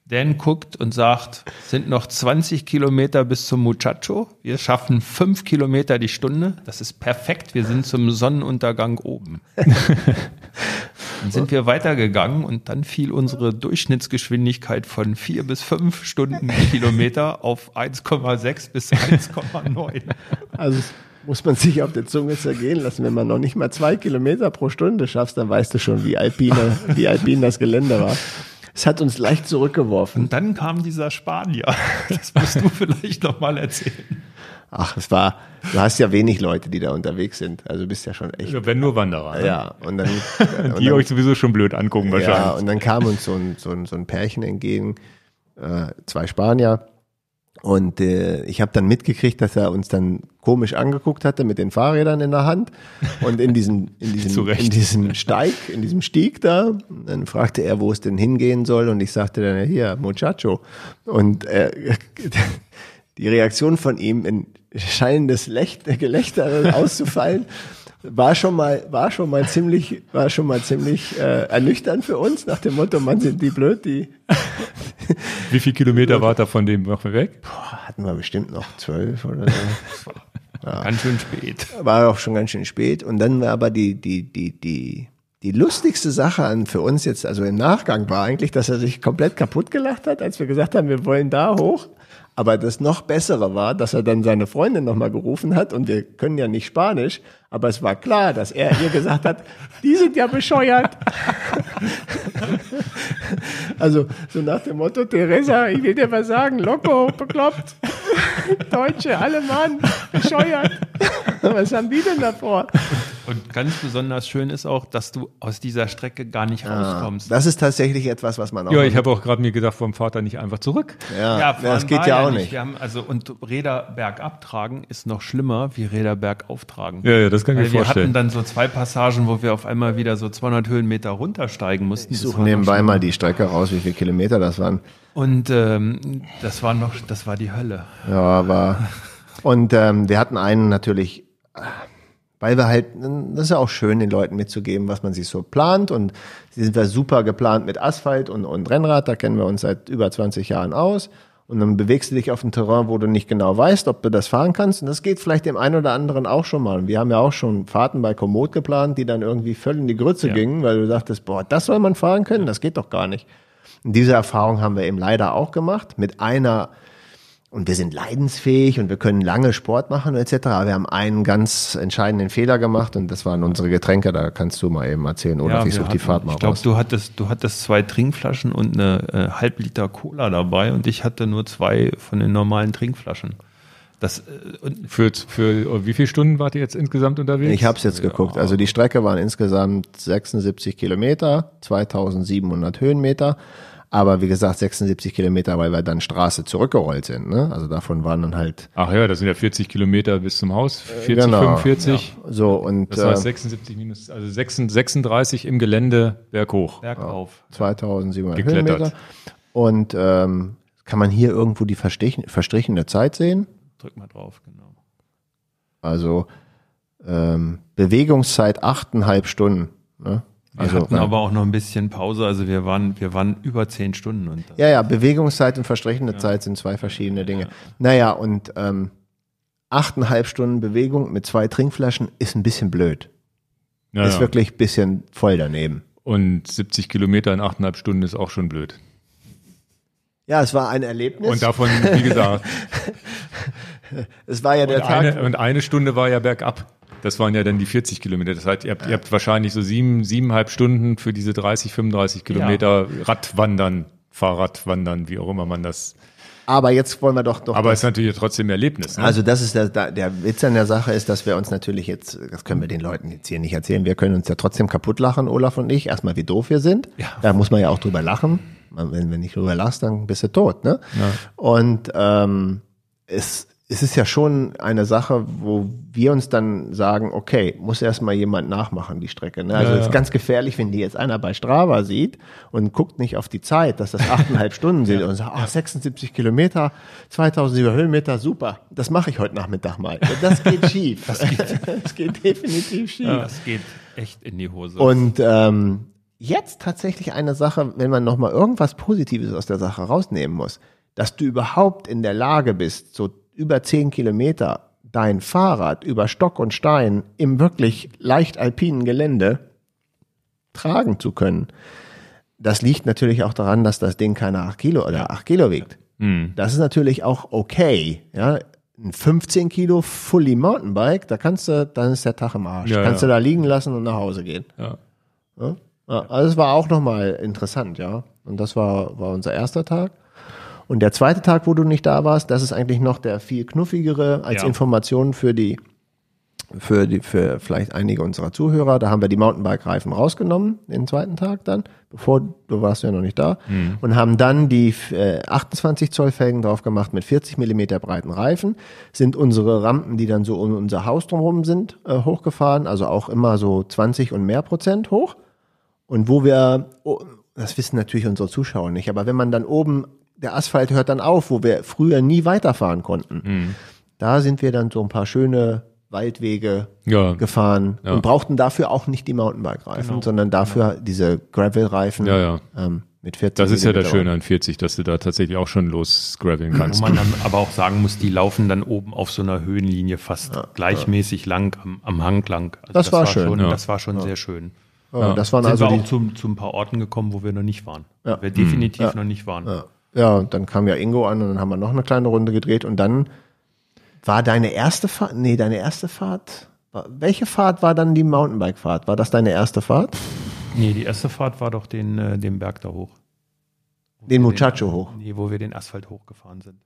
Dan guckt und sagt, sind noch 20 Kilometer bis zum Muchacho. Wir schaffen fünf Kilometer die Stunde. Das ist perfekt. Wir sind zum Sonnenuntergang oben. Dann sind wir weitergegangen und dann fiel unsere Durchschnittsgeschwindigkeit von vier bis fünf Stunden die Kilometer auf 1,6 bis 1,9. Also muss man sich auf der Zunge zergehen lassen. Wenn man noch nicht mal zwei Kilometer pro Stunde schaffst, dann weißt du schon, wie alpine, wie alpin das Gelände war. Es hat uns leicht zurückgeworfen. Und dann kam dieser Spanier. Das musst du vielleicht noch mal erzählen. Ach, es war, du hast ja wenig Leute, die da unterwegs sind. Also du bist ja schon echt. Ja, Wenn nur Wanderer. ne? Ja, und dann, und Die dann euch sowieso schon blöd angucken Ja, wahrscheinlich. und dann kam uns so ein, so ein, so ein Pärchen entgegen, äh, zwei Spanier. Und äh, ich habe dann mitgekriegt, dass er uns dann komisch angeguckt hatte mit den Fahrrädern in der Hand und in diesem, in diesem, in diesem Steig, in diesem Stieg da. Dann fragte er, wo es denn hingehen soll und ich sagte dann, ja, hier, Muchacho. Und äh, die Reaktion von ihm in scheinendes Gelächter auszufallen, war schon mal, war schon mal ziemlich, war schon mal ziemlich äh, ernüchternd für uns, nach dem Motto, man sind die blöd, die Wie viel Kilometer wart ihr von dem noch weg? hatten wir bestimmt noch zwölf oder so. Ganz schön spät. War auch schon ganz schön spät. Und dann war aber die, die, die, die, die lustigste Sache an für uns jetzt, also im Nachgang war eigentlich, dass er sich komplett kaputt gelacht hat, als wir gesagt haben, wir wollen da hoch. Aber das noch Bessere war, dass er dann seine Freundin nochmal gerufen hat und wir können ja nicht Spanisch, aber es war klar, dass er ihr gesagt hat, die sind ja bescheuert. Also so nach dem Motto, Teresa, ich will dir was sagen, Loco, bekloppt. Deutsche, alle Mann, bescheuert. Was haben die denn davor? Und ganz besonders schön ist auch, dass du aus dieser Strecke gar nicht rauskommst. Das ist tatsächlich etwas, was man auch. Ja, ich habe auch gerade mir gedacht, warum fahrt er nicht einfach zurück? ja, fahren das geht ja auch nicht. Wir haben also und Räder bergab tragen ist noch schlimmer wie Räder bergauf tragen. Ja, ja, das kann ich Weil mir wir hatten vorstellen. dann so zwei Passagen, wo wir auf einmal wieder so 200 Höhenmeter runtersteigen mussten. Ich suche nebenbei mal die Strecke raus, wie viele Kilometer das waren. Und ähm, das war noch, das war die Hölle. Ja, aber und ähm, wir hatten einen natürlich, äh, weil wir halt, das ist ja auch schön, den Leuten mitzugeben, was man sich so plant. Und sie sind wir super geplant mit Asphalt und, und Rennrad, da kennen wir uns seit über 20 Jahren aus. Und dann bewegst du dich auf ein Terrain, wo du nicht genau weißt, ob du das fahren kannst. Und das geht vielleicht dem einen oder anderen auch schon mal. Und wir haben ja auch schon Fahrten bei Komoot geplant, die dann irgendwie völlig in die Grütze gingen, weil du dachtest, boah, das soll man fahren können, das geht doch gar nicht. Und diese Erfahrung haben wir eben leider auch gemacht mit einer und wir sind leidensfähig und wir können lange Sport machen etc. Aber wir haben einen ganz entscheidenden Fehler gemacht und das waren unsere Getränke. Da kannst du mal eben erzählen, oder? ich wir suche die Fahrt mal Ich glaube, raus. du hattest, du hattest zwei Trinkflaschen und eine äh, halb Liter Cola dabei und ich hatte nur zwei von den normalen Trinkflaschen. Das, äh, und Für, für wie viele Stunden wart ihr jetzt insgesamt unterwegs? Ich habe es jetzt geguckt. Also die Strecke waren insgesamt 76 Kilometer, 2700 Höhenmeter. Aber wie gesagt, 76 Kilometer, weil wir dann Straße zurückgerollt sind. Ne? Also davon waren dann halt Ach ja, das sind ja 40 Kilometer bis zum Haus. 40, genau. 45. so und Das heißt äh, 76 minus, also 36 36 im Gelände berghoch. bergauf. 2700 Geklettert. Höhenmeter. Und ähm, kann man hier irgendwo die verstrichen, verstrichene Zeit sehen? Drück mal drauf, genau. Also ähm, Bewegungszeit achteinhalb Stunden. Ne? Wir Also, hatten äh, aber auch noch ein bisschen Pause, also wir waren, wir waren über zehn Stunden und Ja, ja, Bewegungszeit und verstrichene Zeit sind zwei verschiedene Dinge. Naja, und ähm, achteinhalb Stunden Bewegung mit zwei Trinkflaschen ist ein bisschen blöd. Ja, ist ja. wirklich ein bisschen voll daneben. Und 70 Kilometer in 8,5 Stunden ist auch schon blöd. Ja, es war ein Erlebnis. Und davon, wie gesagt, es war ja der und Tag. eine, und eine Stunde war ja bergab. Das waren ja dann die 40 Kilometer. Das heißt, ihr habt, ihr habt wahrscheinlich so sieben, siebeneinhalb Stunden für diese 30, 35 Kilometer Radwandern, Fahrradwandern, wie auch immer man das. aber jetzt wollen wir doch doch. Aber es ist natürlich trotzdem Erlebnis. Ne? also das ist der, der Witz an der Sache ist, dass wir uns natürlich jetzt, das können wir den Leuten jetzt hier nicht erzählen, wir können uns ja trotzdem kaputt lachen, Olaf und ich. Erstmal, wie doof wir sind. Ja. Da muss man ja auch drüber lachen. Wenn du nicht drüber lachst, dann bist du tot. Ne? Und ähm, es, es ist ja schon eine Sache, wo wir uns dann sagen, okay, muss erstmal jemand nachmachen, die Strecke. Ne? Also Ja, es ja. ist ganz gefährlich, wenn die jetzt einer bei Strava sieht und guckt nicht auf die Zeit, dass das achteinhalb Stunden sind und sagt, ah, 76 Kilometer, 2700 Höhenmeter, super, das mache ich heute Nachmittag mal. Das geht schief. Das geht, das geht definitiv schief. das geht echt in die Hose. Und ähm, jetzt tatsächlich eine Sache, wenn man nochmal irgendwas Positives aus der Sache rausnehmen muss, dass du überhaupt in der Lage bist, so über zehn Kilometer dein Fahrrad über Stock und Stein im wirklich leicht alpinen Gelände tragen zu können. Das liegt natürlich auch daran, dass das Ding keine acht Kilo oder acht Kilo wiegt. Hm. Das ist natürlich auch okay. Ja, ein 15 Kilo Fully Mountainbike, da kannst du, dann ist der Tag im Arsch. Ja, kannst ja. du da liegen lassen und nach Hause gehen. Ja, ja, also es war auch nochmal interessant, ja. Und das war, war unser erster Tag. Und der zweite Tag, wo du nicht da warst, das ist eigentlich noch der viel knuffigere als Ja. Information für die, für die, für vielleicht einige unserer Zuhörer. Da haben wir die Mountainbike-Reifen rausgenommen, den zweiten Tag dann, bevor du warst ja noch nicht da, und haben dann die äh, 28 Zoll Felgen drauf gemacht mit 40 Millimeter breiten Reifen, sind unsere Rampen, die dann so um unser Haus drumherum sind, äh, hochgefahren, also auch immer so 20 und mehr Prozent hoch. Und wo wir, oh, das wissen natürlich unsere Zuschauer nicht, aber wenn man dann oben, der Asphalt hört dann auf, wo wir früher nie weiterfahren konnten. Da sind wir dann so ein paar schöne Waldwege Ja. gefahren Ja. und brauchten dafür auch nicht die Mountainbike-Reifen, Genau. sondern dafür diese Gravel-Reifen Ja, ja. Ähm, mit 40 Das ist ja das. Schöne an 40, dass du da tatsächlich auch schon losgraveln Wo kannst. man dann aber auch sagen muss, die laufen dann oben auf so einer Höhenlinie fast gleichmäßig lang am, am Hang lang. Also Das war schön, Schon, ja. Das war schon sehr schön. Ja, das waren Sind also wir die, auch zu, zu ein paar Orten gekommen, wo wir noch nicht waren. Ja. Wo wir definitiv noch nicht waren. Ja. dann kam ja Ingo an und dann haben wir noch eine kleine Runde gedreht und dann war deine erste Fahrt, nee, deine erste Fahrt, welche Fahrt war dann die Mountainbike-Fahrt? War das deine erste Fahrt? Nee, die erste Fahrt war doch den, äh, den Berg da hoch. Den Muchacho hoch. Nee, wo wir den Asphalt hochgefahren sind.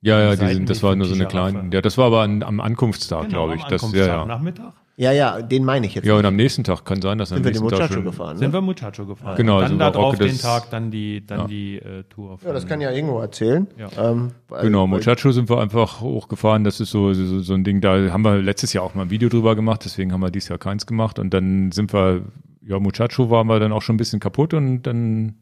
Ja, ja, die sind, das war nur so eine kleine. Ja, das war aber an, am Ankunftstag, glaube ich. am Das, ja, Ankunftstag, ja. Nachmittag. Ja, ja, den meine ich jetzt. ja, und am nächsten Tag kann sein, dass am sind wir den nächsten Tag Muchacho schon, gefahren. Sind Ne? wir Muchacho gefahren. Genau, Und dann sind da wir drauf den Tag dann die, dann Ja. die äh, Tour. Ja, das kann ja Ingo erzählen. Ja. Ähm, Genau, Muchacho sind wir einfach hochgefahren. Das ist so, so, so ein Ding, da haben wir letztes Jahr auch mal ein Video drüber gemacht, deswegen haben wir dieses Jahr keins gemacht. Und dann sind wir, ja, Muchacho waren wir dann auch schon ein bisschen kaputt und dann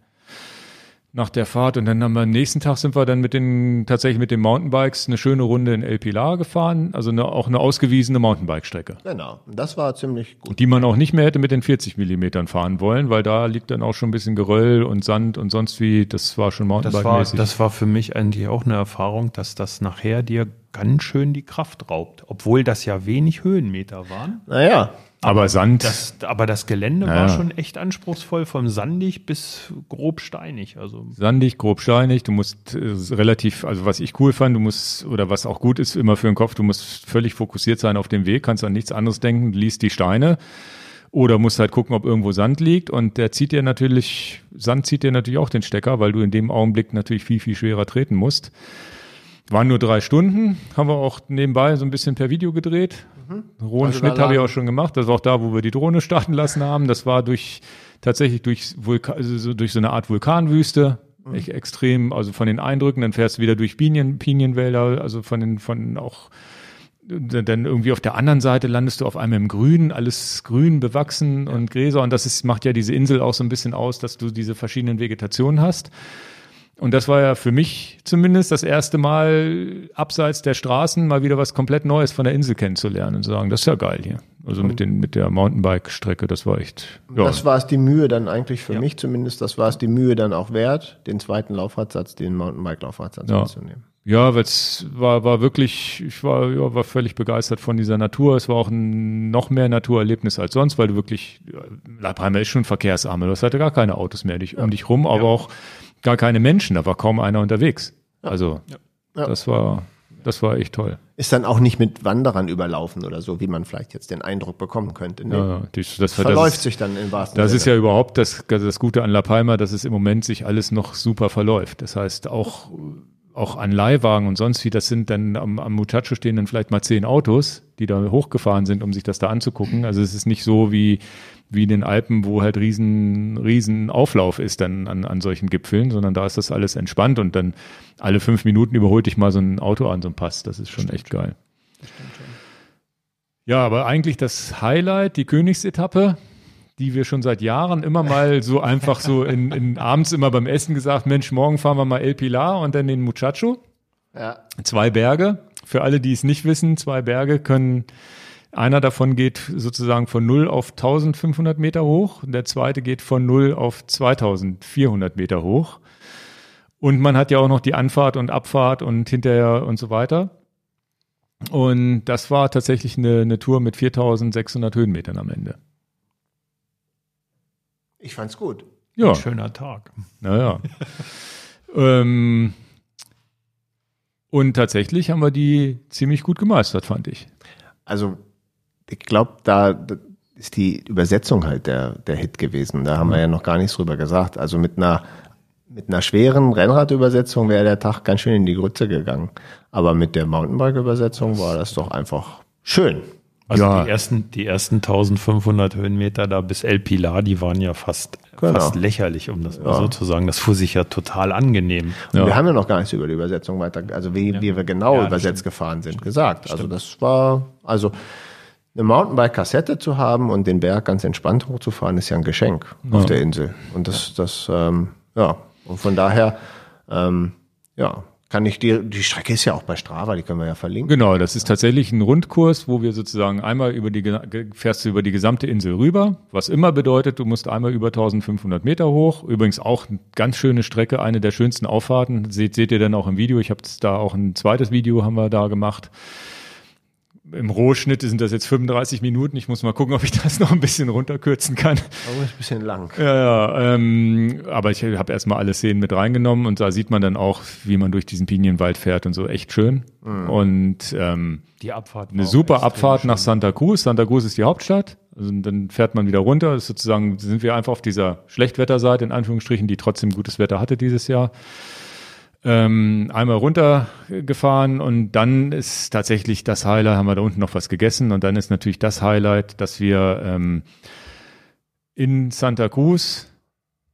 nach der Fahrt und dann haben wir am nächsten Tag sind wir dann mit den, tatsächlich mit den Mountainbikes eine schöne Runde in El Pilar gefahren, also eine, auch eine ausgewiesene Mountainbike-Strecke. Genau, das war ziemlich gut. Die man auch nicht mehr hätte mit den 40 Millimetern fahren wollen, weil da liegt dann auch schon ein bisschen Geröll und Sand und sonst wie, das war schon Das war, Mountainbike-mäßig. das war für mich eigentlich auch eine Erfahrung, dass das nachher dir ganz schön die Kraft raubt. Obwohl das ja wenig Höhenmeter waren. Naja, Aber Sand, Das, aber das Gelände Ja, war schon echt anspruchsvoll, vom sandig bis grob steinig. Also sandig, grob steinig. Du musst äh, relativ, also was ich cool fand, du musst, oder was auch gut ist immer für den Kopf, du musst völlig fokussiert sein auf dem Weg, kannst an nichts anderes denken, liest die Steine. Oder musst halt gucken, ob irgendwo Sand liegt. Und der zieht dir natürlich, Sand zieht dir natürlich auch den Stecker, weil du in dem Augenblick natürlich viel, viel schwerer treten musst. Waren nur drei Stunden, haben wir auch nebenbei so ein bisschen per Video gedreht. Einen rohen Also Schnitt habe ich auch schon gemacht. Das war auch da, wo wir die Drohne starten lassen haben. Das war durch tatsächlich durch Vulkan, also so durch so eine Art Vulkanwüste. Echt extrem, also von den Eindrücken, dann fährst du wieder durch Pinien, Pinienwälder, also von den, von auch dann irgendwie auf der anderen Seite landest du auf einmal im Grün, alles grün bewachsen und Gräser und das ist, macht ja diese Insel auch so ein bisschen aus, dass du diese verschiedenen Vegetationen hast. Und das war ja für mich zumindest das erste Mal abseits der Straßen mal wieder was komplett Neues von der Insel kennenzulernen und zu sagen, das ist ja geil hier. Also mit den, mit der Mountainbike-Strecke, das war echt, ja. das war es die Mühe dann eigentlich für mich zumindest, das war es die Mühe dann auch wert, den zweiten Laufradsatz, den Mountainbike-Laufradsatz Ja. mitzunehmen. Ja, weil es war, war wirklich, ich war, ja, war völlig begeistert von dieser Natur. Es war auch ein noch mehr Naturerlebnis als sonst, weil du wirklich, ja, Palma ist schon verkehrsarm. Du hast halt gar keine Autos mehr dich, um dich rum, aber auch gar keine Menschen. Da war kaum einer unterwegs. Also, Ja. das war, das war echt toll. Ist dann auch nicht mit Wanderern überlaufen oder so, wie man vielleicht jetzt den Eindruck bekommen könnte. Nee. Ja, ja, die, das, das, Verläuft ist, sich dann im wahrsten das ist Sinne. ja überhaupt das, das Gute an La Palma, dass es im Moment sich alles noch super verläuft. Das heißt, auch, auch an Leihwagen und sonst wie, das sind dann am, am Muchacho stehen dann vielleicht mal zehn Autos, die da hochgefahren sind, um sich das da anzugucken. Also es ist nicht so wie, wie in den Alpen, wo halt riesen, riesen Auflauf ist dann an, an solchen Gipfeln, sondern da ist das alles entspannt und dann alle fünf Minuten überholt dich mal so ein Auto an so einem Pass. Das ist schon echt geil. Ja, aber eigentlich das Highlight, die Königsetappe, die wir schon seit Jahren immer mal so einfach so in, in abends immer beim Essen gesagt, Mensch, morgen fahren wir mal El Pilar und dann den Muchacho. Ja. Zwei Berge. Für alle, die es nicht wissen, zwei Berge können, einer davon geht sozusagen von 0 auf 1500 Meter hoch, und der zweite geht von 0 auf 2400 Meter hoch. Und man hat ja auch noch die Anfahrt und Abfahrt und hinterher und so weiter. Und das war tatsächlich eine, eine Tour mit 4600 Höhenmetern am Ende. Ich fand's gut. Ja, ein schöner Tag. naja. ähm, und tatsächlich haben wir die ziemlich gut gemeistert, fand ich. Also ich glaube, da da ist die Übersetzung halt der, der Hit gewesen. Da haben wir ja noch gar nichts drüber gesagt. Also mit einer mit einer schweren Rennradübersetzung wäre der Tag ganz schön in die Grütze gegangen. Aber mit der Mountainbike-Übersetzung war das doch einfach schön. Also Ja. die ersten, die ersten 1500 Höhenmeter da bis El Pilar, die waren ja fast, Genau. fast lächerlich, um das mal so zu sagen. Das fuhr sich ja total angenehm. Ja. wir haben ja noch gar nichts über die Übersetzung weiter, also wie, wie wir genau Ja, übersetzt gefahren sind, gesagt. Also das war, also eine Mountainbike-Kassette zu haben und den Berg ganz entspannt hochzufahren, ist ja ein Geschenk auf der Insel. Und das, das, ähm, ja, und von daher, ähm, ja, kann ich dir, die Strecke ist ja auch bei Strava, die können wir ja verlinken. Genau, das ist tatsächlich ein Rundkurs, wo wir sozusagen einmal über die, fährst du über die gesamte Insel rüber, was immer bedeutet, du musst einmal über 1500 Meter hoch. Übrigens auch eine ganz schöne Strecke, eine der schönsten Auffahrten. Seht, seht ihr dann auch im Video. Ich habe da auch ein zweites Video haben wir da gemacht. Im Rohschnitt sind das jetzt 35 Minuten. Ich muss mal gucken, ob ich das noch ein bisschen runterkürzen kann. Aber ist ein bisschen lang. Ja, ja ähm, aber ich habe erstmal alle Szenen mit reingenommen und da sieht man dann auch, wie man durch diesen Pinienwald fährt und so echt schön. Und ähm, Die Abfahrt eine super Abfahrt schön. nach Santa Cruz. Santa Cruz ist die Hauptstadt. Also dann fährt man wieder runter. Sozusagen sind wir einfach auf dieser Schlechtwetterseite, in Anführungsstrichen, die trotzdem gutes Wetter hatte dieses Jahr. Ähm, einmal runtergefahren und dann ist tatsächlich das Highlight, haben wir da unten noch was gegessen und dann ist natürlich das Highlight, dass wir ähm, in Santa Cruz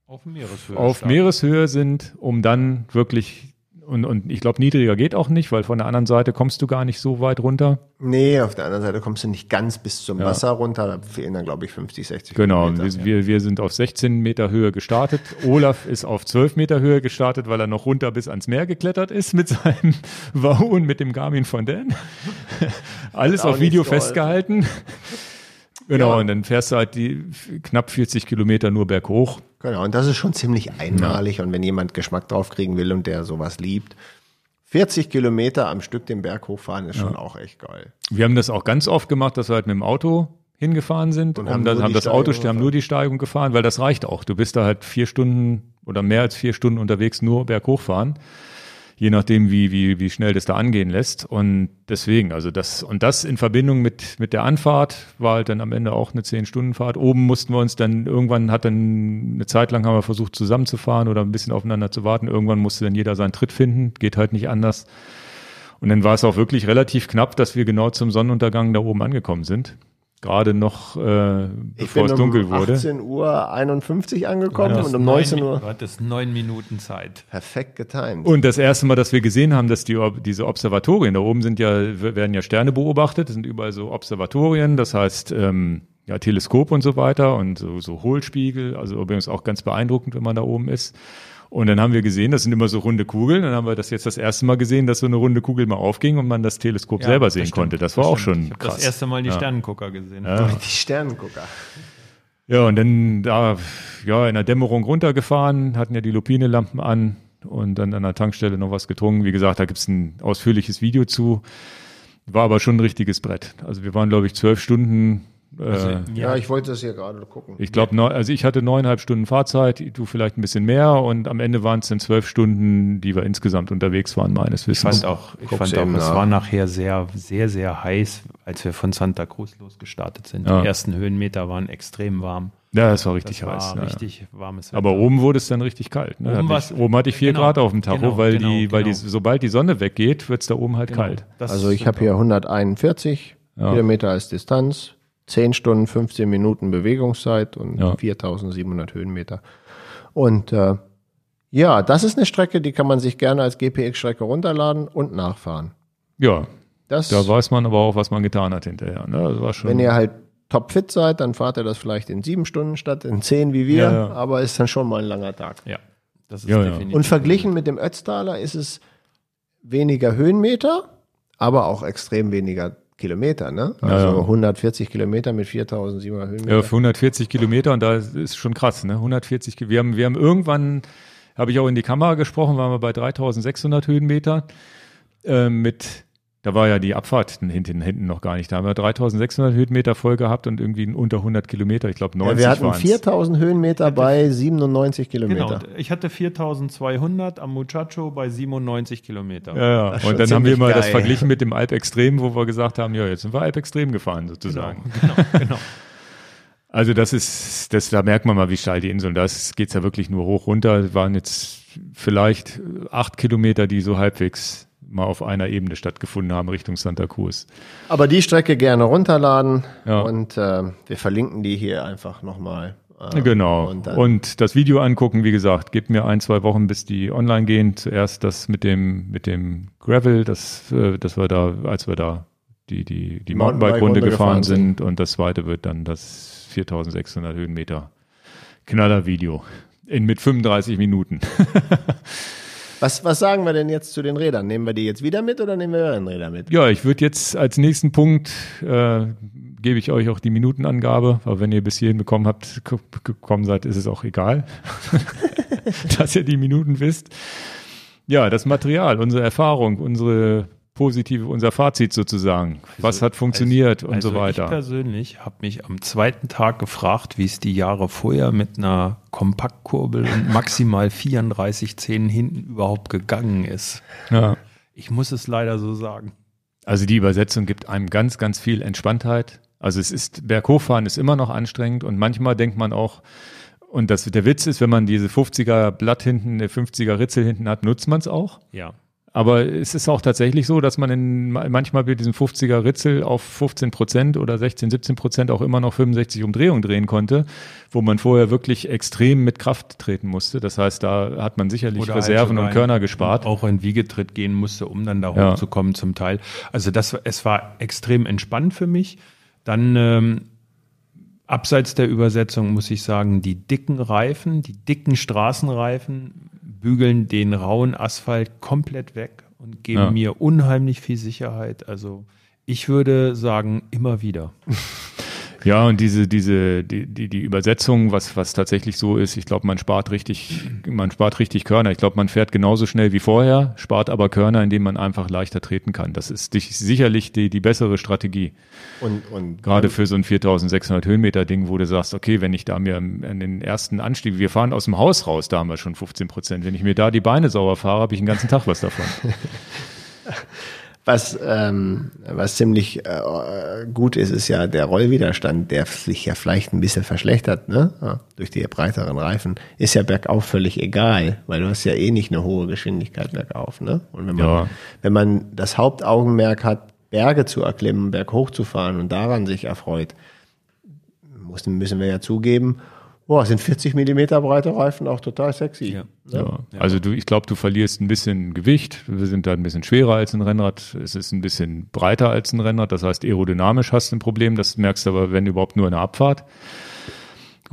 Auf Meereshöhe. auf. Meereshöhe sind, um dann wirklich und, und ich glaube, niedriger geht auch nicht, weil von der anderen Seite kommst du gar nicht so weit runter. Nee, auf der anderen Seite kommst du nicht ganz bis zum Wasser runter. Da fehlen dann, glaube ich, 50, 60 Genau, Kilometer. wir, wir, wir sind auf 16 Meter Höhe gestartet. Olaf ist auf 12 Meter Höhe gestartet, weil er noch runter bis ans Meer geklettert ist mit seinem Wahoo und mit dem Garmin von Dan. Alles auf Video festgehalten. Genau, Ja. und dann fährst du halt die knapp 40 Kilometer nur berghoch. Genau, und das ist schon ziemlich einmalig. Und wenn jemand Geschmack drauf kriegen will und der sowas liebt, 40 Kilometer am Stück den Berg hochfahren ist schon auch echt geil. Wir haben das auch ganz oft gemacht, dass wir halt mit dem Auto hingefahren sind Und haben dann nur haben das Auto, haben nur die Steigung gefahren, weil das reicht auch. Du bist da halt vier Stunden oder mehr als vier Stunden unterwegs nur berghoch fahren. Je nachdem, wie, wie, wie schnell das da angehen lässt. Und deswegen, also das, und das in Verbindung mit, mit der Anfahrt war halt dann am Ende auch eine Zehn-Stunden-Fahrt. Oben mussten wir uns dann, irgendwann hat dann, eine Zeit lang haben wir versucht zusammenzufahren oder ein bisschen aufeinander zu warten. Irgendwann musste dann jeder seinen Tritt finden. Geht halt nicht anders. Und dann war es auch wirklich relativ knapp, dass wir genau zum Sonnenuntergang da oben angekommen sind. Gerade noch, äh, Ich bevor bin es dunkel um wurde. 18 Uhr 51 angekommen Du hattest und um neun 19 Mi- Uhr Du hattest neun Minuten Zeit. perfekt getimt. Und das erste Mal, dass wir gesehen haben, dass die, diese Observatorien, da oben sind ja, werden ja Sterne beobachtet, sind überall so Observatorien, das heißt, ähm, ja, Teleskop und so weiter und so, so Hohlspiegel, also übrigens auch ganz beeindruckend, wenn man da oben ist. Und dann haben wir gesehen, das sind immer so runde Kugeln. Dann haben wir das jetzt das erste Mal gesehen, dass so eine runde Kugel mal aufging und man das Teleskop Ja, selber das sehen stimmt, konnte. Das war auch stimmt. schon Ich habe krass. das erste Mal die Ja. Sternengucker gesehen. Ja. Die Sternengucker. Ja, und dann da ja in der Dämmerung runtergefahren, hatten ja die Lupinelampen an und dann an der Tankstelle noch was getrunken. Wie gesagt, da gibt's ein ausführliches Video zu. War aber schon ein richtiges Brett. Also wir waren, glaube ich, zwölf Stunden. Äh, Also, Ja, ich wollte das hier gerade gucken. ich glaube, also ich hatte neuneinhalb Stunden Fahrzeit, du vielleicht ein bisschen mehr und am Ende waren es dann zwölf Stunden, die wir insgesamt unterwegs waren, meines Ich Wissens. fand auch, ich Guck's fand auch, es war nachher sehr, sehr, sehr heiß, als wir von Santa Cruz losgestartet sind. Ja. Die ersten Höhenmeter waren extrem warm. ja, das war richtig Das heiß. war ja. richtig warmes Wetter. Aber oben wurde es dann richtig kalt. Ne? Oben Hatte ich, oben hatte ich vier genau, Grad auf dem Tacho, genau, weil genau, die, weil die, genau. sobald die Sonne weggeht, wird's da oben halt Genau. kalt. Das Also ich habe hier 141 Ja. Kilometer als Distanz, 10 Stunden, 15 Minuten Bewegungszeit und Ja. 4700 Höhenmeter. Und äh, ja, das ist eine Strecke, die kann man sich gerne als GPX-Strecke runterladen und nachfahren. Ja, Das, da weiß man aber auch, was man getan hat hinterher. Ne? Das war schon. wenn ihr halt topfit seid, dann fahrt ihr das vielleicht in sieben Stunden statt in zehn wie wir, Ja, ja. aber ist dann schon mal ein langer Tag. Ja, das ist Ja, ja. definitiv. Und verglichen mit dem Ötztaler ist es weniger Höhenmeter, aber auch extrem weniger Kilometer, ne? Also Ja, ja. 140 Kilometer mit 4700 Höhenmeter. Ja, für 140 Kilometer und da ist schon krass, ne? 140, Ki- wir haben, wir haben irgendwann, habe ich auch in die Kamera gesprochen, waren wir bei 3600 Höhenmeter äh, mit, da war ja die Abfahrt hinten, hinten noch gar nicht, da haben wir 3600 Höhenmeter voll gehabt und irgendwie unter 100 Kilometer, ich glaube 90 Ja, wir hatten waren's. 4000 Höhenmeter bei 97 Kilometer. Genau, ich hatte 4200 am Muchacho bei 97 Kilometer. Ja, ja. Und dann haben wir mal das verglichen mit dem Alp Extrem, wo wir gesagt haben, ja, jetzt sind wir Alp Extrem gefahren sozusagen. genau, genau. Also das ist, das, da merkt man mal, wie steil die Inseln, da ist- geht's ja wirklich nur hoch runter. Es waren jetzt vielleicht acht Kilometer, die so halbwegs mal auf einer Ebene stattgefunden haben Richtung Santa Cruz. Aber die Strecke gerne runterladen Ja. und äh, wir verlinken die hier einfach nochmal. Äh, Genau. Und Und, das Video angucken, wie gesagt, gibt mir ein, zwei Wochen, bis die online gehen. Zuerst das mit dem, mit dem Gravel, das, äh, das wir da, als wir da die, die, die Mountainbike-Runde Mountainbike-Runde gefahren gefahren sind. Und das zweite wird dann das 4600 Höhenmeter Knaller-Video. In, mit 35 Minuten. was, was sagen wir denn jetzt zu den Rädern? Nehmen wir die jetzt wieder mit oder nehmen wir die Räder mit? Ja, ich würde jetzt als nächsten Punkt äh, gebe ich euch auch die Minutenangabe, aber wenn ihr bis hierhin bekommen habt, ge- gekommen seid, ist es auch egal, dass ihr die Minuten wisst. Ja, das Material, unsere Erfahrung, unsere positive, unser Fazit sozusagen. Was hat funktioniert und also so weiter. Ich persönlich habe mich am zweiten Tag gefragt, wie es die Jahre vorher mit einer Kompaktkurbel und maximal 34 Zähnen hinten überhaupt gegangen ist. Ja. Ich muss es leider so sagen. Also die Übersetzung gibt einem ganz, ganz viel Entspanntheit, Also es ist, Berghochfahren ist immer noch anstrengend und manchmal denkt man auch, und das, der Witz ist, wenn man diese 50er Blatt hinten, der 50er Ritzel hinten hat, nutzt man es auch. Ja. Aber es ist auch tatsächlich so, dass man in, manchmal bei diesem 50er Ritzel auf 15 Prozent oder 16, 17 Prozent auch immer noch 65 Umdrehungen drehen konnte, wo man vorher wirklich extrem mit Kraft treten musste. Das heißt, da hat man sicherlich Oder halt Reserven und Körner gespart. Auch in Wiegetritt gehen musste, um dann da Ja. hochzukommen zum Teil. Also das, es war extrem entspannt für mich. Dann ähm, abseits der Übersetzung muss ich sagen, die dicken Reifen, die dicken Straßenreifen bügeln den rauen Asphalt komplett weg und geben Ja. mir unheimlich viel Sicherheit. Also ich würde sagen, immer wieder. Ja, und diese, diese, die, die, die Übersetzung, was, was tatsächlich so ist, ich glaube, man spart richtig, man spart richtig Körner. Ich glaube, man fährt genauso schnell wie vorher, spart aber Körner, indem man einfach leichter treten kann. Das ist sicherlich die, die bessere Strategie. Und, und Gerade für so ein 4600 Höhenmeter Ding, wo du sagst, okay, wenn ich da mir an den ersten Anstieg, wir fahren aus dem Haus raus, da haben wir schon 15 Prozent. Wenn ich mir da die Beine sauer fahre, habe ich den ganzen Tag was davon. Was, ähm, was ziemlich äh, gut ist, ist ja der Rollwiderstand, der sich ja vielleicht ein bisschen verschlechtert, ne? Ja, durch die breiteren Reifen, ist ja bergauf völlig egal, weil du hast ja eh nicht eine hohe Geschwindigkeit bergauf, ne? Und wenn man, Ja. wenn man das Hauptaugenmerk hat, Berge zu erklimmen, berghoch zu fahren und daran sich erfreut, müssen, müssen wir ja zugeben, boah, sind 40 Millimeter breite Reifen auch total sexy. Ja. Ja. Also du, ich glaube, du verlierst ein bisschen Gewicht. Wir sind da ein bisschen schwerer als ein Rennrad. Es ist ein bisschen breiter als ein Rennrad. Das heißt, aerodynamisch hast du ein Problem. Das merkst du aber, wenn überhaupt nur in der Abfahrt.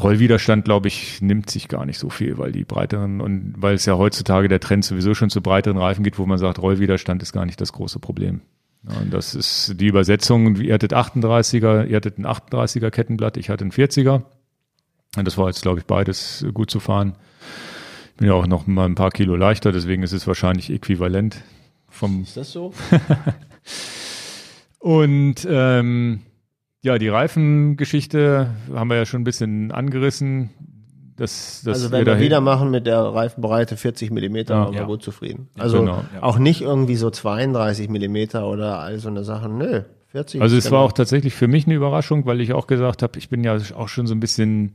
Rollwiderstand, glaube ich, nimmt sich gar nicht so viel, weil die breiteren und weil es ja heutzutage der Trend sowieso schon zu breiteren Reifen geht, wo man sagt, Rollwiderstand ist gar nicht das große Problem. Ja, und das ist die Übersetzung. Ihr hattet 38er, ihr hattet ein 38er Kettenblatt, ich hatte ein 40er. Und das war jetzt, glaube ich, beides gut zu fahren. Ich bin ja auch noch mal ein paar Kilo leichter, deswegen ist es wahrscheinlich äquivalent vom Ist das so? und ähm, ja, die Reifengeschichte haben wir ja schon ein bisschen angerissen. Das, das Also wenn wir dahin- wieder machen mit der Reifenbreite 40 Millimeter, Ja. waren wir Ja. gut zufrieden. Also Genau, ja. auch nicht irgendwie so 32 Millimeter oder all so eine Sachen. Nö, 40. Also es war genau. auch tatsächlich für mich eine Überraschung, weil ich auch gesagt habe, ich bin ja auch schon so ein bisschen,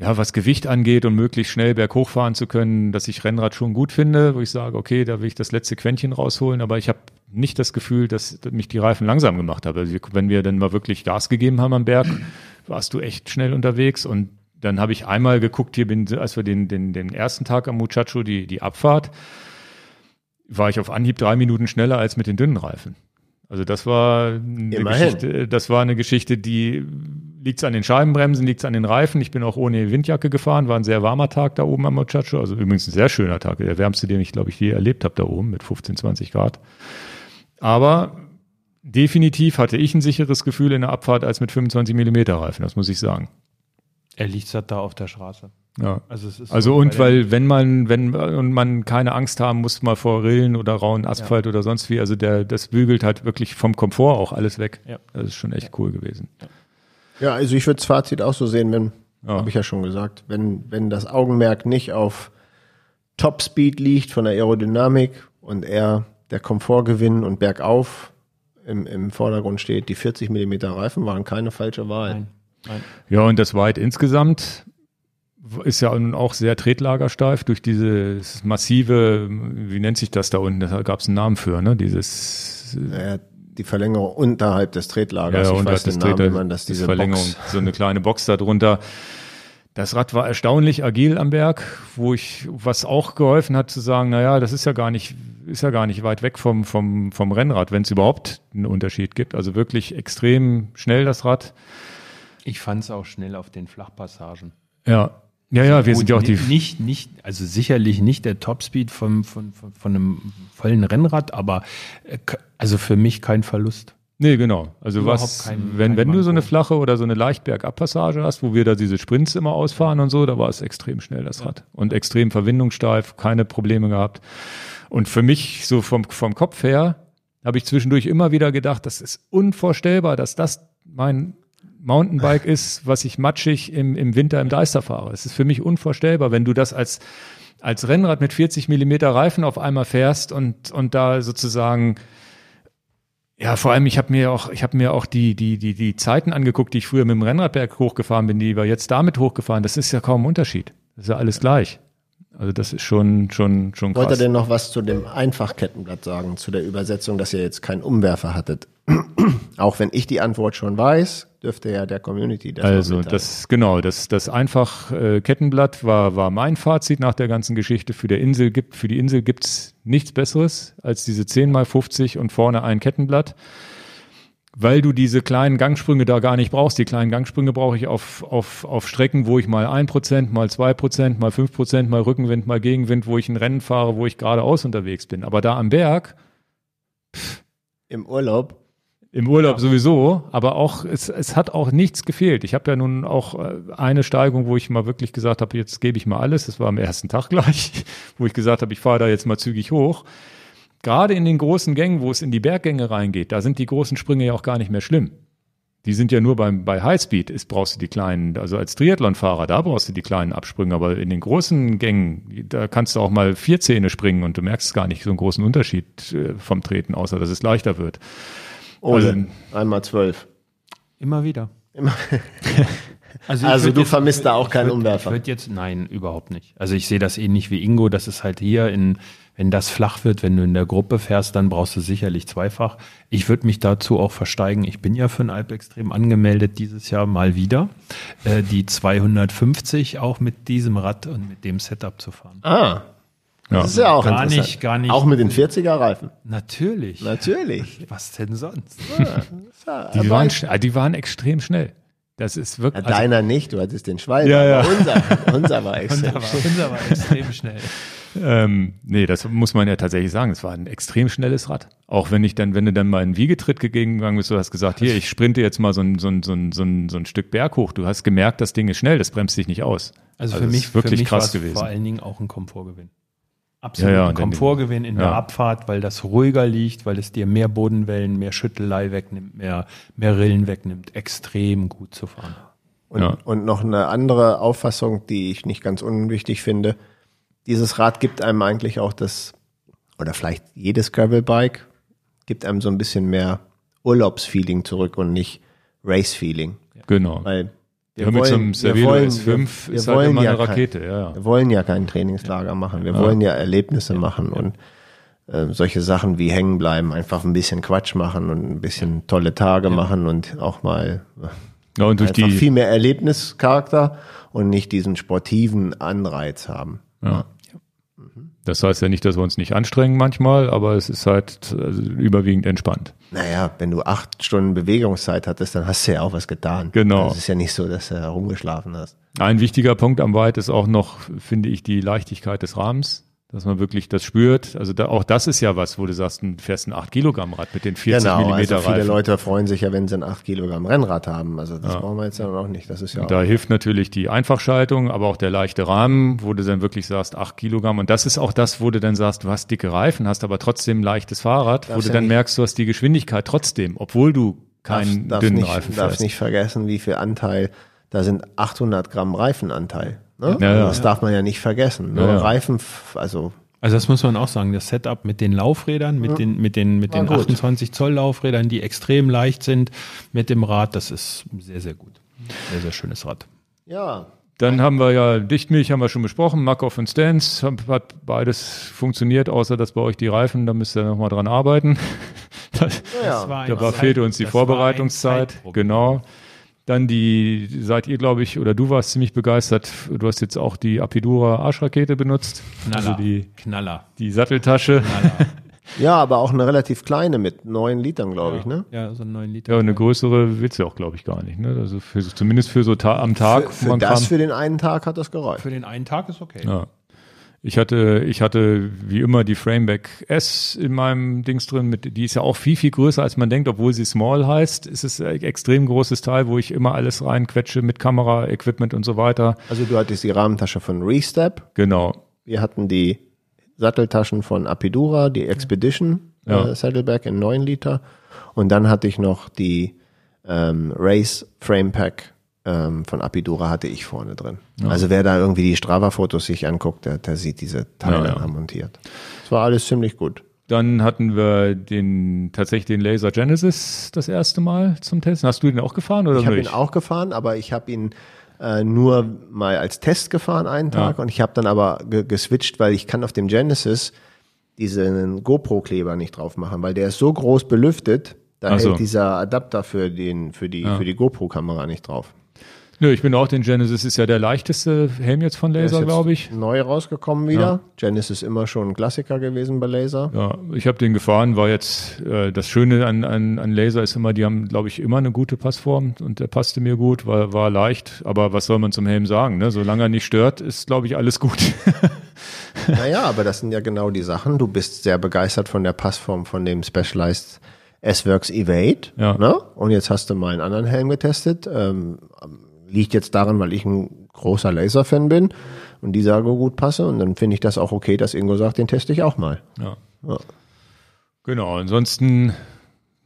ja, was Gewicht angeht und möglichst schnell berghoch fahren zu können, dass ich Rennrad schon gut finde, wo ich sage, okay, da will ich das letzte Quäntchen rausholen, aber ich habe nicht das Gefühl, dass mich die Reifen langsam gemacht haben. Also wenn wir dann mal wirklich Gas gegeben haben am Berg, warst du echt schnell unterwegs und dann habe ich einmal geguckt, hier bin, als wir den, den, den ersten Tag am Muchacho, die, die Abfahrt, war ich auf Anhieb drei Minuten schneller als mit den dünnen Reifen. Also das war eine Immerhin. Geschichte, das war eine Geschichte, die liegt's an den Scheibenbremsen, liegt's an den Reifen. Ich bin auch ohne Windjacke gefahren, war ein sehr warmer Tag da oben am Muchacho, also übrigens ein sehr schöner Tag, der wärmste, den ich glaube ich je erlebt habe da oben mit 15, 20 Grad. Aber definitiv hatte ich ein sicheres Gefühl in der Abfahrt als mit 25 Millimeter Reifen, das muss ich sagen. Er liegt da auf der Straße. Ja. Also es Also so und weil, wenn man, wenn und man keine Angst haben muss mal vor Rillen oder rauen Asphalt oder sonst wie, also der, das bügelt halt wirklich vom Komfort auch alles weg. Ja. Das ist schon echt cool gewesen. Ja, also ich würde das Fazit auch so sehen, wenn, Ja. habe ich ja schon gesagt, wenn, wenn das Augenmerk nicht auf Topspeed liegt von der Aerodynamik und eher der Komfortgewinn und bergauf im, im Vordergrund steht, die 40 Millimeter Reifen waren keine falsche Wahl. Nein. Nein. Ja, und das White insgesamt ist ja nun auch sehr tretlagersteif durch dieses massive, wie nennt sich das da unten? Da gab es einen Namen für, ne? Dieses Äh, die Verlängerung unterhalb des Tretlagers. ja, ich und weiß das den Namen, wie man das, diese Verlängerung, Box. so eine kleine Box da drunter. Das Rad war erstaunlich agil am Berg, wo ich, was auch geholfen hat zu sagen, naja, das ist ja gar nicht, ist ja gar nicht weit weg vom, vom, vom Rennrad, wenn es überhaupt einen Unterschied gibt. Also wirklich extrem schnell das Rad. Ich fand es auch schnell auf den Flachpassagen. Ja. Ja, ja, wir sind ja auch die, nicht, nicht, also sicherlich nicht der Topspeed vom, von, von, von einem vollen Rennrad, aber äh, also für mich kein Verlust. Nee, genau. Also Überhaupt was, kein- wenn, kein wenn du so eine flache oder so eine leicht Bergabpassage hast, wo wir da diese Sprints immer ausfahren und so, da war es extrem schnell, das Rad. Und extrem verwindungssteif, keine Probleme gehabt. Und für mich, so vom, vom Kopf her, habe ich zwischendurch immer wieder gedacht, das ist unvorstellbar, dass das mein Mountainbike ist, was ich matschig im, im Winter im Deister fahre. Es ist für mich unvorstellbar, wenn du das als, als Rennrad mit 40 Millimeter Reifen auf einmal fährst und, und da sozusagen Ja, vor allem, ich habe mir auch, ich habe mir auch die, die, die, die Zeiten angeguckt, die ich früher mit dem Rennradberg hochgefahren bin, die wir jetzt damit hochgefahren. Das ist ja kaum ein Unterschied. Das ist ja alles gleich. Also das ist schon, schon, schon krass. Wollt ihr denn noch was zu dem Einfachkettenblatt sagen, zu der Übersetzung, dass ihr jetzt keinen Umwerfer hattet? Auch wenn ich die Antwort schon weiß, dürfte ja der Community das Also das genau, das das einfach äh, Kettenblatt war war mein Fazit nach der ganzen Geschichte. Für der Insel gibt für die Insel gibt's nichts Besseres als diese 10 mal 50 und vorne ein Kettenblatt, weil du diese kleinen Gangsprünge da gar nicht brauchst. Die kleinen Gangsprünge brauche ich auf auf auf Strecken, wo ich mal ein Prozent, mal zwei Prozent, mal fünf Prozent, mal Rückenwind, mal Gegenwind, wo ich ein Rennen fahre, wo ich geradeaus unterwegs bin. Aber da am Berg Im Urlaub. im Urlaub sowieso, aber auch es, es hat auch nichts gefehlt. Ich habe ja nun auch äh, eine Steigung, wo ich mal wirklich gesagt habe, jetzt gebe ich mal alles. Das war am ersten Tag gleich, wo ich gesagt habe, ich fahre da jetzt mal zügig hoch. Gerade in den großen Gängen, wo es in die Berggänge reingeht, da sind die großen Sprünge ja auch gar nicht mehr schlimm. Die sind ja nur beim, bei Highspeed, ist, brauchst du die kleinen, also als Triathlonfahrer, da brauchst du die kleinen Absprünge, aber in den großen Gängen, da kannst du auch mal vier Zähne springen und du merkst gar nicht so einen großen Unterschied äh, vom Treten, außer dass es leichter wird. Ole, Also- einmal zwölf. Immer wieder. Immer. Also, Also du vermisst da auch keinen würd- Umwerfer. Ich würde jetzt, nein, überhaupt nicht. Also ich sehe das ähnlich wie Ingo. Das ist halt hier in, wenn das flach wird, wenn du in der Gruppe fährst, dann brauchst du sicherlich zweifach. Ich würde mich dazu auch versteigen. Ich bin ja für ein Alpextrem angemeldet dieses Jahr mal wieder. Äh, die 250 auch mit diesem Rad und mit dem Setup zu fahren. Ah, Ja. das ist ja auch Gar interessant. nicht, gar nicht. Auch mit den 40er Reifen. Natürlich. Natürlich. Was denn sonst? Die waren, ah, die waren extrem schnell. Das ist Ja, wirklich. Also, Deiner nicht, du hattest den Schwalbe. Ja, ja. aber Unser, unser war extrem. Unser war, unser war extrem schnell. Ähm, nee, das muss man ja tatsächlich sagen. Es war ein extrem schnelles Rad. Auch wenn ich dann, wenn du dann mal einen Wiegetritt gegangen bist, du hast gesagt, hier, ich sprinte jetzt mal so ein, so ein, so ein, so ein, so ein Stück Berg hoch. Du hast gemerkt, das Ding ist schnell, das bremst dich nicht aus. Also, Also für mich ist wirklich für mich krass gewesen. Vor allen Dingen auch ein Komfortgewinn. Absolut Ja, ja, ein Komfortgewinn in der ja. Abfahrt, weil das ruhiger liegt, weil es dir mehr Bodenwellen, mehr Schüttelei wegnimmt, mehr, mehr Rillen wegnimmt. Extrem gut zu fahren. Und, Ja. und noch eine andere Auffassung, die ich nicht ganz unwichtig finde. Dieses Rad gibt einem eigentlich auch das, oder vielleicht jedes Gravelbike, gibt einem so ein bisschen mehr Urlaubsfeeling zurück und nicht Race-Feeling. Genau. Weil wir Ja, mit so einem wir Cervelo wollen- S5 wir, ist wir halt wollen immer ja eine kein- Rakete, ja, ja. Wir wollen ja kein Trainingslager machen. Wir wollen ja Erlebnisse machen und äh, solche Sachen wie hängen bleiben, einfach ein bisschen Quatsch machen und ein bisschen tolle Tage machen und auch mal Ja, und durch einfach die, viel mehr Erlebnischarakter und nicht diesen sportiven Anreiz haben. Ja. Das heißt ja nicht, dass wir uns nicht anstrengen manchmal, aber es ist halt also, überwiegend entspannt. Naja, wenn du acht Stunden Bewegungszeit hattest, dann hast du ja auch was getan. Genau. Es ist ja nicht so, dass du herumgeschlafen hast. Ein wichtiger Punkt am Weit ist auch noch, finde ich, die Leichtigkeit des Rahmens, dass man wirklich das spürt. Also da, auch das ist ja was, wo du sagst, ein fährst ein 8 Kilogramm Rad mit den 40 genau, Millimeter also viele Reifen. Leute freuen sich ja, wenn sie ein 8 Kilogramm Rennrad haben. Also das brauchen wir jetzt ja noch nicht. Das ist ja Da hilft natürlich die Einfachschaltung, aber auch der leichte Rahmen, wo du dann wirklich sagst, 8 Kilogramm. Und das ist auch das, wo du dann sagst, du hast dicke Reifen, hast aber trotzdem ein leichtes Fahrrad, wo Darfst du ja dann nicht- merkst, du hast die Geschwindigkeit trotzdem, obwohl du keinen darf, darf dünnen nicht, Reifen darf fährst. nicht vergessen, wie viel Anteil, da sind 800 Gramm Reifenanteil. Ne? Ja, ja. das darf man ja nicht vergessen. Nur Ja, ja. Reifen, also Also das muss man auch sagen, das Setup mit den Laufrädern, mit den, mit den, mit den gut. 28 Zoll Laufrädern, die extrem leicht sind, mit dem Rad, das ist sehr, sehr gut. Sehr, sehr schönes Rad. ja, Dann haben wir ja Dichtmilch, haben wir schon besprochen, Markov und Stance, hat- beides funktioniert, außer dass bei euch die Reifen, da müsst ihr nochmal dran arbeiten. Das, ja. war da war, fehlte uns die das Vorbereitungszeit. Genau. Dann die, seid ihr, glaube ich, oder du warst ziemlich begeistert. Du hast jetzt auch die Apidura Arschrakete benutzt. Knaller. Also die, Knaller. die Satteltasche. ja, aber auch eine relativ kleine mit neun Litern, glaube ich. Ne? Ja, so 9 Liter. Ja, eine größere willst du auch, glaube ich, gar nicht. Ne? Also für, zumindest für so ta am Tag. Für, für man das kam- für den einen Tag hat das gereicht. Für den einen Tag ist okay. Ja. Ich hatte, ich hatte wie immer die Frameback S in meinem Dings drin. Mit, die ist ja auch viel, viel größer, als man denkt, obwohl sie Small heißt. Es ist ein extrem großes Teil, wo ich immer alles reinquetsche mit Kamera, Equipment und so weiter. Also du hattest die Rahmentasche von Restep. Genau. Wir hatten die Satteltaschen von Apidura, die Expedition Ja. äh, Saddleback in 9 Liter. Und dann hatte ich noch die ähm, Race Frame Pack ähm, von Apidura hatte ich vorne drin. Also wer da irgendwie die Strava-Fotos sich anguckt, der, der sieht diese Teile Ja, ja. montiert. Es war alles ziemlich gut. Dann hatten wir den tatsächlich den Laser Genesis das erste Mal zum Testen. Hast du den auch gefahren oder Ich habe ihn auch gefahren, aber ich habe ihn äh, nur mal als Test gefahren einen Tag und ich habe dann aber ge geswitcht, weil ich kann auf dem Genesis diesen GoPro-Kleber nicht drauf machen, weil der ist so groß belüftet, da so. hält dieser Adapter für den für die für die GoPro-Kamera nicht drauf. Nö, ich bin auch den Genesis ist ja der leichteste Helm jetzt von Laser, glaube ich. Neu rausgekommen wieder. Genesis ist immer schon ein Klassiker gewesen bei Laser. Ja, ich habe den gefahren, war jetzt äh, das Schöne an, an, an Laser ist immer, die haben, glaube ich, immer eine gute Passform und der passte mir gut, war, war leicht, aber was soll man zum Helm sagen? Ne? Solange er nicht stört, ist, glaube ich, alles gut. Naja, aber das sind ja genau die Sachen. Du bist sehr begeistert von der Passform von dem Specialized S-Works Evade. Ja. Ne? Und jetzt hast du mal einen anderen Helm getestet. Ähm, liegt jetzt daran, weil ich ein großer Laser-Fan bin und die sage gut passe. Und dann finde ich das auch okay, dass Ingo sagt, den teste ich auch mal. ja. Ja. Genau, ansonsten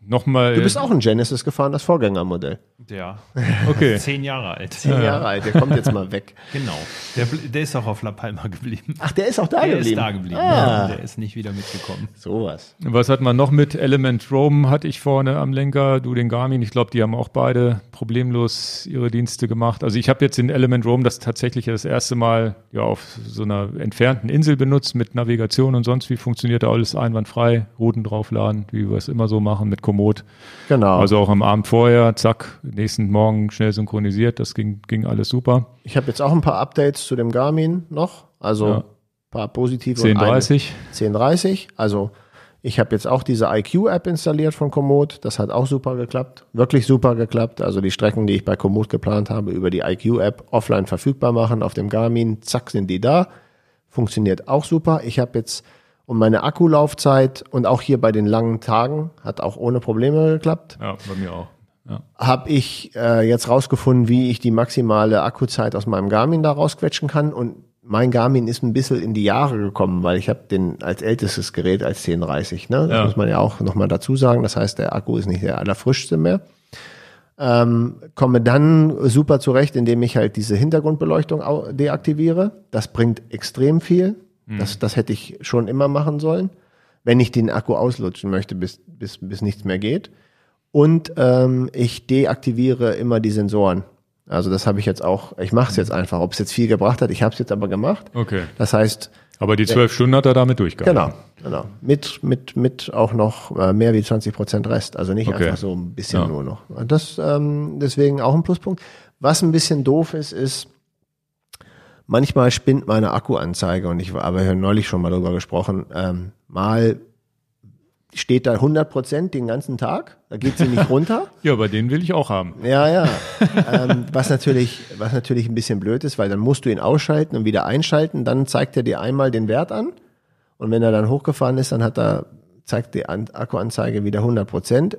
nochmal. Du bist auch ein Genesis gefahren, das Vorgängermodell. Ja. Okay. Zehn Jahre alt. Zehn Jahre alt, der kommt jetzt mal weg. Genau. Der, der ist auch auf La Palma geblieben. Ach, der ist auch da Der geblieben. ist da geblieben. Ah. Ja. Der ist nicht wieder mitgekommen. Sowas. Was hat man noch mit? Element Rome hatte ich vorne am Lenker, du den Garmin. Ich glaube, die haben auch beide problemlos ihre Dienste gemacht. Also ich habe jetzt den Element Rome das tatsächlich das erste Mal ja auf so einer entfernten Insel benutzt mit Navigation und sonst wie funktioniert da alles einwandfrei, Routen draufladen, wie wir es immer so machen mit Komoot. Genau. Also auch am Abend vorher, zack, nächsten Morgen schnell synchronisiert, das ging, ging alles super. ich habe jetzt auch ein paar Updates zu dem Garmin noch. Also Ja. ein paar positive und eine- 1030. 1030. Also ich habe jetzt auch diese IQ-App installiert von Komoot. Das hat auch super geklappt. Wirklich super geklappt. Also die Strecken, die ich bei Komoot geplant habe, über die IQ-App offline verfügbar machen auf dem Garmin. Zack, sind die da. Funktioniert auch super. Ich habe jetzt um meine Akkulaufzeit und auch hier bei den langen Tagen, hat auch ohne Probleme geklappt, Ja, bei mir auch. Ja. habe ich äh, jetzt rausgefunden, wie ich die maximale Akkuzeit aus meinem Garmin da rausquetschen kann. Und mein Garmin ist ein bisschen in die Jahre gekommen, weil ich habe den als ältestes Gerät als 1030. Ne? Das Ja. muss man ja auch nochmal dazu sagen. Das heißt, der Akku ist nicht der allerfrischste mehr. Ähm, komme dann super zurecht, indem ich halt diese Hintergrundbeleuchtung deaktiviere. Das bringt extrem viel. Das, das hätte ich schon immer machen sollen, wenn ich den Akku auslutschen möchte, bis, bis, bis nichts mehr geht. Und ähm, ich deaktiviere immer die Sensoren. Also das habe ich jetzt auch, ich mache es jetzt einfach, ob es jetzt viel gebracht hat, ich habe es jetzt aber gemacht. Okay. Das heißt, Aber die zwölf Stunden hat er damit durchgehalten. genau, genau. Mit, mit, mit auch noch äh, mehr wie 20 Prozent Rest. Also nicht Okay. einfach so ein bisschen Ja. nur noch. Das ähm, deswegen auch ein Pluspunkt. Was ein bisschen doof ist, ist, manchmal spinnt meine Akkuanzeige und ich war aber neulich schon mal drüber gesprochen, ähm, mal steht da 100 Prozent den ganzen Tag, da geht sie nicht runter. Ja, aber den will ich auch haben. Ja, ja. ähm, was natürlich, was natürlich ein bisschen blöd ist, weil dann musst du ihn ausschalten und wieder einschalten, dann zeigt er dir einmal den Wert an und wenn er dann hochgefahren ist, dann hat er, zeigt die An Akkuanzeige wieder 100 Prozent.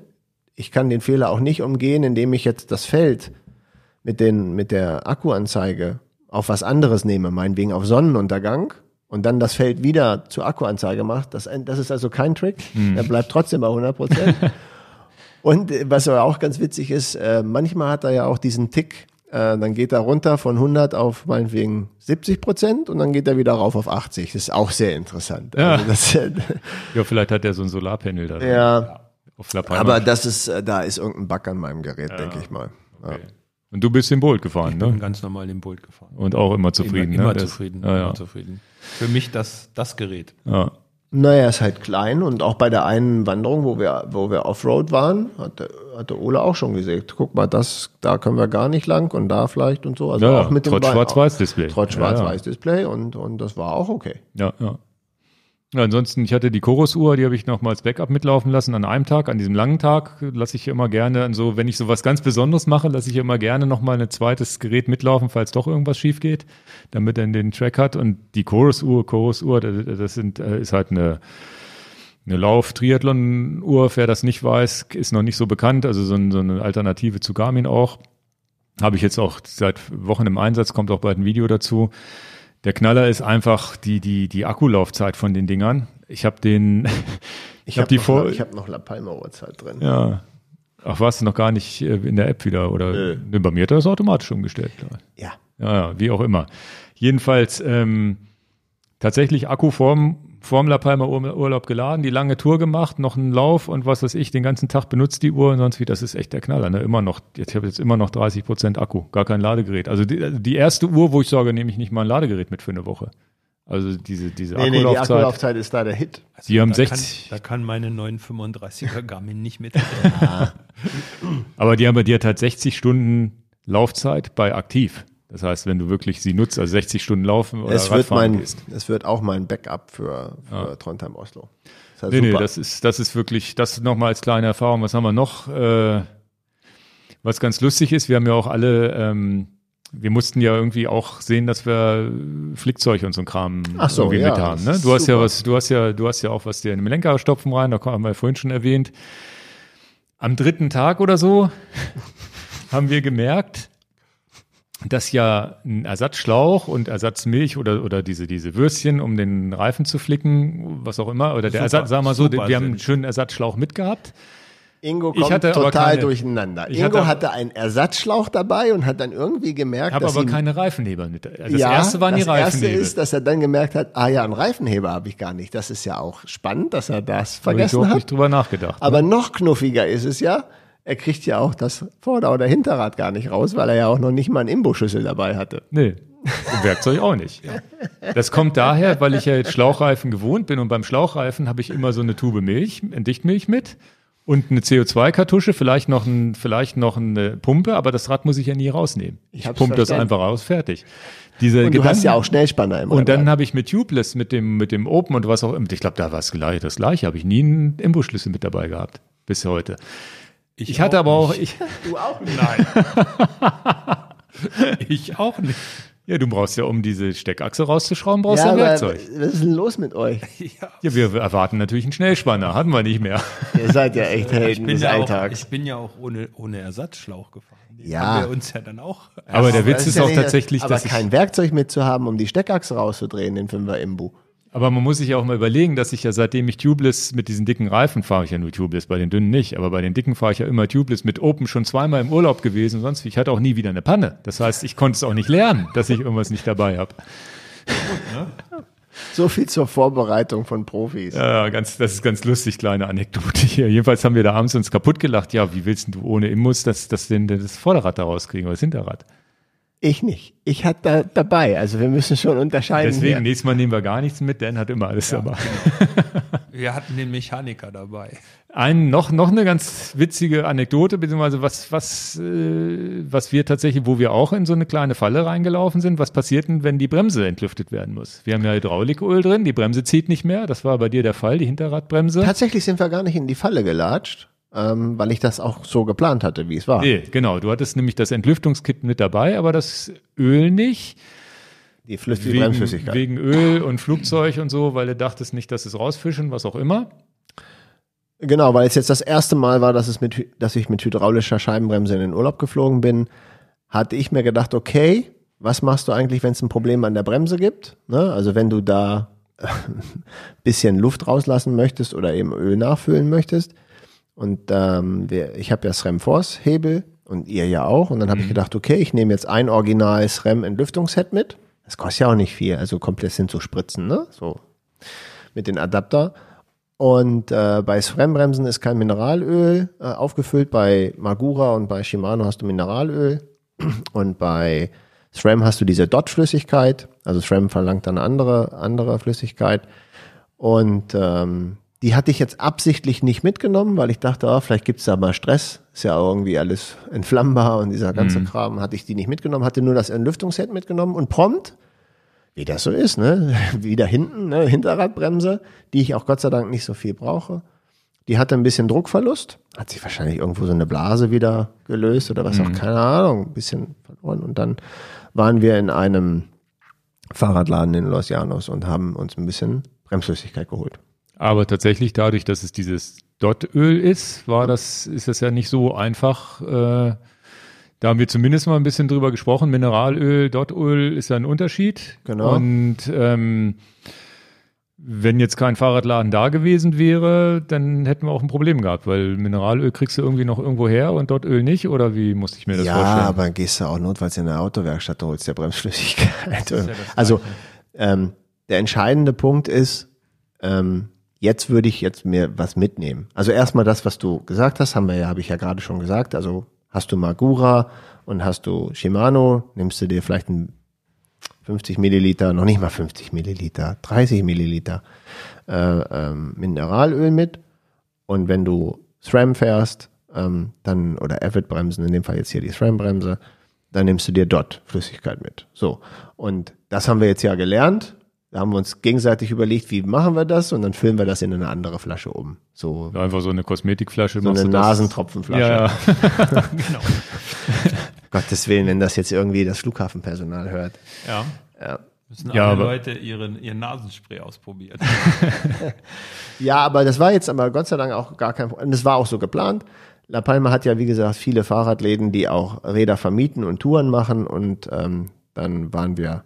Ich kann den Fehler auch nicht umgehen, indem ich jetzt das Feld mit den, mit der Akkuanzeige auf was anderes nehme, meinetwegen auf Sonnenuntergang und dann das Feld wieder zur Akkuanzeige macht. Das, das ist also kein Trick. Er bleibt trotzdem bei 100 Prozent. Und äh, was aber auch ganz witzig ist, äh, manchmal hat er ja auch diesen Tick, äh, dann geht er runter von 100 auf meinetwegen 70 Prozent und dann geht er wieder rauf auf 80. Das ist auch sehr interessant. Ja. Also das, Ja, vielleicht hat er so ein Solarpanel da. ja, Auf aber das ist, da ist irgendein Bug an meinem Gerät, denke ich mal. Ja. Und du bist den Bolt gefahren, Ich bin ne? ganz normal den Bolt gefahren. Und auch immer zufrieden. immer, immer ne? Das- zufrieden. Ja, ja. Immer zufrieden. Für mich das, das Gerät. ja. Naja, ist halt klein und auch bei der einen Wanderung, wo wir, wo wir Offroad waren, hatte, hatte Ole auch schon gesagt, guck mal, das, da können wir gar nicht lang und da vielleicht und so. Also Ja, auch mit dem trotz Schwarz-Weiß-Display. Trotz Ja, Schwarz-Weiß-Display und, und das war auch okay. Ja, ja. Ja, ansonsten, ich hatte die Chorus-Uhr, die habe ich noch mal als Backup mitlaufen lassen an einem Tag. An diesem langen Tag lasse ich immer gerne, so, wenn ich so was ganz Besonderes mache, lasse ich immer gerne noch mal ein zweites Gerät mitlaufen, falls doch irgendwas schief geht, damit er den Track hat. Und die Chorus-Uhr, Chorus-Uhr, das, das sind, äh, ist halt eine, eine Lauf-Triathlon-Uhr. Wer das nicht weiß, ist noch nicht so bekannt. Also so, ein, so eine Alternative zu Garmin auch. Habe ich jetzt auch seit Wochen im Einsatz, kommt auch bald ein Video dazu. Der Knaller ist einfach die, die, die Akkulaufzeit von den Dingern. Ich habe den, Ich hab habe die noch, vor- ich hab noch La Palma Uhrzeit drin. ja. Ach, warst du noch gar nicht äh, in der App wieder? Oder Nö. bei mir hat er das automatisch umgestellt. Klar. Ja. Ja, ja, wie auch immer. Jedenfalls ähm, tatsächlich Akku vorm, La Palma Ur- Urlaub geladen, die lange Tour gemacht, noch einen Lauf und was weiß ich, den ganzen Tag benutzt die Uhr und sonst wie, das ist echt der Knaller, ne? Immer noch, jetzt, ich habe jetzt immer noch 30 Prozent Akku, gar kein Ladegerät. Also die, also die erste Uhr, wo ich sage, nehme ich nicht mal ein Ladegerät mit für eine Woche. Also diese, diese Nee, nee, die Akkulaufzeit. Akkulaufzeit ist da der Hit. die haben da 60, Kann, da kann meine 935er Garmin nicht mit. aber die haben bei dir halt 60 Stunden Laufzeit bei aktiv. Das heißt, wenn du wirklich sie nutzt, also 60 Stunden laufen oder Es wird, mein, gehst. es wird auch mein Backup für, für Trondheim Oslo. Das ist halt Nee, nee, super. das ist, das ist wirklich, das nochmal als kleine Erfahrung. Was haben wir noch? Äh, was ganz lustig ist, wir haben ja auch alle, ähm, wir mussten ja irgendwie auch sehen, dass wir Flickzeug und so ein Kram Ach so, irgendwie ja, mit haben. Ne? Du hast ja ist was, du hast ja, du hast ja auch was dir in den Lenker stopfen rein, da haben wir ja vorhin schon erwähnt. Am dritten Tag oder so haben wir gemerkt, dass ja ein Ersatzschlauch und Ersatzmilch oder, oder diese, diese Würstchen, um den Reifen zu flicken, was auch immer, oder der Super, Ersatz, sagen wir mal so, wir haben einen schönen Ersatzschlauch mitgehabt. Ingo Ich kommt hatte aber total keine- durcheinander. Ich Ingo hatte- hatte, einen Ersatzschlauch dabei und hat dann irgendwie gemerkt, Habe dass aber ihm, keine Reifenheber mit. Das ja, erste waren die das erste Reifenheber. ist, dass er dann gemerkt hat, ah ja, einen Reifenheber habe ich gar nicht. Das ist ja auch spannend, dass er das Habe ich vergessen hat. nicht drüber nachgedacht. Aber noch knuffiger ist es ja, er kriegt ja auch das Vorder- oder Hinterrad gar nicht raus, weil er ja auch noch nicht mal einen Imbusschlüssel dabei hatte. Nee. Und Werkzeug auch nicht. Das kommt daher, weil ich ja jetzt Schlauchreifen gewohnt bin und beim Schlauchreifen habe ich immer so eine Tube Milch, Dichtmilch mit und eine CO2-Kartusche, vielleicht noch ein, vielleicht noch eine Pumpe, aber das Rad muss ich ja nie rausnehmen. Ich hab's pumpe das einfach raus, fertig. Diese Und du hast Gedanken- ja auch Schnellspanner im Und dann habe ich mit Tubeless, mit dem, mit dem Open und was auch immer, ich glaube, da war es gleich, das gleiche, habe ich nie einen Imbusschlüssel mit dabei gehabt, bis heute. Ich, hatte aber auch, ich, Du auch nicht. Nein. ich auch nicht. ja, du brauchst ja, um diese Steckachse rauszuschrauben, brauchst du Ja, ein aber Werkzeug. was ist denn los mit euch? Ja, wir erwarten natürlich einen Schnellspanner, hatten wir nicht mehr. Ihr seid ja echt Ich Helden des ja auch, Alltags. ich bin ja auch ohne, ohne Ersatzschlauch gefahren. Den Ja. Haben wir uns ja dann auch. Aber der Witz ist ja auch nicht- tatsächlich, aber dass ich, kein Werkzeug mitzuhaben, um die Steckachse rauszudrehen, den Fünfer Imbu. Aber man muss sich ja auch mal überlegen, dass ich ja seitdem ich Tubeless mit diesen dicken Reifen fahre, ich ja nur Tubeless, bei den dünnen nicht, aber bei den dicken fahre ich ja immer Tubeless mit Open schon zweimal im Urlaub gewesen und sonst wie. Ich hatte auch nie wieder eine Panne. Das heißt, ich konnte es auch nicht lernen, dass ich irgendwas nicht dabei habe. So viel zur Vorbereitung von Profis. Ja, ganz, das ist ganz lustig, kleine Anekdote hier. Jedenfalls haben wir da abends uns kaputt gelacht. Ja, wie willst du ohne Imbus das, das, denn das Vorderrad da rauskriegen oder das Hinterrad? Ich nicht. Ich hatte da dabei. Also wir müssen schon unterscheiden. Deswegen, hier. nächstes Mal nehmen wir gar nichts mit, Dan hat immer alles dabei. Wir hatten den Mechaniker dabei. Ein, noch, noch eine ganz witzige Anekdote, beziehungsweise was, was, äh, was wir tatsächlich, wo wir auch in so eine kleine Falle reingelaufen sind. Was passiert denn, wenn die Bremse entlüftet werden muss? Wir haben ja Hydrauliköl drin, die Bremse zieht nicht mehr. Das war bei dir der Fall, die Hinterradbremse. Tatsächlich sind wir gar nicht in die Falle gelatscht, ähm, weil ich das auch so geplant hatte, wie es war. Nee, genau. Du hattest nämlich das Entlüftungskit mit dabei, aber das Öl nicht. Die, Flüss die Wegen, Bremsflüssigkeit. wegen Öl und Flugzeug und so, weil du dachtest nicht, dass es rausfischen, was auch immer. Genau, weil es jetzt das erste Mal war, dass, es mit, dass ich mit hydraulischer Scheibenbremse in den Urlaub geflogen bin, hatte ich mir gedacht, okay, was machst du eigentlich, wenn es ein Problem an der Bremse gibt? Ne? Also wenn du da ein bisschen Luft rauslassen möchtest oder eben Öl nachfüllen möchtest. Und ähm, wir, ich habe ja SRAM Force Hebel und ihr ja auch. Und dann habe ich gedacht, okay, ich nehme jetzt ein original SRAM Entlüftungsset mit. Das kostet ja auch nicht viel, also komplett sind so Spritzen, ne? So mit den Adapter. Und äh, bei SRAM-Bremsen ist kein Mineralöl äh, aufgefüllt. Bei Magura und bei Shimano hast du Mineralöl. Und bei SRAM hast du diese Dot-Flüssigkeit. Also SRAM verlangt dann andere, andere Flüssigkeit. Und ähm, die hatte ich jetzt absichtlich nicht mitgenommen, weil ich dachte, ah, vielleicht gibt's da mal Stress. Ist ja irgendwie alles entflammbar und dieser ganze Kram hatte ich die nicht mitgenommen, hatte nur das Entlüftungsset mitgenommen und prompt wie das so ist, ne? Wieder hinten, ne? Hinterradbremse, die ich auch Gott sei Dank nicht so viel brauche. Die hatte ein bisschen Druckverlust, hat sich wahrscheinlich irgendwo so eine Blase wieder gelöst oder was auch, keine Ahnung, ein bisschen verloren. Und dann waren wir in einem Fahrradladen in Los Llanos und haben uns ein bisschen Bremsflüssigkeit geholt. Aber tatsächlich dadurch, dass es dieses Dottöl ist, war das, ist das ja nicht so einfach. Äh, da haben wir zumindest mal ein bisschen drüber gesprochen. Mineralöl, Dottöl ist ja ein Unterschied. Genau. Und ähm, wenn jetzt kein Fahrradladen da gewesen wäre, dann hätten wir auch ein Problem gehabt, weil Mineralöl kriegst du irgendwie noch irgendwo her und Dottöl nicht. Oder wie musste ich mir das ja, vorstellen? aber gehst du auch notfalls in der Autowerkstatt und holst dir Bremsflüssigkeit. also ähm, der entscheidende Punkt ist, Ähm, jetzt würde ich jetzt mir was mitnehmen. Also erstmal das, was du gesagt hast, haben wir ja, habe ich ja gerade schon gesagt. Also hast du Magura und hast du Shimano, nimmst du dir vielleicht ein 50 Milliliter, noch nicht mal 50 Milliliter, 30 Milliliter äh, ähm, Mineralöl mit. Und wenn du SRAM fährst, ähm, dann, oder Avid-Bremsen, in dem Fall jetzt hier die SRAM-Bremse, dann nimmst du dir dort Flüssigkeit mit. So. Und das haben wir jetzt ja gelernt. Da haben wir uns gegenseitig überlegt, wie machen wir das? Und dann füllen wir das in eine andere Flasche um. So, Einfach so eine Kosmetikflasche. so eine du das? Nasentropfenflasche. Ja, ja. genau. Gottes Willen, wenn das jetzt irgendwie das Flughafenpersonal hört. Ja. Ja. Müssen Ja, alle aber- Leute ihren, ihren Nasenspray ausprobieren. Ja, aber das war jetzt aber Gott sei Dank auch gar kein Problem. Und das war auch so geplant. La Palma hat ja, wie gesagt, viele Fahrradläden, die auch Räder vermieten und Touren machen. Und ähm, dann waren wir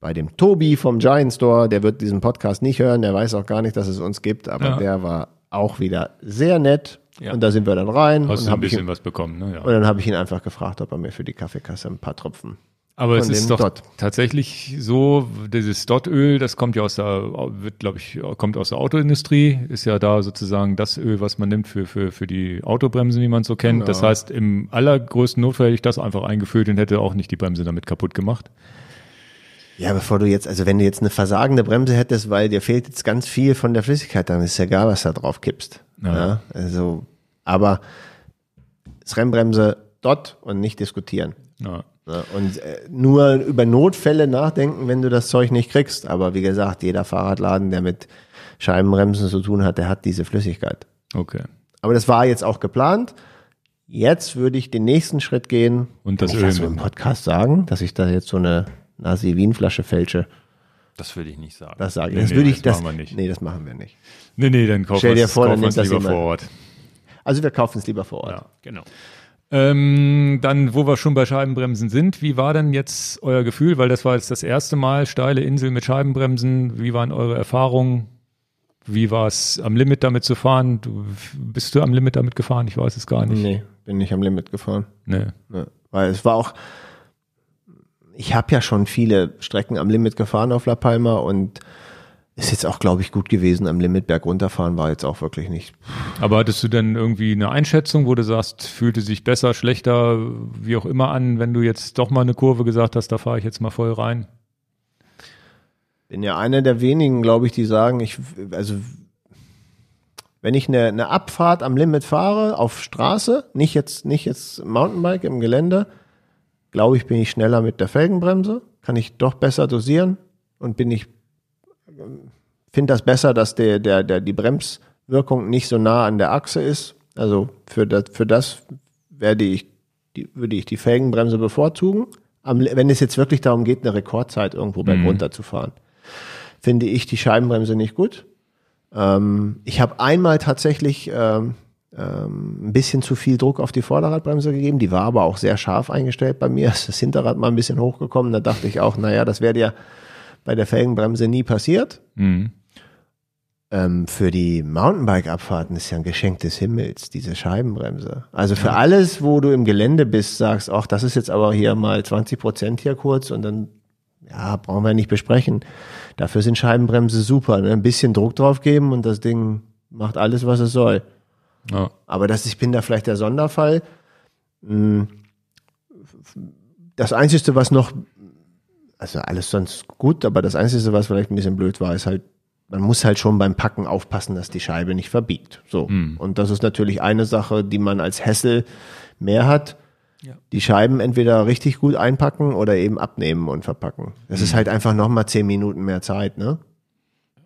bei dem Tobi vom Giant Store. Der wird diesen Podcast nicht hören. Der weiß auch gar nicht, dass es uns gibt. Aber Ja. der war auch wieder sehr nett. Ja. Und da sind wir dann rein. Hast und du ein bisschen ihn, was bekommen, ne? Ja. und dann habe ich ihn einfach gefragt, ob er mir für die Kaffeekasse ein paar Tropfen. Aber es ist doch Dot. tatsächlich so, dieses Dot-Öl, das kommt ja aus der, wird, glaube ich, kommt aus der Autoindustrie, ist ja da sozusagen das Öl, was man nimmt für, für, für die Autobremsen, wie man es so kennt. Genau. Das heißt, im allergrößten Notfall hätte ich das einfach eingefüllt und hätte auch nicht die Bremse damit kaputt gemacht. Ja, bevor du jetzt, also wenn du jetzt eine versagende Bremse hättest, weil dir fehlt jetzt ganz viel von der Flüssigkeit, dann ist ja egal, was da drauf kippst. Ja. Ja. also, aber das Rennbremse dort und nicht diskutieren. Ja. Ja, und äh, nur über Notfälle nachdenken, wenn du das Zeug nicht kriegst. Aber wie gesagt, jeder Fahrradladen, der mit Scheibenbremsen zu tun hat, der hat diese Flüssigkeit. Okay. Aber das war jetzt auch geplant. Jetzt würde ich den nächsten Schritt gehen. Und das Kann ich das so im. Podcast sagen, dass ich da jetzt so eine Nasi-Wien-Flasche fälsche. Das würde ich nicht sagen. Das sage ich. Nee, das nee, würde ich, das das, machen wir nicht. Nee, das machen wir nicht. Nee, nee, dann kaufen wir es lieber jemand. vor Ort. Also wir kaufen es lieber vor Ort. Ja. Genau. Ähm, dann, wo wir schon bei Scheibenbremsen sind, wie war denn jetzt euer Gefühl? Weil das war jetzt das erste Mal steile Insel mit Scheibenbremsen. Wie waren eure Erfahrungen? Wie war es am Limit damit zu fahren? Du, bist du am Limit damit gefahren? Ich weiß es gar nicht. Nee, bin nicht am Limit gefahren. Nee. Ja, weil es war auch, ich habe ja schon viele Strecken am Limit gefahren auf La Palma und ist jetzt auch, glaube ich, gut gewesen. Am Limit berg runterfahren war jetzt auch wirklich nicht. Aber hattest du denn irgendwie eine Einschätzung, wo du sagst, fühlte sich besser, schlechter, wie auch immer an, wenn du jetzt doch mal eine Kurve gesagt hast, da fahre ich jetzt mal voll rein? Bin ja einer der wenigen, glaube ich, die sagen, ich, also wenn ich eine, eine Abfahrt am Limit fahre auf Straße, nicht jetzt, nicht jetzt Mountainbike im Gelände, glaube ich, bin ich schneller mit der Felgenbremse, kann ich doch besser dosieren und bin ich, finde das besser, dass der, der, der, die Bremswirkung nicht so nah an der Achse ist. Also für das, für das werde ich, die, würde ich die Felgenbremse bevorzugen. Am, wenn es jetzt wirklich darum geht, eine Rekordzeit irgendwo bergunter zu fahren, finde ich die Scheibenbremse nicht gut. Ähm, ich habe einmal tatsächlich ähm, ein bisschen zu viel Druck auf die Vorderradbremse gegeben. Die war aber auch sehr scharf eingestellt bei mir. Ist das Hinterrad mal ein bisschen hochgekommen. Da dachte ich auch, naja, das wäre ja bei der Felgenbremse nie passiert. Mhm. Ähm, für die Mountainbike-Abfahrten ist ja ein Geschenk des Himmels, diese Scheibenbremse. Also für alles, wo du im Gelände bist, sagst, ach, das ist jetzt aber hier mal 20 Prozent hier kurz und dann, ja, brauchen wir nicht besprechen. Dafür sind Scheibenbremse super. Ne? Ein bisschen Druck drauf geben und das Ding macht alles, was es soll. Ja. Aber das, ich bin da vielleicht der Sonderfall. Hm, Das Einzige, was noch, also alles sonst gut, aber das Einzige, was vielleicht ein bisschen blöd war, ist halt, man muss halt schon beim Packen aufpassen, dass die Scheibe nicht verbiegt. So. Und das ist natürlich eine Sache, die man als Hessel mehr hat. Ja. Die Scheiben entweder richtig gut einpacken oder eben abnehmen und verpacken. Das ist halt einfach nochmal zehn Minuten mehr Zeit, ne?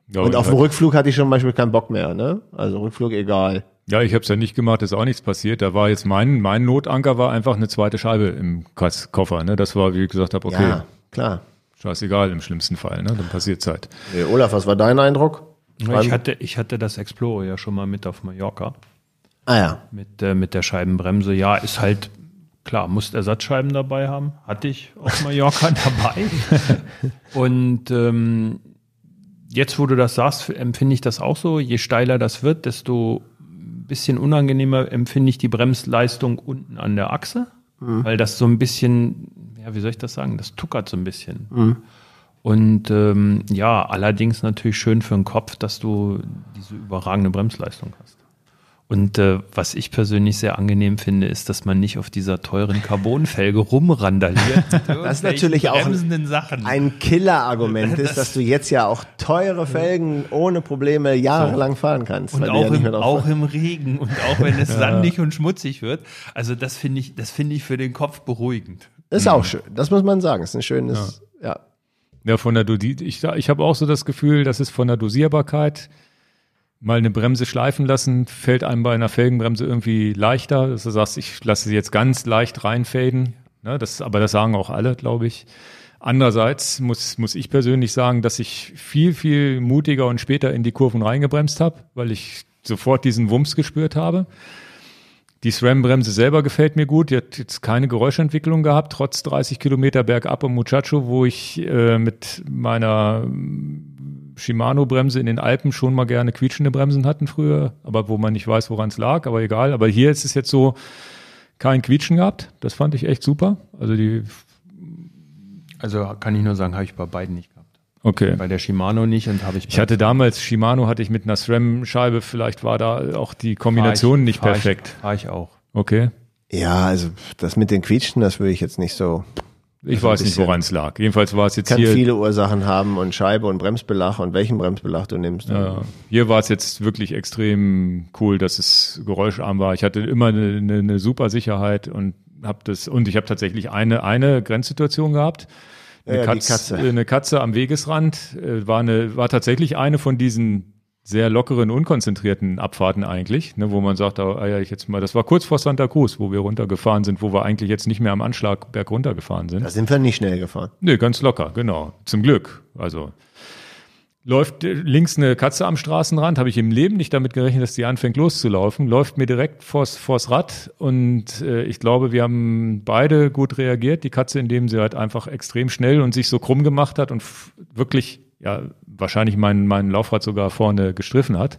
Ja, Und auf dem Rückflug hatte ich schon zum Beispiel keinen Bock mehr, ne? Also Rückflug egal. Ja, ich habe es ja nicht gemacht, ist auch nichts passiert. Da war jetzt mein, mein Notanker war einfach eine zweite Scheibe im Koffer. Ne? Das war, wie ich gesagt habe, okay, Ja, klar. scheißegal im schlimmsten Fall. Ne? Dann passiert's halt. Nee, Olaf, was war dein Eindruck? Ich hatte, ich hatte das Explorer ja schon mal mit auf Mallorca. ah ja. Mit, äh, mit der Scheibenbremse. Ja, ist halt, klar, musst Ersatzscheiben dabei haben. Hatte ich auf Mallorca dabei. Und ähm, jetzt, wo du das sagst, empfinde ich das auch so. Je steiler das wird, desto bisschen unangenehmer empfinde ich die Bremsleistung unten an der Achse. Weil das so ein bisschen, ja, wie soll ich das sagen? Das tuckert so ein bisschen. Und ähm, ja, allerdings natürlich schön für den Kopf, dass du diese überragende Bremsleistung hast. Und äh, was ich persönlich sehr angenehm finde, ist, dass man nicht auf dieser teuren Carbonfelge rumrandaliert. Das ist natürlich auch Sachen. ein Killer-Argument ist, dass du jetzt ja auch teure Felgen ohne Probleme jahrelang fahren kannst. und auch, ja im, auch im Regen und auch wenn es sandig und schmutzig wird. Also das finde ich, das finde ich für den Kopf beruhigend. Ist auch schön. Das muss man sagen. Ist ein schönes, ja. Ja, von der Dosi ich, ich habe auch so das Gefühl, das ist von der Dosierbarkeit mal eine Bremse schleifen lassen, fällt einem bei einer Felgenbremse irgendwie leichter, dass du sagst, ich lasse sie jetzt ganz leicht reinfaden. Ne, das, aber das sagen auch alle, glaube ich. Andererseits muss, muss ich persönlich sagen, dass ich viel, viel mutiger und später in die Kurven reingebremst habe, weil ich sofort diesen Wumms gespürt habe. Die SRAM-Bremse selber gefällt mir gut. Die hat jetzt keine Geräuschentwicklung gehabt, trotz 30 Kilometer bergab im Muchacho, wo ich äh, mit meiner Shimano-Bremse in den Alpen schon mal gerne quietschende Bremsen hatten früher, aber wo man nicht weiß, woran es lag, aber egal. Aber hier ist es jetzt so, kein Quietschen gehabt. Das fand ich echt super. Also die, Also kann ich nur sagen, habe ich bei beiden nicht gehabt. okay. Bei der Shimano nicht und habe ich. Ich hatte damals Shimano, hatte ich mit einer SRAM-Scheibe, vielleicht war da auch die Kombination nicht perfekt. Fahre ich auch. Okay. Ja, also das mit den Quietschen, das würde ich jetzt nicht so. Ich Also weiß nicht, woran es lag. Jedenfalls war es jetzt Kann hier. viele Ursachen haben und Scheibe und Bremsbelag und welchen Bremsbelag du nimmst. Ja, hier war es jetzt wirklich extrem cool, dass es geräuscharm war. Ich hatte immer eine, eine, eine super Sicherheit und habe das und ich habe tatsächlich eine eine Grenzsituation gehabt. Eine, Ja, die Katz, Katze. äh, eine Katze am Wegesrand äh, war eine war tatsächlich eine von diesen sehr lockeren, unkonzentrierten Abfahrten eigentlich, ne, wo man sagt, ah, ja, ich jetzt mal, das war kurz vor Santa Cruz, wo wir runtergefahren sind, wo wir eigentlich jetzt nicht mehr am Anschlag berg runtergefahren sind. Da sind wir nicht schnell gefahren. Nee, ganz locker, genau. Zum Glück. Also läuft links eine Katze am Straßenrand, habe ich im Leben nicht damit gerechnet, dass die anfängt loszulaufen, läuft mir direkt vors, vors Rad und äh, ich glaube, wir haben beide gut reagiert. Die Katze, indem sie halt einfach extrem schnell und sich so krumm gemacht hat und wirklich, ja, wahrscheinlich mein, mein Laufrad sogar vorne gestriffen hat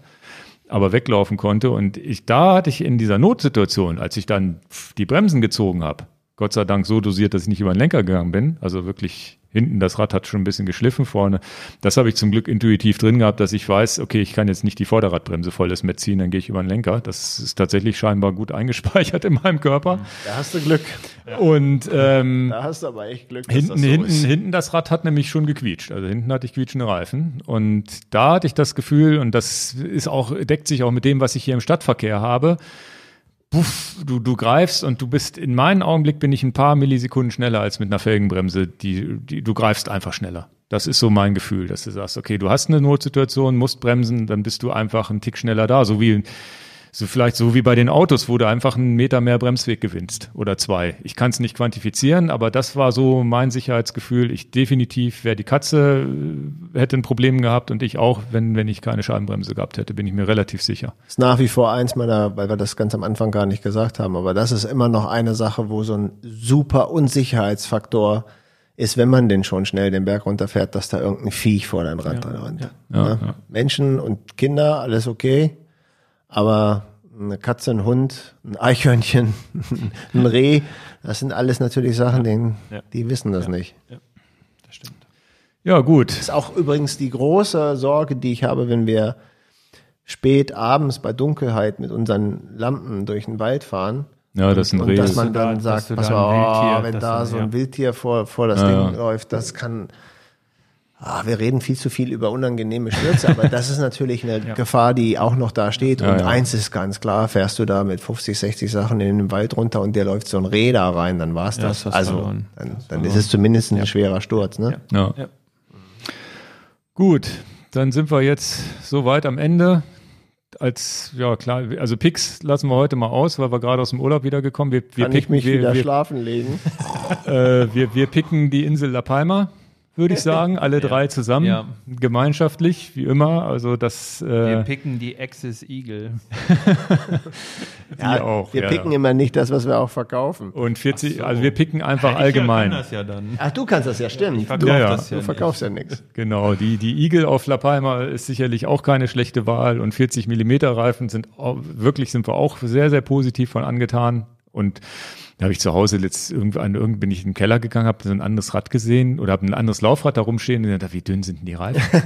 aber weglaufen konnte. Und ich, da hatte ich in dieser Notsituation, als ich dann die Bremsen gezogen habe, Gott sei Dank so dosiert, dass ich nicht über den Lenker gegangen bin, also wirklich hinten das Rad hat schon ein bisschen geschliffen vorne. Das habe ich zum Glück intuitiv drin gehabt, dass ich weiß, okay, ich kann jetzt nicht die Vorderradbremse volles Met ziehen, dann gehe ich über den Lenker. Das ist tatsächlich scheinbar gut eingespeichert in meinem Körper. Da hast du Glück. Und ähm, Da hast du aber echt Glück. Hinten, das so hinten, ist. hinten das Rad hat nämlich schon gequietscht. Also hinten hatte ich quietschende Reifen. Und da hatte ich das Gefühl, und das ist auch, deckt sich auch mit dem, was ich hier im Stadtverkehr habe. Puff, du, du greifst und du bist, in meinem Augenblick bin ich ein paar Millisekunden schneller als mit einer Felgenbremse. Die, die, du greifst einfach schneller. Das ist so mein Gefühl, dass du sagst, okay, du hast eine Notsituation, musst bremsen, dann bist du einfach einen Tick schneller da. So wie, so vielleicht so wie bei den Autos, wo du einfach einen Meter mehr Bremsweg gewinnst oder zwei. Ich kann es nicht quantifizieren, aber das war so mein Sicherheitsgefühl. Ich definitiv, wäre die Katze, äh, hätte ein Problem gehabt und ich auch, wenn, wenn ich keine Scheibenbremse gehabt hätte, bin ich mir relativ sicher. ist nach wie vor eins meiner, weil wir das ganz am Anfang gar nicht gesagt haben, aber das ist immer noch eine Sache, wo so ein super Unsicherheitsfaktor ist, wenn man denn schon schnell den Berg runterfährt, dass da irgendein Viech vor dein Rad dran rennt. Ja, Ne? ja. Menschen und Kinder, alles okay, aber eine Katze, ein Hund, ein Eichhörnchen, ein Reh, das sind alles natürlich Sachen, die, die wissen das nicht. Das stimmt. Ja, gut. ist auch übrigens die große Sorge, die ich habe, wenn wir spät abends bei Dunkelheit mit unseren Lampen durch den Wald fahren. Ja, das ist ein und Reh. dass man da- dann sagt, du pass da mal, ein oh, Wildtier- wenn dass da so ja. ein Wildtier vor, vor das Ja. Ding läuft, das kann. Ah, wir reden viel zu viel über unangenehme Stürze, aber das ist natürlich eine Gefahr, die auch noch da steht. Ja, und ja. eins ist ganz klar, fährst du da mit 50, 60 Sachen in den Wald runter und der läuft so ein Reh da rein, dann war's Ja, das. das Also verloren. dann, dann ist es zumindest ein schwerer Sturz. Ne? Ja. Ja. Gut, dann sind wir jetzt so weit am Ende. Als, ja klar, also Picks lassen wir heute mal aus, weil wir gerade aus dem Urlaub wiedergekommen. Wir, wir, Kann ich picken, mich wir, wieder wir, schlafen legen? äh, wir, wir picken die Insel La Palma, würde ich sagen, alle drei zusammen, Ja. gemeinschaftlich, wie immer. Also das Wir äh, picken die Axis Eagle. wir auch. Wir ja, picken ja. immer nicht das, was wir auch verkaufen. Und 40, also wir picken einfach allgemein. Ich kann das ja dann. Ach, du kannst das ja, stimmt. Ich Ja, ja. das ja du nicht. verkaufst ja nichts. Genau, die, die Eagle auf La Palma ist sicherlich auch keine schlechte Wahl und 40 Millimeter Reifen sind auch, wirklich sind wir auch sehr, sehr positiv von angetan. Und da habe ich zu Hause letzt irgendwann irgend bin ich in den Keller gegangen, habe so ein anderes Rad gesehen oder habe ein anderes Laufrad da rumstehen und dachte, wie dünn sind denn die Reifen?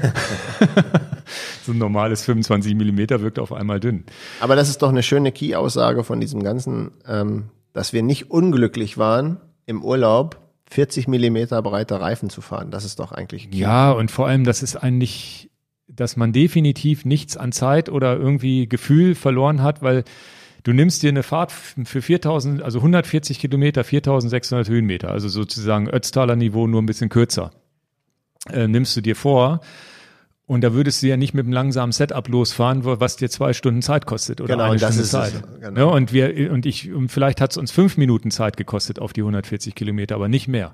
so ein normales 25 Millimeter wirkt auf einmal dünn. Aber das ist doch eine schöne Key-Aussage von diesem ganzen, ähm, dass wir nicht unglücklich waren, im Urlaub 40 Millimeter breite Reifen zu fahren. Das ist doch eigentlich key. Ja, und vor allem, das ist eigentlich, dass man definitiv nichts an Zeit oder irgendwie Gefühl verloren hat, weil du nimmst dir eine Fahrt für 4000, also 140 Kilometer, 4600 Höhenmeter, also sozusagen Ötztaler Niveau nur ein bisschen kürzer, äh, nimmst du dir vor. Und da würdest du ja nicht mit einem langsamen Setup losfahren, was dir zwei Stunden Zeit kostet oder Genau, eine Stunde ist Zeit. es, genau. Ja, und wir und ich und vielleicht hat es uns fünf Minuten Zeit gekostet auf die 140 Kilometer, aber nicht mehr.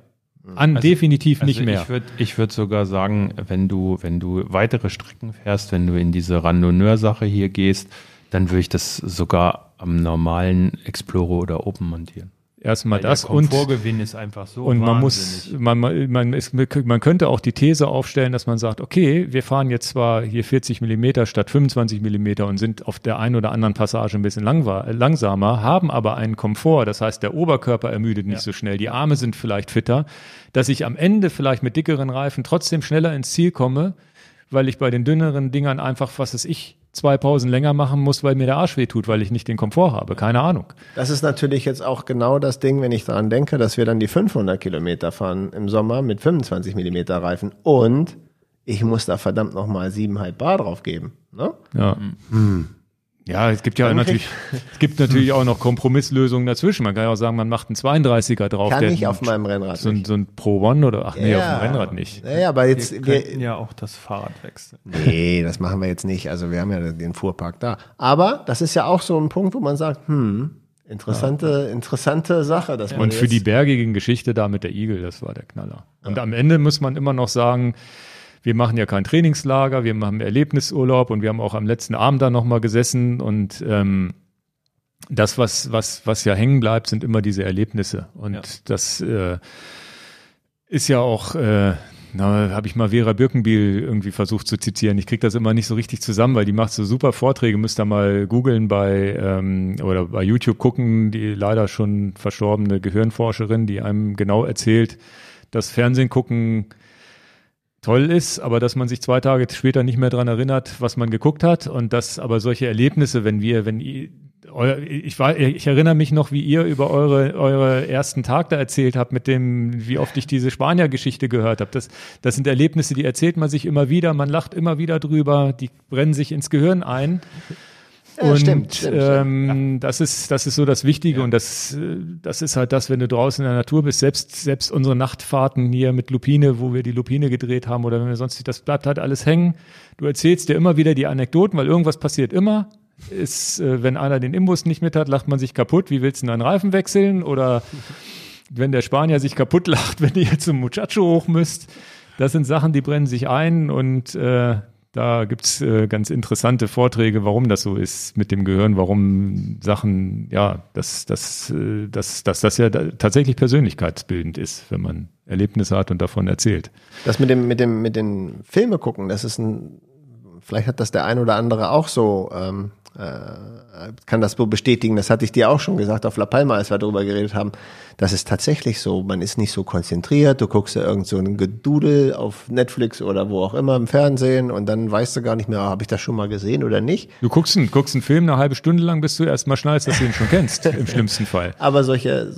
An definitiv nicht also mehr. Ich würde ich würd sogar sagen, wenn du, wenn du weitere Strecken fährst, wenn du in diese Randonneur-Sache hier gehst, dann würde ich das sogar am normalen Explorer oder Open montieren. Erstmal Weil das der und Komfortgewinn ist einfach so Und man muss, wahnsinnig. man, man, man, ist, man könnte auch die These aufstellen, dass man sagt, okay, wir fahren jetzt zwar hier 40 Millimeter statt 25 Millimeter und sind auf der einen oder anderen Passage ein bisschen langwa- langsamer, haben aber einen Komfort. Das heißt, der Oberkörper ermüdet nicht so schnell, die Arme sind vielleicht fitter, dass ich am Ende vielleicht mit dickeren Reifen trotzdem schneller ins Ziel komme, weil ich bei den dünneren Dingern einfach, was weiß ich, zwei Pausen länger machen muss, weil mir der Arsch weh tut, weil ich nicht den Komfort habe. Keine Ahnung. Das ist natürlich jetzt auch genau das Ding, wenn ich daran denke, dass wir dann die 500 Kilometer fahren im Sommer mit 25 Millimeter Reifen und ich muss da verdammt nochmal 7,5 Bar drauf geben. Ne? Ja. Ja, es gibt ja natürlich, es gibt natürlich auch noch Kompromisslösungen dazwischen. Man kann ja auch sagen, man macht einen 32er drauf. Kann ich auf meinem Rennrad so ein, nicht. so ein Pro One oder ach nee, Ja. auf dem Rennrad nicht. Naja, aber jetzt, wir wir, ja auch das Fahrrad wechseln. nee, das machen wir jetzt nicht. Also wir haben ja den Fuhrpark da. Aber das ist ja auch so ein Punkt, wo man sagt, hm, interessante, interessante Sache. Dass man Und für die jetzt- bergige Geschichte da mit der Igel, das war der Knaller. Und am Ende muss man immer noch sagen, wir machen ja kein Trainingslager, wir machen Erlebnisurlaub und wir haben auch am letzten Abend da nochmal gesessen und ähm, das, was, was, was ja hängen bleibt, sind immer diese Erlebnisse. Und Ja. das äh, ist ja auch, äh, na, habe ich mal Vera Birkenbiel irgendwie versucht zu zitieren. Ich kriege das immer nicht so richtig zusammen, weil die macht so super Vorträge. Müsst ihr mal googeln bei ähm, oder bei YouTube gucken, die leider schon verstorbene Gehirnforscherin, die einem genau erzählt, dass Fernsehen gucken toll ist, aber dass man sich zwei Tage später nicht mehr dran erinnert, was man geguckt hat und dass aber solche Erlebnisse, wenn wir, wenn ihr, ich, war, ich erinnere mich noch, wie ihr über eure, eure ersten Tag da erzählt habt, mit dem, wie oft ich diese Spanier-Geschichte gehört habe. Das, das sind Erlebnisse, die erzählt man sich immer wieder, man lacht immer wieder drüber, die brennen sich ins Gehirn ein. Ja, und stimmt, stimmt, ähm, das ist das ist so das Wichtige und das das ist halt das, wenn du draußen in der Natur bist. Selbst selbst unsere Nachtfahrten hier mit Lupine, wo wir die Lupine gedreht haben oder wenn wir sonst das bleibt halt alles hängen. Du erzählst dir immer wieder die Anekdoten, weil irgendwas passiert immer. Ist, äh, wenn einer den Imbus nicht mit hat, lacht man sich kaputt. Wie willst du denn einen Reifen wechseln? Oder wenn der Spanier sich kaputt lacht, wenn ihr zum Muchacho hoch müsst. Das sind Sachen, die brennen sich ein und äh, da gibt's äh, ganz interessante Vorträge, warum das so ist mit dem Gehirn, warum Sachen, ja, dass das, äh, dass, dass das ja da tatsächlich persönlichkeitsbildend ist, wenn man Erlebnisse hat und davon erzählt. Das mit dem, mit dem, mit den Filme gucken, das ist ein, vielleicht hat das der ein oder andere auch so, ähm, äh, kann das so bestätigen. Das hatte ich dir auch schon gesagt auf La Palma, als wir darüber geredet haben. Das ist tatsächlich so. Man ist nicht so konzentriert. Du guckst ja irgend so ein Gedudel auf Netflix oder wo auch immer im Fernsehen und dann weißt du gar nicht mehr, habe ich das schon mal gesehen oder nicht. Du guckst einen, guckst einen Film eine halbe Stunde lang, bis du erst mal schnallst, dass du ihn schon kennst, im schlimmsten Fall. Aber solche,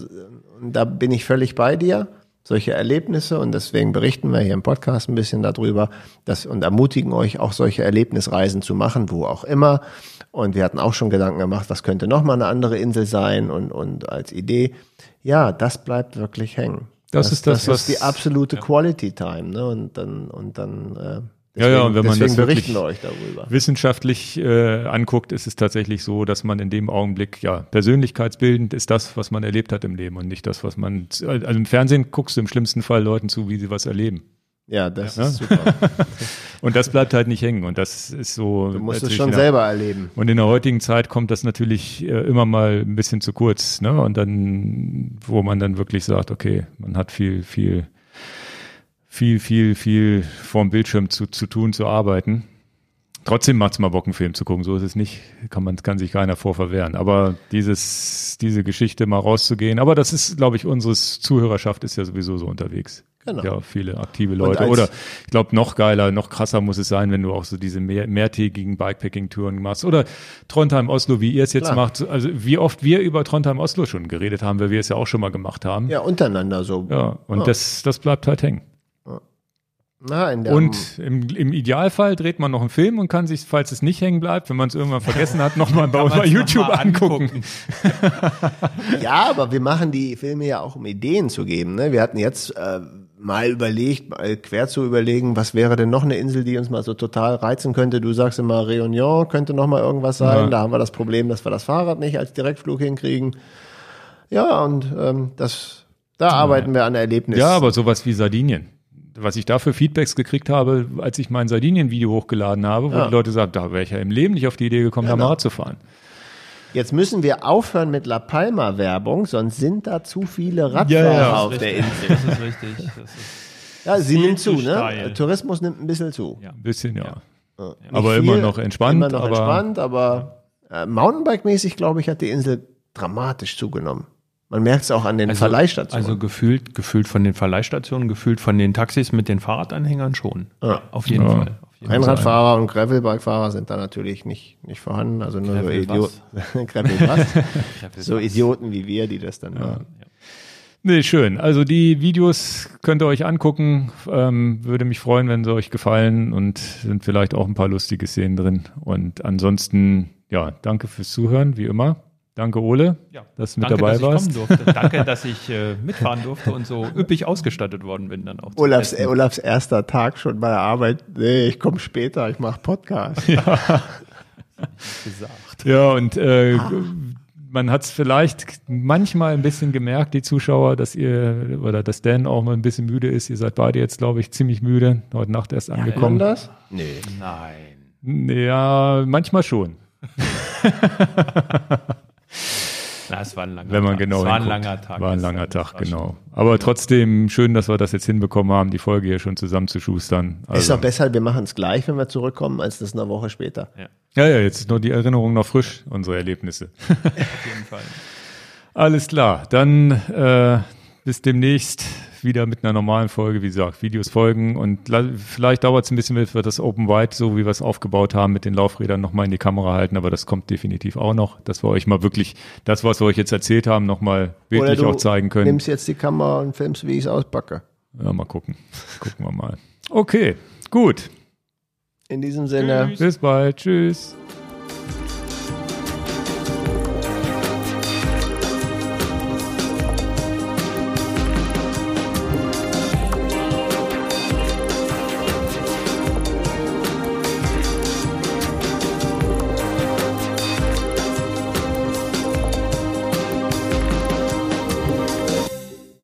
da bin ich völlig bei dir, solche Erlebnisse und deswegen berichten wir hier im Podcast ein bisschen darüber dass, und ermutigen euch auch solche Erlebnisreisen zu machen, wo auch immer. Und wir hatten auch schon Gedanken gemacht, was könnte noch mal eine andere Insel sein und, und als Idee. Ja, das bleibt wirklich hängen. Das ist das, das was- ist die absolute Quality Time, ne? Und dann, und dann, äh, Ja, ja, und wenn man deswegen das berichten euch darüber. Wissenschaftlich äh, anguckt, ist es tatsächlich so, dass man in dem Augenblick, ja, persönlichkeitsbildend ist das, was man erlebt hat im Leben und nicht das, was man, also im Fernsehen guckst du im schlimmsten Fall Leuten zu, wie sie was erleben. Ja, das Ja. ist super. Und das bleibt halt nicht hängen und das ist so. Du musst es schon selber erleben. Und in der heutigen Zeit kommt das natürlich äh, immer mal ein bisschen zu kurz, ne? Und dann, wo man dann wirklich sagt, okay, man hat viel, viel, viel, viel, viel vorm Bildschirm zu, zu tun, zu arbeiten. trotzdem macht es mal Bock, einen Film zu gucken. So ist es nicht. Kann man kann sich keiner vorverwehren. Aber dieses, diese Geschichte mal rauszugehen. Aber das ist, glaube ich, unsere Zuhörerschaft ist ja sowieso so unterwegs. Genau. Ja, viele aktive Leute. Oder ich glaube, noch geiler, noch krasser muss es sein, wenn du auch so diese mehr, mehrtägigen Bikepacking-Touren machst. Oder Trondheim Oslo, wie ihr es jetzt Klar. macht. Also wie oft wir über Trondheim Oslo schon geredet haben, weil wir es ja auch schon mal gemacht haben. Ja, untereinander so. Ja, und Ja. Das, das bleibt halt hängen. Na, in der, Und im, im Idealfall dreht man noch einen Film und kann sich, falls es nicht hängen bleibt, wenn man es irgendwann vergessen hat, nochmal bei, YouTube noch mal angucken. Ja, aber wir machen die Filme ja auch, um Ideen zu geben. Ne? Wir hatten jetzt äh, mal überlegt, mal quer zu überlegen, was wäre denn noch eine Insel, die uns mal so total reizen könnte. Du sagst immer, Réunion könnte noch mal irgendwas sein. Ja. Da haben wir das Problem, dass wir das Fahrrad nicht als Direktflug hinkriegen. Ja, und ähm, das, da arbeiten wir an Erlebnissen. Ja, aber sowas wie Sardinien. Was ich da für Feedbacks gekriegt habe, als ich mein Sardinien-Video hochgeladen habe, wo Ja. die Leute sagen, da wäre ich ja im Leben nicht auf die Idee gekommen, da Genau. mal Rad zu fahren. Jetzt müssen wir aufhören mit La Palma Werbung, sonst sind da zu viele Radfahrer Ja, ja. auf der Insel. Das ist richtig. Das ist Ja, sie Viel nimmt zu, zu ne? steil. Tourismus nimmt ein bisschen zu. Ja. Ein bisschen, ja. Aber immer noch entspannt, Immer noch aber- entspannt, aber äh, Mountainbike-mäßig, glaube ich, hat die Insel dramatisch zugenommen. Man merkt es auch an den Verleihstationen. Also gefühlt, gefühlt von den Verleihstationen, gefühlt von den Taxis mit den Fahrradanhängern schon. Ja. Auf jeden Ja. Fall. Auf jeden Fall. Rennradfahrer und Gravelbike-Fahrer sind da natürlich nicht, nicht vorhanden. Also nur so Gravel Idioten. Gravel so Idioten wie wir, die das dann machen. Nee, schön. Also die Videos könnt ihr euch angucken. Ähm, würde mich freuen, wenn sie euch gefallen und sind vielleicht auch ein paar lustige Szenen drin. Und ansonsten, ja, danke fürs Zuhören, wie immer. Danke, Ole, Ja. dass du mit Danke, dabei dass ich warst. kommen durfte. Danke, dass ich äh, mitfahren durfte und so üppig ausgestattet worden bin dann auch. Olafs, äh, Olafs erster Tag schon bei der Arbeit. Nee, ich komme später, ich mache Podcast. gesagt. Ja, und äh, Ah. man hat es vielleicht manchmal ein bisschen gemerkt, die Zuschauer, dass ihr oder dass Dan auch mal ein bisschen müde ist. Ihr seid beide jetzt, glaube ich, ziemlich müde. Heute Nacht erst Kommt angekommen. das? Nee. Nein. Ja, manchmal schon. Na, es war ein langer Wenn man Tag. genau Es war ein hinguckt. langer Tag. War ein langer Tag, war genau. Aber trotzdem schön, dass wir das jetzt hinbekommen haben, die Folge hier schon zusammenzuschustern. Ist Also, doch besser, wir machen es gleich, wenn wir zurückkommen, als das eine Woche später. Ja, ja, ja, jetzt ist nur die Erinnerung noch frisch, unsere Erlebnisse. auf jeden Fall. Alles klar, dann äh, bis demnächst wieder mit einer normalen Folge. Wie gesagt, Videos folgen und vielleicht dauert es ein bisschen, bis wir das Open Wide, so wie wir es aufgebaut haben, mit den Laufrädern nochmal in die Kamera halten, aber das kommt definitiv auch noch, dass wir euch mal wirklich das, was wir euch jetzt erzählt haben, nochmal bildlich auch zeigen können. nimmst jetzt die Kamera und filmst, wie ich es auspacke. Ja, mal gucken. Gucken wir mal. Okay, gut. In diesem Sinne. Bis bald. Tschüss.